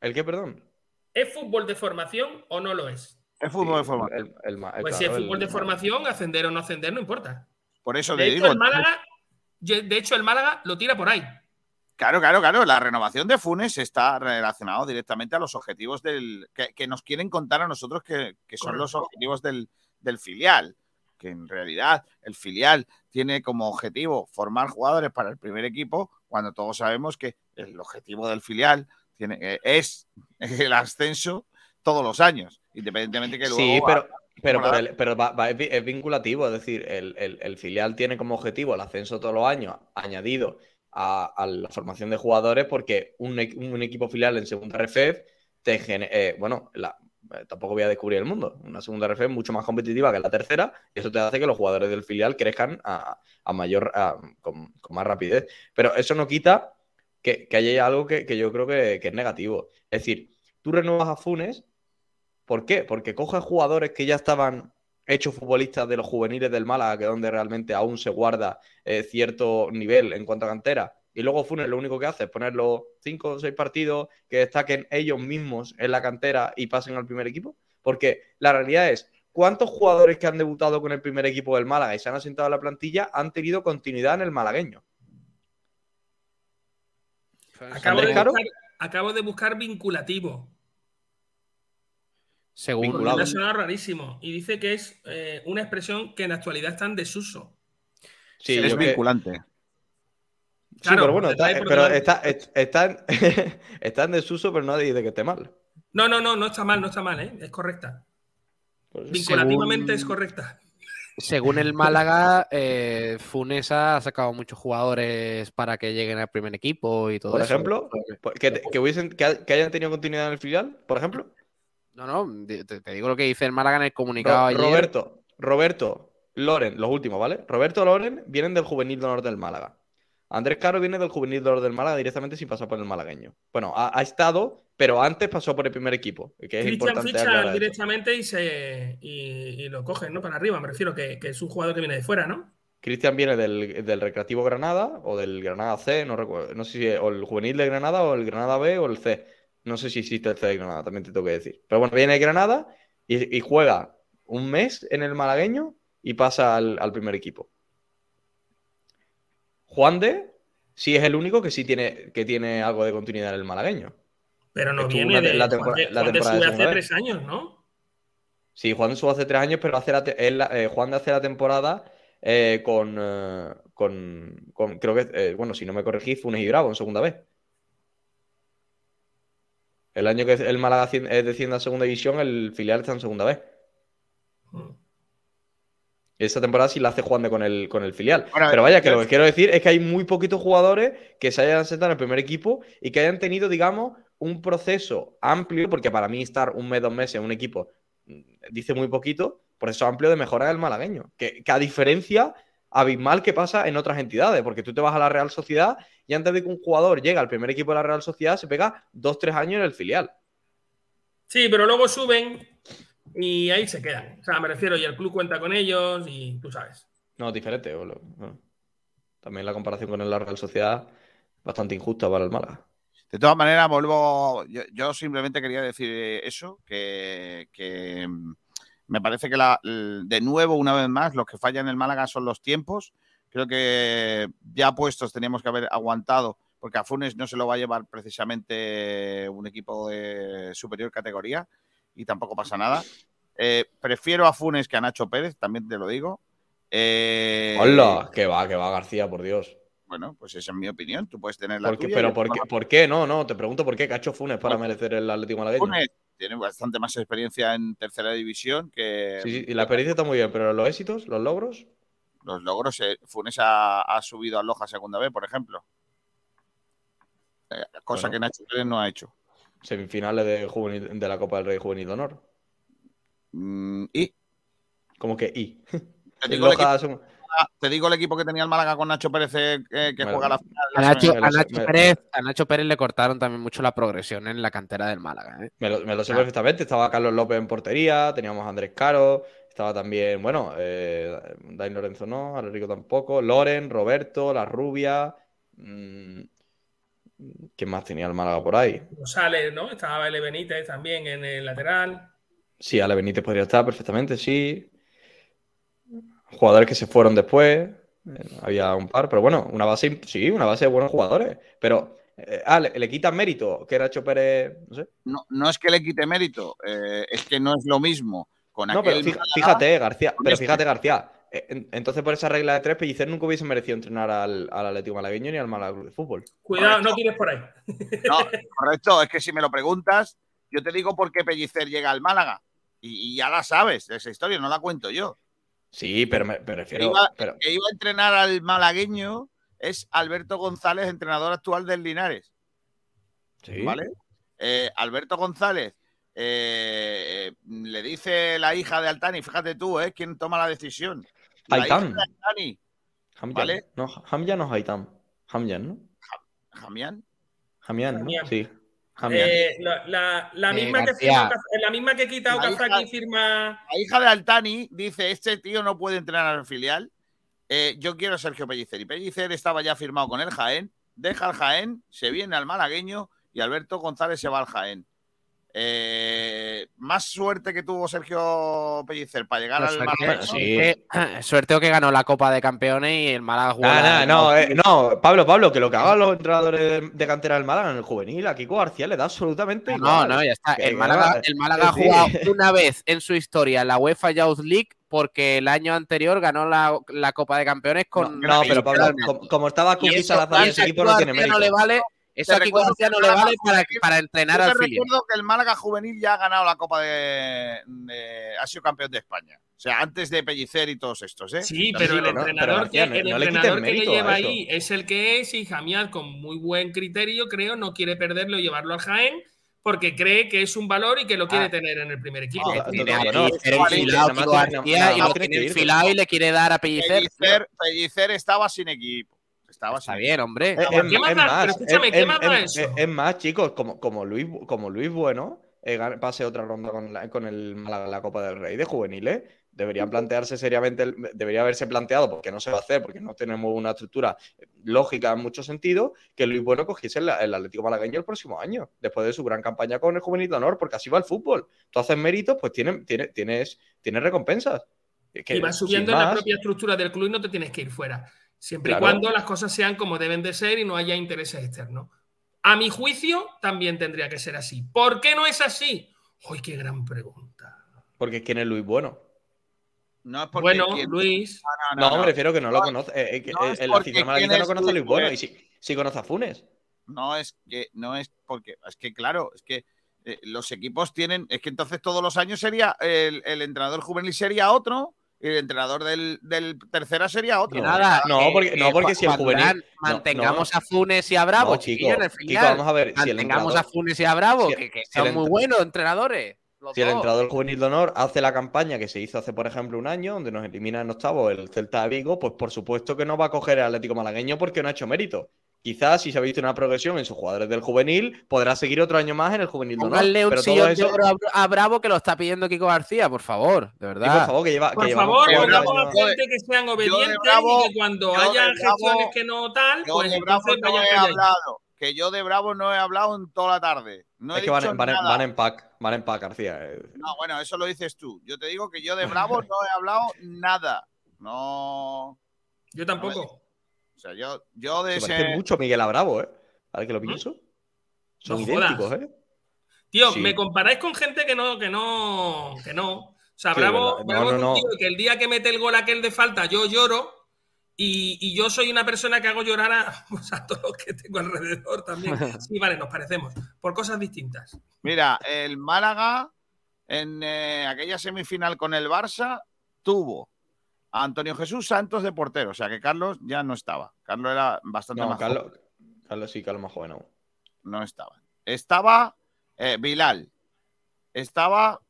¿El qué, perdón? ¿Es fútbol de formación o no lo es? Es fútbol de forma. El- el ma- Pues claro, si es fútbol el- de formación, ascender o no ascender no importa. Por eso De le hecho, digo. el Málaga, yo- de hecho, el Málaga lo tira por ahí. Claro, claro, claro. La renovación de Funes está relacionado directamente a los objetivos del que, que nos quieren contar a nosotros que, que son los objetivos del, del filial. Que en realidad el filial tiene como objetivo formar jugadores para el primer equipo, cuando todos sabemos que el objetivo del filial tiene, eh, es el ascenso todos los años, independientemente que luego. Sí, pero, pero, Hola. por el- pero va- va- es, vi- es vinculativo, es decir, el, el- el filial tiene como objetivo el ascenso todos los años, añadido a, a la formación de jugadores, porque un, e- un equipo filial en segunda RFEF te gene- eh, bueno, la- eh, tampoco voy a descubrir el mundo, una segunda RFEF mucho más competitiva que la tercera, y eso te hace que los jugadores del filial crezcan a, a mayor, a- con, con más rapidez. Pero eso no quita que, que haya algo que, que yo creo que, que es negativo. Es decir, tú renuevas a Funes ¿Por qué? Porque coges jugadores que ya estaban hechos futbolistas de los juveniles del Málaga, que es donde realmente aún se guarda eh, cierto nivel en cuanto a cantera. Y luego Funes lo único que hace es poner los cinco o seis partidos que destaquen ellos mismos en la cantera y pasen al primer equipo. Porque la realidad es, ¿cuántos jugadores que han debutado con el primer equipo del Málaga y se han asentado en la plantilla han tenido continuidad en el malagueño? Acabo de, buscar, acabo de buscar vinculativo. Según, Porque Vinculado. me ha sonado rarísimo. Y dice que es eh, una expresión que en la actualidad está en desuso. Sí, es que- vinculante. sí, Claro, pero bueno, está, pero está, es- está en, está en desuso, pero nadie dice que esté mal. No, no, no, no está mal, no está mal, ¿eh? es correcta. Por eso- Vinculativamente Según- es correcta. según el Málaga, eh, Funes ha sacado muchos jugadores para que lleguen al primer equipo y todo Por eso. ejemplo, Por- Que, te- que hubiesen, que, ha- que hayan tenido continuidad en el filial, por ejemplo. No, no, te, te digo lo que dice el Málaga en el comunicado Ro- ayer. Roberto, Roberto, Loren, los últimos, ¿vale? Roberto Loren vienen del juvenil de honor del Málaga. Andrés Caro viene del juvenil de honor del Málaga directamente sin pasar por el malagueño. Bueno, ha, ha estado, pero antes pasó por el primer equipo. Que es ficha directamente y, se, y, y lo cogen, ¿no? Para arriba, me refiero, que, que es un jugador que viene de fuera, ¿no? Cristian viene del, del Recreativo Granada o del Granada C, no recuerdo, no sé si es o el juvenil de Granada o el Granada B o el C. No sé si existe el C de Granada, también te tengo que decir. Pero bueno, viene de Granada y, y juega un mes en el malagueño y pasa al, al primer equipo. Juan de sí es el único que sí tiene, que tiene algo de continuidad en el malagueño. Pero no Estuvo viene la de. Juan de- la Juan de temporada de sube hace tres años, ¿no? Sí, Juan sube hace tres años, pero hace la él eh, Juan de hace la temporada eh, con, eh, con, con- creo que, bueno, si no me corregí, Funes y Bravo en segunda vez. El año que el Málaga desciende a segunda división, el filial está en segunda vez. Mm. Esa temporada sí la hace Juan de con el, con el filial. Bueno, Pero vaya, que lo que quiero decir es que hay muy poquitos jugadores que se hayan sentado en el primer equipo y que hayan tenido, digamos, un proceso amplio, porque para mí estar un mes, dos meses en un equipo mm, dice muy poquito, proceso amplio de mejora del malagueño. Que, que a diferencia abismal que pasa en otras entidades, porque tú te vas a la Real Sociedad y antes de que un jugador llegue al primer equipo de la Real Sociedad se pega dos, tres años en el filial. Sí, pero luego suben y ahí se quedan. O sea, me refiero, y el club cuenta con ellos y tú sabes. No, es diferente. o lo- bueno. También la comparación con el la Real Sociedad bastante injusta para el Málaga. De todas maneras, vuelvo. Yo, yo simplemente quería decir eso, que, que, me parece que la, de nuevo, una vez más, los que fallan en el Málaga son los tiempos. Creo que ya puestos teníamos que haber aguantado, porque a Funes no se lo va a llevar precisamente un equipo de superior categoría y tampoco pasa nada. Eh, prefiero a Funes que a Nacho Pérez, también te lo digo. Eh, ¡Hola! Que va, que va García, por Dios. Bueno, pues esa es mi opinión. Tú puedes tener la ¿Por qué? tuya y pero ¿por qué, ¿por qué? No, no, te pregunto por qué Cacho Funes para merecer el Atlético Malagueño. Funes tiene bastante más experiencia en tercera división que Sí, sí, y la experiencia está muy bien, pero los éxitos, los logros, los logros. eh, Funes ha, ha subido a Loja segunda vez, por ejemplo. Eh, cosa Bueno. que Nacho Pérez no ha hecho. semifinales de, juvenil- de la Copa del Rey Juvenil de Honor. Mm, y Como que y. Loja te digo el equipo que tenía el Málaga con Nacho Pérez eh, que Me- juega la final. A Nacho, a Pérez, a Nacho Pérez le cortaron también mucho la progresión en la cantera del Málaga. ¿eh? me, lo, me lo sé Ah. perfectamente. Estaba Carlos López en portería, teníamos a Andrés Caro, estaba también, bueno, eh, Dain Lorenzo no, Alerico tampoco, Loren, Roberto, La Rubia. mm, ¿Quién más tenía el Málaga por ahí? González, ¿no? Estaba L. Benítez también en el lateral. Sí, Ale Benítez podría estar perfectamente, sí. Jugadores que se fueron después. Eh, Había un par, pero bueno, una base, sí, una base de buenos jugadores. Pero, eh, ah, le, le quitan mérito, que era Nacho Pérez, no sé. No, no es que le quite mérito, eh, es que no es lo mismo con No, pero aquel Málaga fíjate, García, pero este. fíjate, García. en- Entonces, por esa regla de tres, Pellicer nunca hubiese merecido entrenar al, al Atlético Malagueño ni al Málaga Club de Fútbol. Cuidado, no tires por ahí. No, correcto, es que si me lo preguntas, yo te digo por qué Pellicer llega al Málaga. Y, y ya la sabes, esa historia, no la cuento yo. Sí, pero me, me Que refiero. iba, pero- que iba a entrenar al malagueño es Alberto González, entrenador actual del Linares. sí. ¿Vale? Eh, Alberto González eh, le dice la hija de Altani, fíjate tú, ¿eh? ¿Quién toma la decisión? La de Altani, Hamyan. ¿vale? No, Hamyan o Haitán. Hamyan, ¿no? Jamián. Hamyan, ¿no? Hamian. Sí. Eh, la, la- la Eh, misma que firma la misma que he quitado La hija- Kazaki firma. La hija de Altani dice, este tío no puede entrenar al filial. Eh, yo quiero a Sergio Pellicer. Y Pellicer estaba ya firmado con el Jaén. Deja al Jaén, se viene al malagueño y Alberto González se va al Jaén. Eh, más suerte que tuvo Sergio Pellicer para llegar al suerte, malagueño. sí. que- suerte o que ganó la Copa de Campeones y el Málaga jugó. Nah, no, eh, no, Pablo, Pablo, que lo que hagan los entrenadores de, de cantera del Málaga en el juvenil, a Kiko García le da absolutamente No, igual. no, ya está. El Málaga, no, el Málaga ha jugado una vez en su historia la UEFA Youth League porque el año anterior ganó la, la Copa de Campeones con. No, pero Pablo, como, como estaba eso Salazar, a ese equipo no tiene mérito. no le vale. Eso Te a Kiko recuerdo García no le vale para, para entrenar Yo al te filial. recuerdo que el Málaga Juvenil ya ha ganado la Copa de, de- ha sido campeón de España. O sea, antes de Pellicer y todos estos, ¿eh? Sí, pero el lo- no, pero entrenador, que, le lleva ahí es el que es y Jamial con muy buen criterio, creo, no quiere perderlo y llevarlo al Jaén porque cree que es un valor y que lo quiere Ah. tener en el primer equipo. Ah, Tiene no, a no, no, Pellicer no, enfilado, nada más Kiko tiene- lo enfilado y le quiere dar a Pellicer. Pellicer, Pellicer estaba sin equipo. Estaba Está sin bien, hombre. Es, más, chicos, como, como, Luis, como Luis Bueno eh, pase otra ronda con, la- con el Málaga la Copa del Rey de juveniles, deberían plantearse seriamente, el- debería haberse planteado, porque no se va a hacer, porque no tenemos una estructura lógica en muchos sentidos, que Luis Bueno cogiese el, el Atlético Malagueño el próximo año, después de su gran campaña con el Juvenil de Honor, porque así va el fútbol. Tú haces méritos, pues tienes, tienes, tienes, tienes recompensas. Que, y vas subiendo en la propia estructura del club y no te tienes que ir fuera. Siempre Claro. y cuando las cosas sean como deben de ser y no haya intereses externos. A mi juicio, también tendría que ser así. ¿Por qué no es así? ¡Uy, qué gran pregunta! Porque ¿quién es Luis Bueno? No es porque Bueno, Luis, No, me refiero que no lo conoce. eh, eh, no el aficionado malaguista no es conoce a Luis Bueno y sí, sí conoce a Funes. No es que, no es porque, es que claro, es que eh, los equipos tienen, es que entonces todos los años sería el, el entrenador juvenil sería otro y el entrenador del, del tercera sería otro. Que nada, No, que- porque- no, que porque si el juvenil- no, mantengamos no. a Funes y a Bravo, en el filial. vamos a ver, si el Mantengamos entrenador- a Funes y a Bravo, si- que, que si son muy buenos entrenadores. los Si el entrenador juvenil de honor hace la campaña que se hizo hace, por ejemplo, un año, donde nos elimina en octavo el Celta de Vigo, pues por supuesto que no va a coger el Atlético Malagueño porque no ha hecho mérito. Quizás si se ha visto una progresión en sus jugadores del juvenil, podrá seguir otro año más en el juvenil. Pónganle un Pero todo sillón de eso, oro a, Bravo que lo está pidiendo Kiko García, por favor, de y verdad. por favor, que lleva. por que favor, pongamos a gente que sean obedientes Bravo- y que cuando haya gestiones que no tal, Yo pues de Bravo entonces no vayan he hablado, que yo de Bravo no he hablado en toda la tarde. No he es que van, dicho en- van, nada. van en pack, van en pack, García. eh. No, bueno, eso lo dices tú. Yo te digo que yo de Bravo no he hablado nada. No. Yo tampoco. O sea, yo, yo de Se ese. parece mucho a Miguel a Bravo, ¿eh? Ahora que lo pienso. Son ¿Mm? No jodas. idénticos, ¿eh? Tío, Sí. me comparáis con gente que no, que no, que no. O sea, Sí, Bravo. No, Bravo no, es un no. tío que el día que mete el gol aquel de falta, yo lloro. Y, y yo soy una persona que hago llorar a, pues, a todos los que tengo alrededor también. Sí, vale, nos parecemos. Por cosas distintas. Mira, el Málaga en eh, aquella semifinal con el Barça tuvo Antonio Jesús Santos de portero. O sea que Carlos ya no estaba. Carlos era bastante No, más Carlos, joven. Carlos sí, Carlos más joven aún. No estaba. Estaba eh, Bilal. Estaba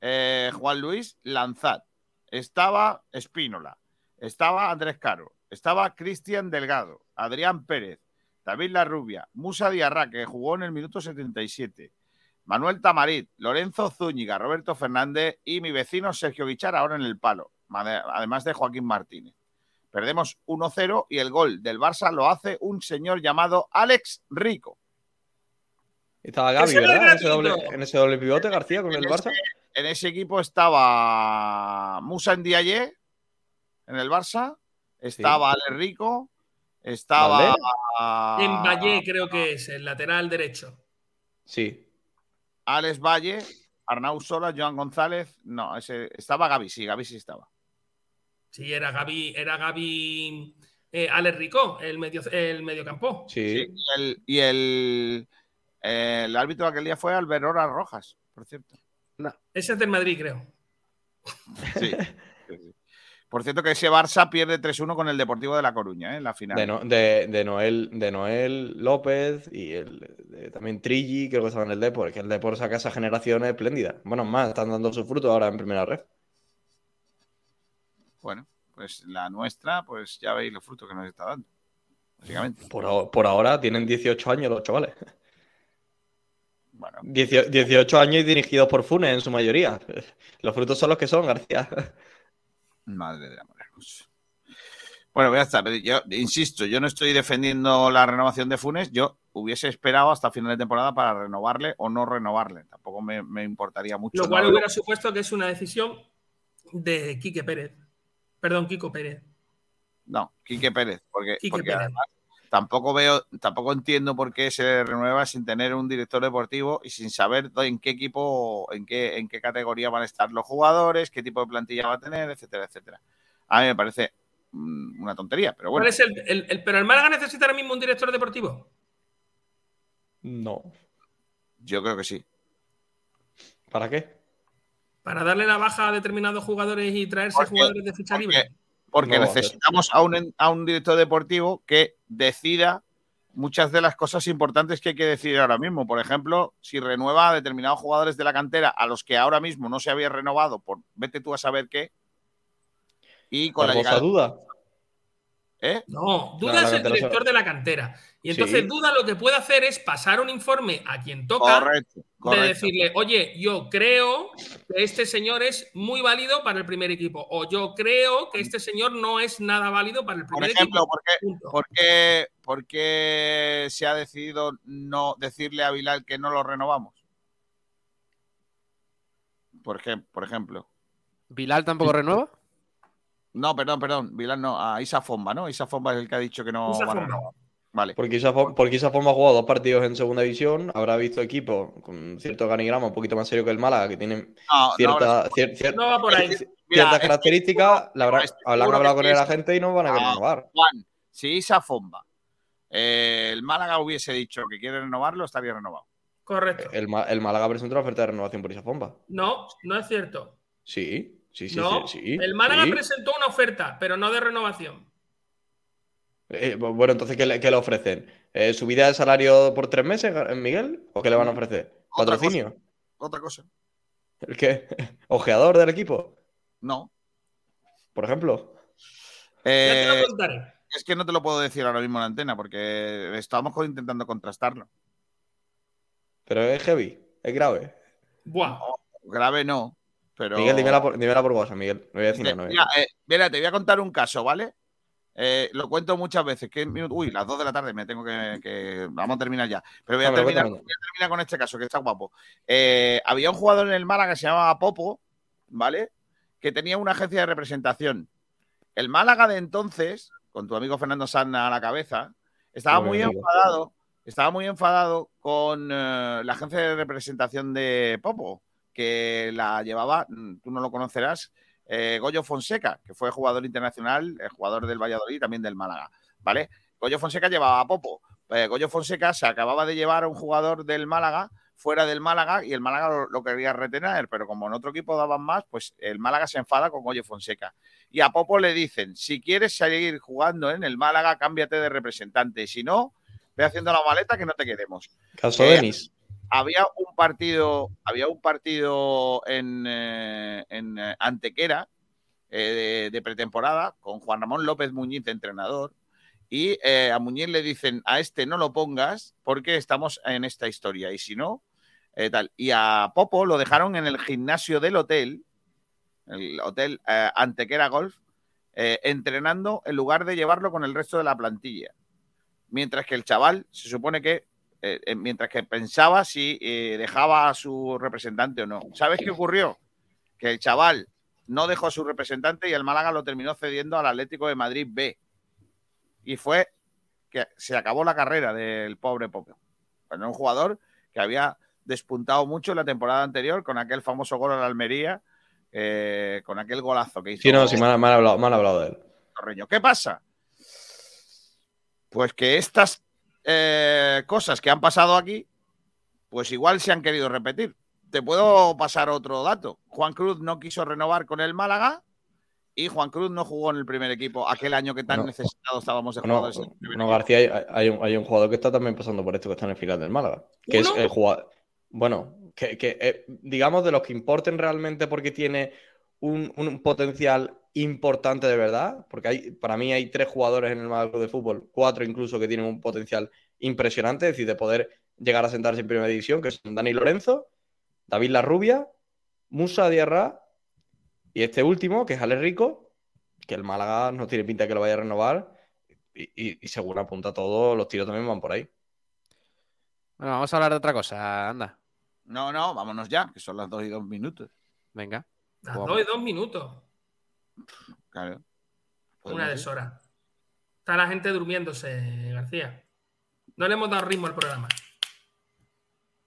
eh, Juan Luis Lanzat. Estaba Espínola. Estaba Andrés Caro. Estaba Cristian Delgado. Adrián Pérez. David La Rubia. Musa Diarra, que jugó en el minuto 77. Manuel Tamarit. Lorenzo Zúñiga. Roberto Fernández. Y mi vecino Sergio Guichar, ahora en el palo. Además de Joaquín Martínez. Perdemos 1-0 y el gol del Barça lo hace un señor llamado Alex Rico. Estaba Gaby, ¿verdad? En ese, doble, gratuito. en ese doble pivote, García, con el En Barça. En ese equipo estaba Musa Ndiaye en el Barça, estaba Ale Rico, estaba. En Valle creo que es, el lateral derecho. Sí. Alex Valle, Arnau Sola, Joan González. No, ese, estaba Gaby, sí, Gaby sí estaba. Sí, era Gaby, era Gaby eh, Alex Rico, el medio, el mediocampo. Sí. Sí, y el, y el, eh, el árbitro aquel día fue Alberora Rojas, por cierto. Ese es del Madrid, creo. Sí. Por cierto, que ese Barça pierde 3-1 con el Deportivo de La Coruña, ¿eh? en la final. De, No- de- de Noel, de Noel López y el, de- también Trilli, creo que estaba en el Depor, que el Depor saca esa generación espléndida. Bueno, más, están dando su fruto ahora en primera red. Bueno, pues la nuestra, pues ya veis los frutos que nos está dando. Básicamente. Por, a- por ahora tienen 18 años los chavales. Bueno, 18, 18 años y dirigidos por Funes en su mayoría. Los frutos son los que son, García. madre de amor hermoso. Bueno, ya está. Yo insisto, yo no estoy defendiendo la renovación de Funes. Yo hubiese esperado hasta final de temporada para renovarle o no renovarle. Tampoco me, me importaría mucho. Lo cual hubiera supuesto que es una decisión de Quique Pérez. Perdón, Kiko Pérez. No, Quique Pérez, porque, Quique porque Pérez. además tampoco veo, tampoco entiendo por qué se renueva sin tener un director deportivo y sin saber en qué equipo, en qué, en qué categoría van a estar los jugadores, qué tipo de plantilla va a tener, etcétera, etcétera. A mí me parece mm, una tontería, pero bueno. ¿Cuál es el, el- el- pero el Málaga necesita ahora mismo un director deportivo. No. Yo creo que sí. ¿Para qué? Para darle la baja a determinados jugadores y traerse Porque- jugadores de ficha porque- libre. Porque No necesitamos a un, a un director deportivo que decida muchas de las cosas importantes que hay que decidir ahora mismo. Por ejemplo, si renueva a determinados jugadores de la cantera a los que ahora mismo no se había renovado por vete tú a saber qué. Y con la llegada. duda. ¿Eh? No, Duda No, es el director se- de la cantera. Y entonces Sí. Duda lo que puede hacer es pasar un informe a quien toca Correcto, de decirle, oye, yo creo que este señor es muy válido para el primer equipo. O yo creo que este señor no es nada válido para el Por primer ejemplo, equipo. ¿por qué, Punto. por qué- por qué se ha decidido no decirle a Bilal que no lo renovamos? Por, ejem- por ejemplo. ¿Bilal tampoco renueva? No, perdón, perdón. Bilal no, a Isa Fomba, ¿no? Isa Fomba es el que ha dicho que no Isa va a Fomba. renovar. Vale. Porque esa, porque esa forma ha jugado dos partidos en segunda división, habrá visto equipos con cierto organigrama un poquito más serio que el Málaga, que tienen No, no, cierta, cier- cier- No va por ahí. cier- Mira, ciertas es que características, la habrá- estoy habrán hablado con sí. la gente y no van a querer Ah, renovar. Juan, si Fomba, eh, el Málaga hubiese dicho que quiere renovarlo, estaría renovado. Correcto. El, el Málaga presentó una oferta de renovación por esa bomba. No, no es cierto. Sí, sí, sí, no, sí. sí, el Málaga sí. presentó una oferta, pero no de renovación. Eh, bu- bueno, entonces, ¿qué le, qué le ofrecen? Eh, ¿Subida de salario por tres meses, Miguel? ¿O qué le van a ofrecer? Otra ¿Patrocinio? Otra cosa. ¿El qué? ¿Ojeador del equipo? No. Por ejemplo. Ya te Eh, lo contaré. es que no te lo puedo decir ahora mismo en la antena porque estamos co- intentando contrastarlo. Pero es heavy, es grave. Buah. Grave no, pero. Miguel, dímela por, dímela por WhatsApp, Miguel. No voy a decir no Mira, eh, mira, te voy a contar un caso, ¿vale? Eh, lo cuento muchas veces. Que, uy, las 2 de la tarde me tengo que, que- Vamos a terminar ya. Pero voy a, terminar, voy a terminar con este caso, que está guapo. Eh, había un jugador en el Málaga que se llamaba Popo, ¿vale? Que tenía una agencia de representación. El Málaga de entonces, con tu amigo Fernando Sanna a la cabeza, estaba Muy muy amigo. enfadado. Estaba muy enfadado con eh, la agencia de representación de Popo, que la llevaba, mm, tú no lo conocerás, eh, Goyo Fonseca, que fue jugador internacional, eh, jugador del Valladolid y también del Málaga, ¿vale? Goyo Fonseca llevaba a Popo. Eh, Goyo Fonseca se acababa de llevar a un jugador del Málaga fuera del Málaga y el Málaga lo, lo quería retener, pero como en otro equipo daban más, pues el Málaga se enfada con Goyo Fonseca. Y a Popo le dicen, si quieres seguir jugando en el Málaga, cámbiate de representante, si no, ve haciendo la maleta que no te queremos Caso Denis. Había un partido, había un partido en, eh, eh, Antequera eh, de, pretemporada con Juan Ramón López Muñiz, entrenador, y a Muñiz le dicen a este no lo pongas porque estamos en esta historia, y si no, tal. Y a Popo lo dejaron en el gimnasio del hotel, el hotel Antequera Golf, entrenando en lugar de llevarlo con el resto de la plantilla. Mientras que el chaval se supone que eh, eh, mientras que pensaba si eh, dejaba a su representante o no. ¿Sabes qué ocurrió? Que el chaval no dejó a su representante y el Málaga lo terminó cediendo al Atlético de Madrid B. Y fue que se acabó la carrera del pobre Pope. Bueno, un jugador que había despuntado mucho en la temporada anterior con aquel famoso gol a la Almería, eh, con aquel golazo que hizo. Sí, no, sí, han hablado, han hablado de él. Torreño. ¿Qué pasa? Pues que estas eh, cosas que han pasado aquí, pues igual se han querido repetir. Te puedo pasar otro dato. Juan Cruz no quiso renovar con el Málaga y Juan Cruz no jugó en el primer equipo aquel año que tan No. necesitados estábamos de No, jugadores. en el primer no, equipo. García, hay, hay un, hay un jugador que está también pasando por esto, que está en el final del Málaga. Que ¿Uno? es el jugador. Bueno, que, que, eh, digamos de los que importen realmente porque tiene un, un potencial importante de verdad. Porque hay, para mí hay tres jugadores en el Málaga Club de Fútbol, cuatro incluso, que tienen un potencial impresionante, es decir, de poder llegar a sentarse en primera división, que son Dani Lorenzo, David Larrubia, Musa Diarra y este último, que es Ale Rico, que el Málaga no tiene pinta de que lo vaya a renovar. Y, y- y según apunta todo, los tiros también van por ahí. Bueno, vamos a hablar de otra cosa, anda. No, no, vámonos ya, que son las dos y dos minutos. Venga. Las dos y dos minutos. Claro. Una deshora. Está la gente durmiéndose, García. No le hemos dado ritmo al programa.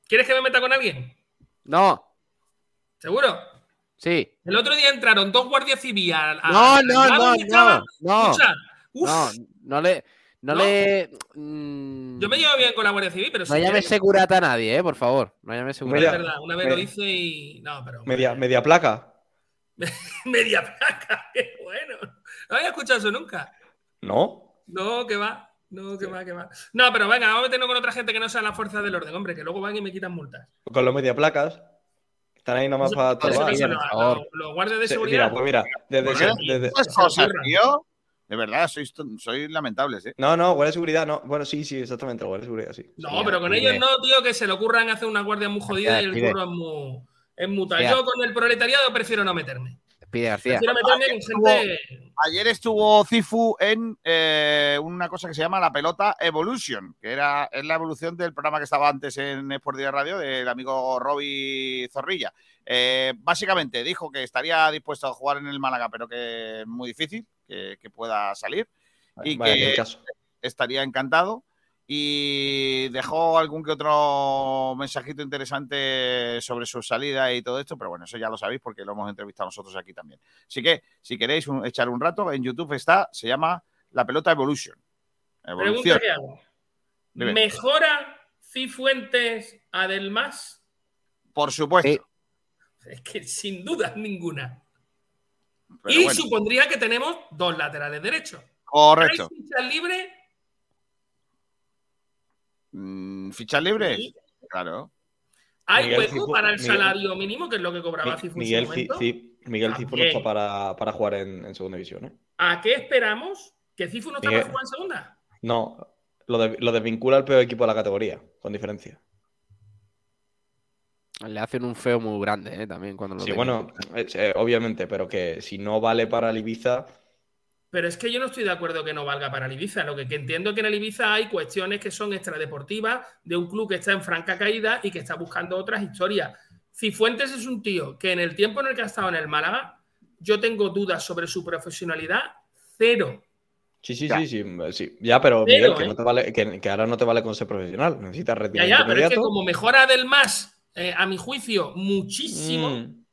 ¿Quieres que me meta con alguien? No, ¿Seguro? sí. El otro día entraron dos guardias civiles No, no, no, no, no. Escucha, uf, No, no le. No, No. le. mm, Yo me llevo bien con la Guardia Civil, pero No si llames quieres- segurata a nadie, eh, por favor. No llames Es segurata. Media- verdad, una vez lo hice y. No, pero. Media, media placa. Media placa, qué bueno. No había escuchado eso nunca. No. No, que va. No, que va, que va. No, pero venga, vamos a meternos con otra gente que no sea la fuerza del orden, hombre, que luego van y me quitan multas. Con los media placas. Están ahí nomás Eso- para no por los- guardias de Sí, seguridad. Mira, pues mira, desde, desde- cosas, ocurra. tío. De verdad, sois, sois lamentables, ¿eh? No, no, guardia de seguridad, no. Bueno, sí, sí, exactamente, guardia de seguridad, sí. No, Sí, pero con ellos no, tío, que se le ocurran hacer una guardia muy jodida y el pide. curro es muy, es. Ya. Yo con el proletariado prefiero no meterme. Pide García. Prefiero meterme con gente. Ayer estuvo Cifu en eh, una cosa que se llama la pelota Evolution, que era es la evolución del programa que estaba antes en Sport Día Radio del amigo Roby Zorrilla. Eh, básicamente dijo que estaría dispuesto a jugar en el Málaga, pero que es muy difícil que, que pueda salir y que caso. estaría encantado. Y dejó algún que otro mensajito interesante sobre su salida y todo esto, pero bueno, eso ya lo sabéis porque lo hemos entrevistado nosotros aquí también. Así que, si queréis un- echar un rato, en YouTube está, se llama La Pelota Evolution. Evolución. Pregunta que hago. ¿Mejora Cifuentes a? Por supuesto. Sí. Es que sin duda ninguna. pero y bueno, supondría que tenemos dos laterales derechos. correcto. ¿Hay fichas Mm, ¿Fichas libres? Sí. Claro. ¿Hay Miguel hueco Cifu- para el Miguel- salario mínimo, que es lo que cobraba Cifu en Miguel, su Ci- momento? Ci- Miguel Cifu no está para, para jugar en, en segunda división, ¿eh? ¿A qué esperamos? ¿Que Cifu no está Miguel- para jugar en segunda? No, lo, de- lo desvincula al peor equipo de la categoría, con diferencia. Le hacen un feo muy grande, eh, también cuando lo Sí, bueno, eh, obviamente, pero que si no vale para el Ibiza, Pero es que yo no estoy de acuerdo que no valga para el Ibiza. Lo que, que entiendo es que en el Ibiza hay cuestiones que son extradeportivas de un club que está en franca caída y que está buscando otras historias. Cifuentes es un tío que en el tiempo en el que ha estado en el Málaga, yo tengo dudas sobre su profesionalidad cero. sí, sí, Ya. sí, sí, sí. Ya, pero Pero, Miguel, que, ¿eh? no te vale, que, que ahora no te vale con ser profesional, necesitas Ya, retirar ya, pero es que como mejora del más, eh, a mi juicio, muchísimo. Mm,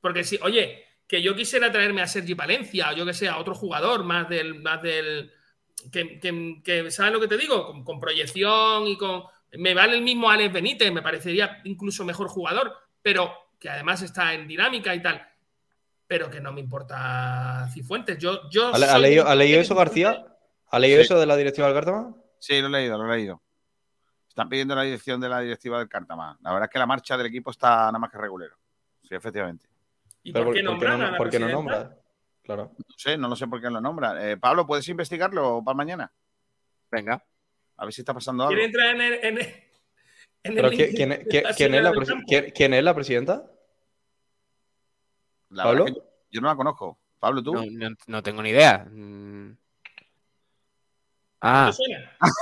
Porque si, oye, que yo quisiera traerme a Sergi Palencia o yo que sé, a otro jugador más del. Más del que, que- que, ¿sabes lo que te digo? Con, con proyección y con. Me vale el mismo Alex Benítez, me parecería incluso mejor jugador, pero que además está en dinámica y tal. Pero que no me importa Cifuentes. Yo, yo ¿Ha, leído, ha leído eso, García? ¿Ha leído Sí. eso de la directiva del Cártama? Sí, lo he leído, lo he leído. Están pidiendo la dirección de la directiva del Cártama. La verdad es que la marcha del equipo está nada más que regulero. Sí, efectivamente. ¿Y Pero por qué ¿por qué nombran a no, la por qué no presidenta? nombra? Claro. No sé, no lo sé por qué lo nombran. Eh, Pablo, ¿puedes investigarlo para mañana? Venga. A ver si está pasando algo. ¿Quiere entrar en el. En el- en ¿Pero el quién, es la quién- es presidenta? La ¿Pablo? yo, yo no la conozco. Pablo, tú. No, no- no tengo ni idea. Mm. Ah,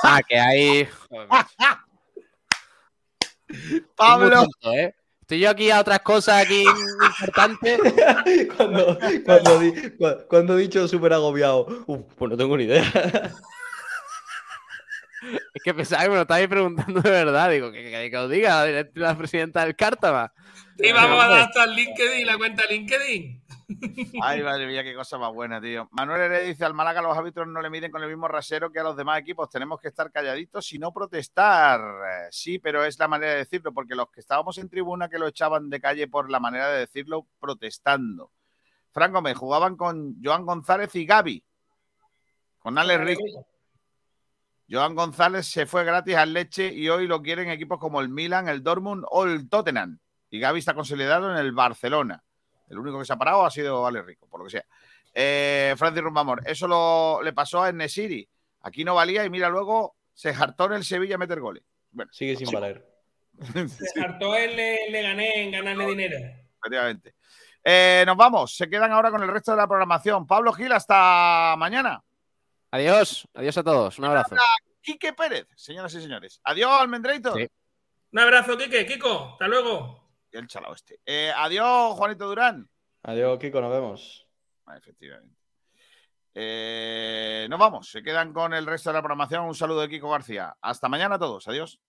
ah, que hay. Pablo, tonto, ¿eh? Estoy yo aquí a otras cosas aquí importantes. cuando, cuando, cuando he dicho súper agobiado, uf, pues no tengo ni idea. Es que pensaba que me lo estabais preguntando de verdad. Digo, que, que- que os diga la, la presidenta del Cártama. Y vamos a dar hasta el LinkedIn, la cuenta LinkedIn. Ay, madre mía, qué cosa más buena, tío. Manuel Heredia dice, al Málaga los árbitros no le miden con el mismo rasero que a los demás equipos. Tenemos que estar calladitos y no protestar. Sí, pero es la manera de decirlo, porque los que estábamos en tribuna que lo echaban de calle por la manera de decirlo, protestando. Franco, me jugaban con Joan González y Gaby. Con Alex Rico. Joan González se fue gratis al Leche y hoy lo quieren equipos como el Milan, el Dortmund o el Tottenham. Y Gaby está consolidado en el Barcelona. El único que se ha parado ha sido Ale Rico, por lo que sea. Eh, Francis Rumbamor, eso lo, le pasó a Nesiri. Aquí no valía y mira, luego se hartó en el Sevilla a meter goles. Bueno, Sigue sin sí, valer. Se hartó él, le, le gané en ganarle dinero. efectivamente. Eh, nos vamos, se quedan ahora con el resto de la programación. Pablo Gil, hasta mañana. Adiós, adiós a todos. Un abrazo. Quique Pérez, señoras y señores. Adiós, Almendreito. Sí. Un abrazo, Kike. Kiko, hasta luego. El chalao este. Eh, adiós, Juanito Durán. Adiós, Kiko, nos vemos. Ah, Efectivamente. Eh, nos vamos, se quedan con el resto de la programación. Un saludo de Kiko García. Hasta mañana a todos. Adiós.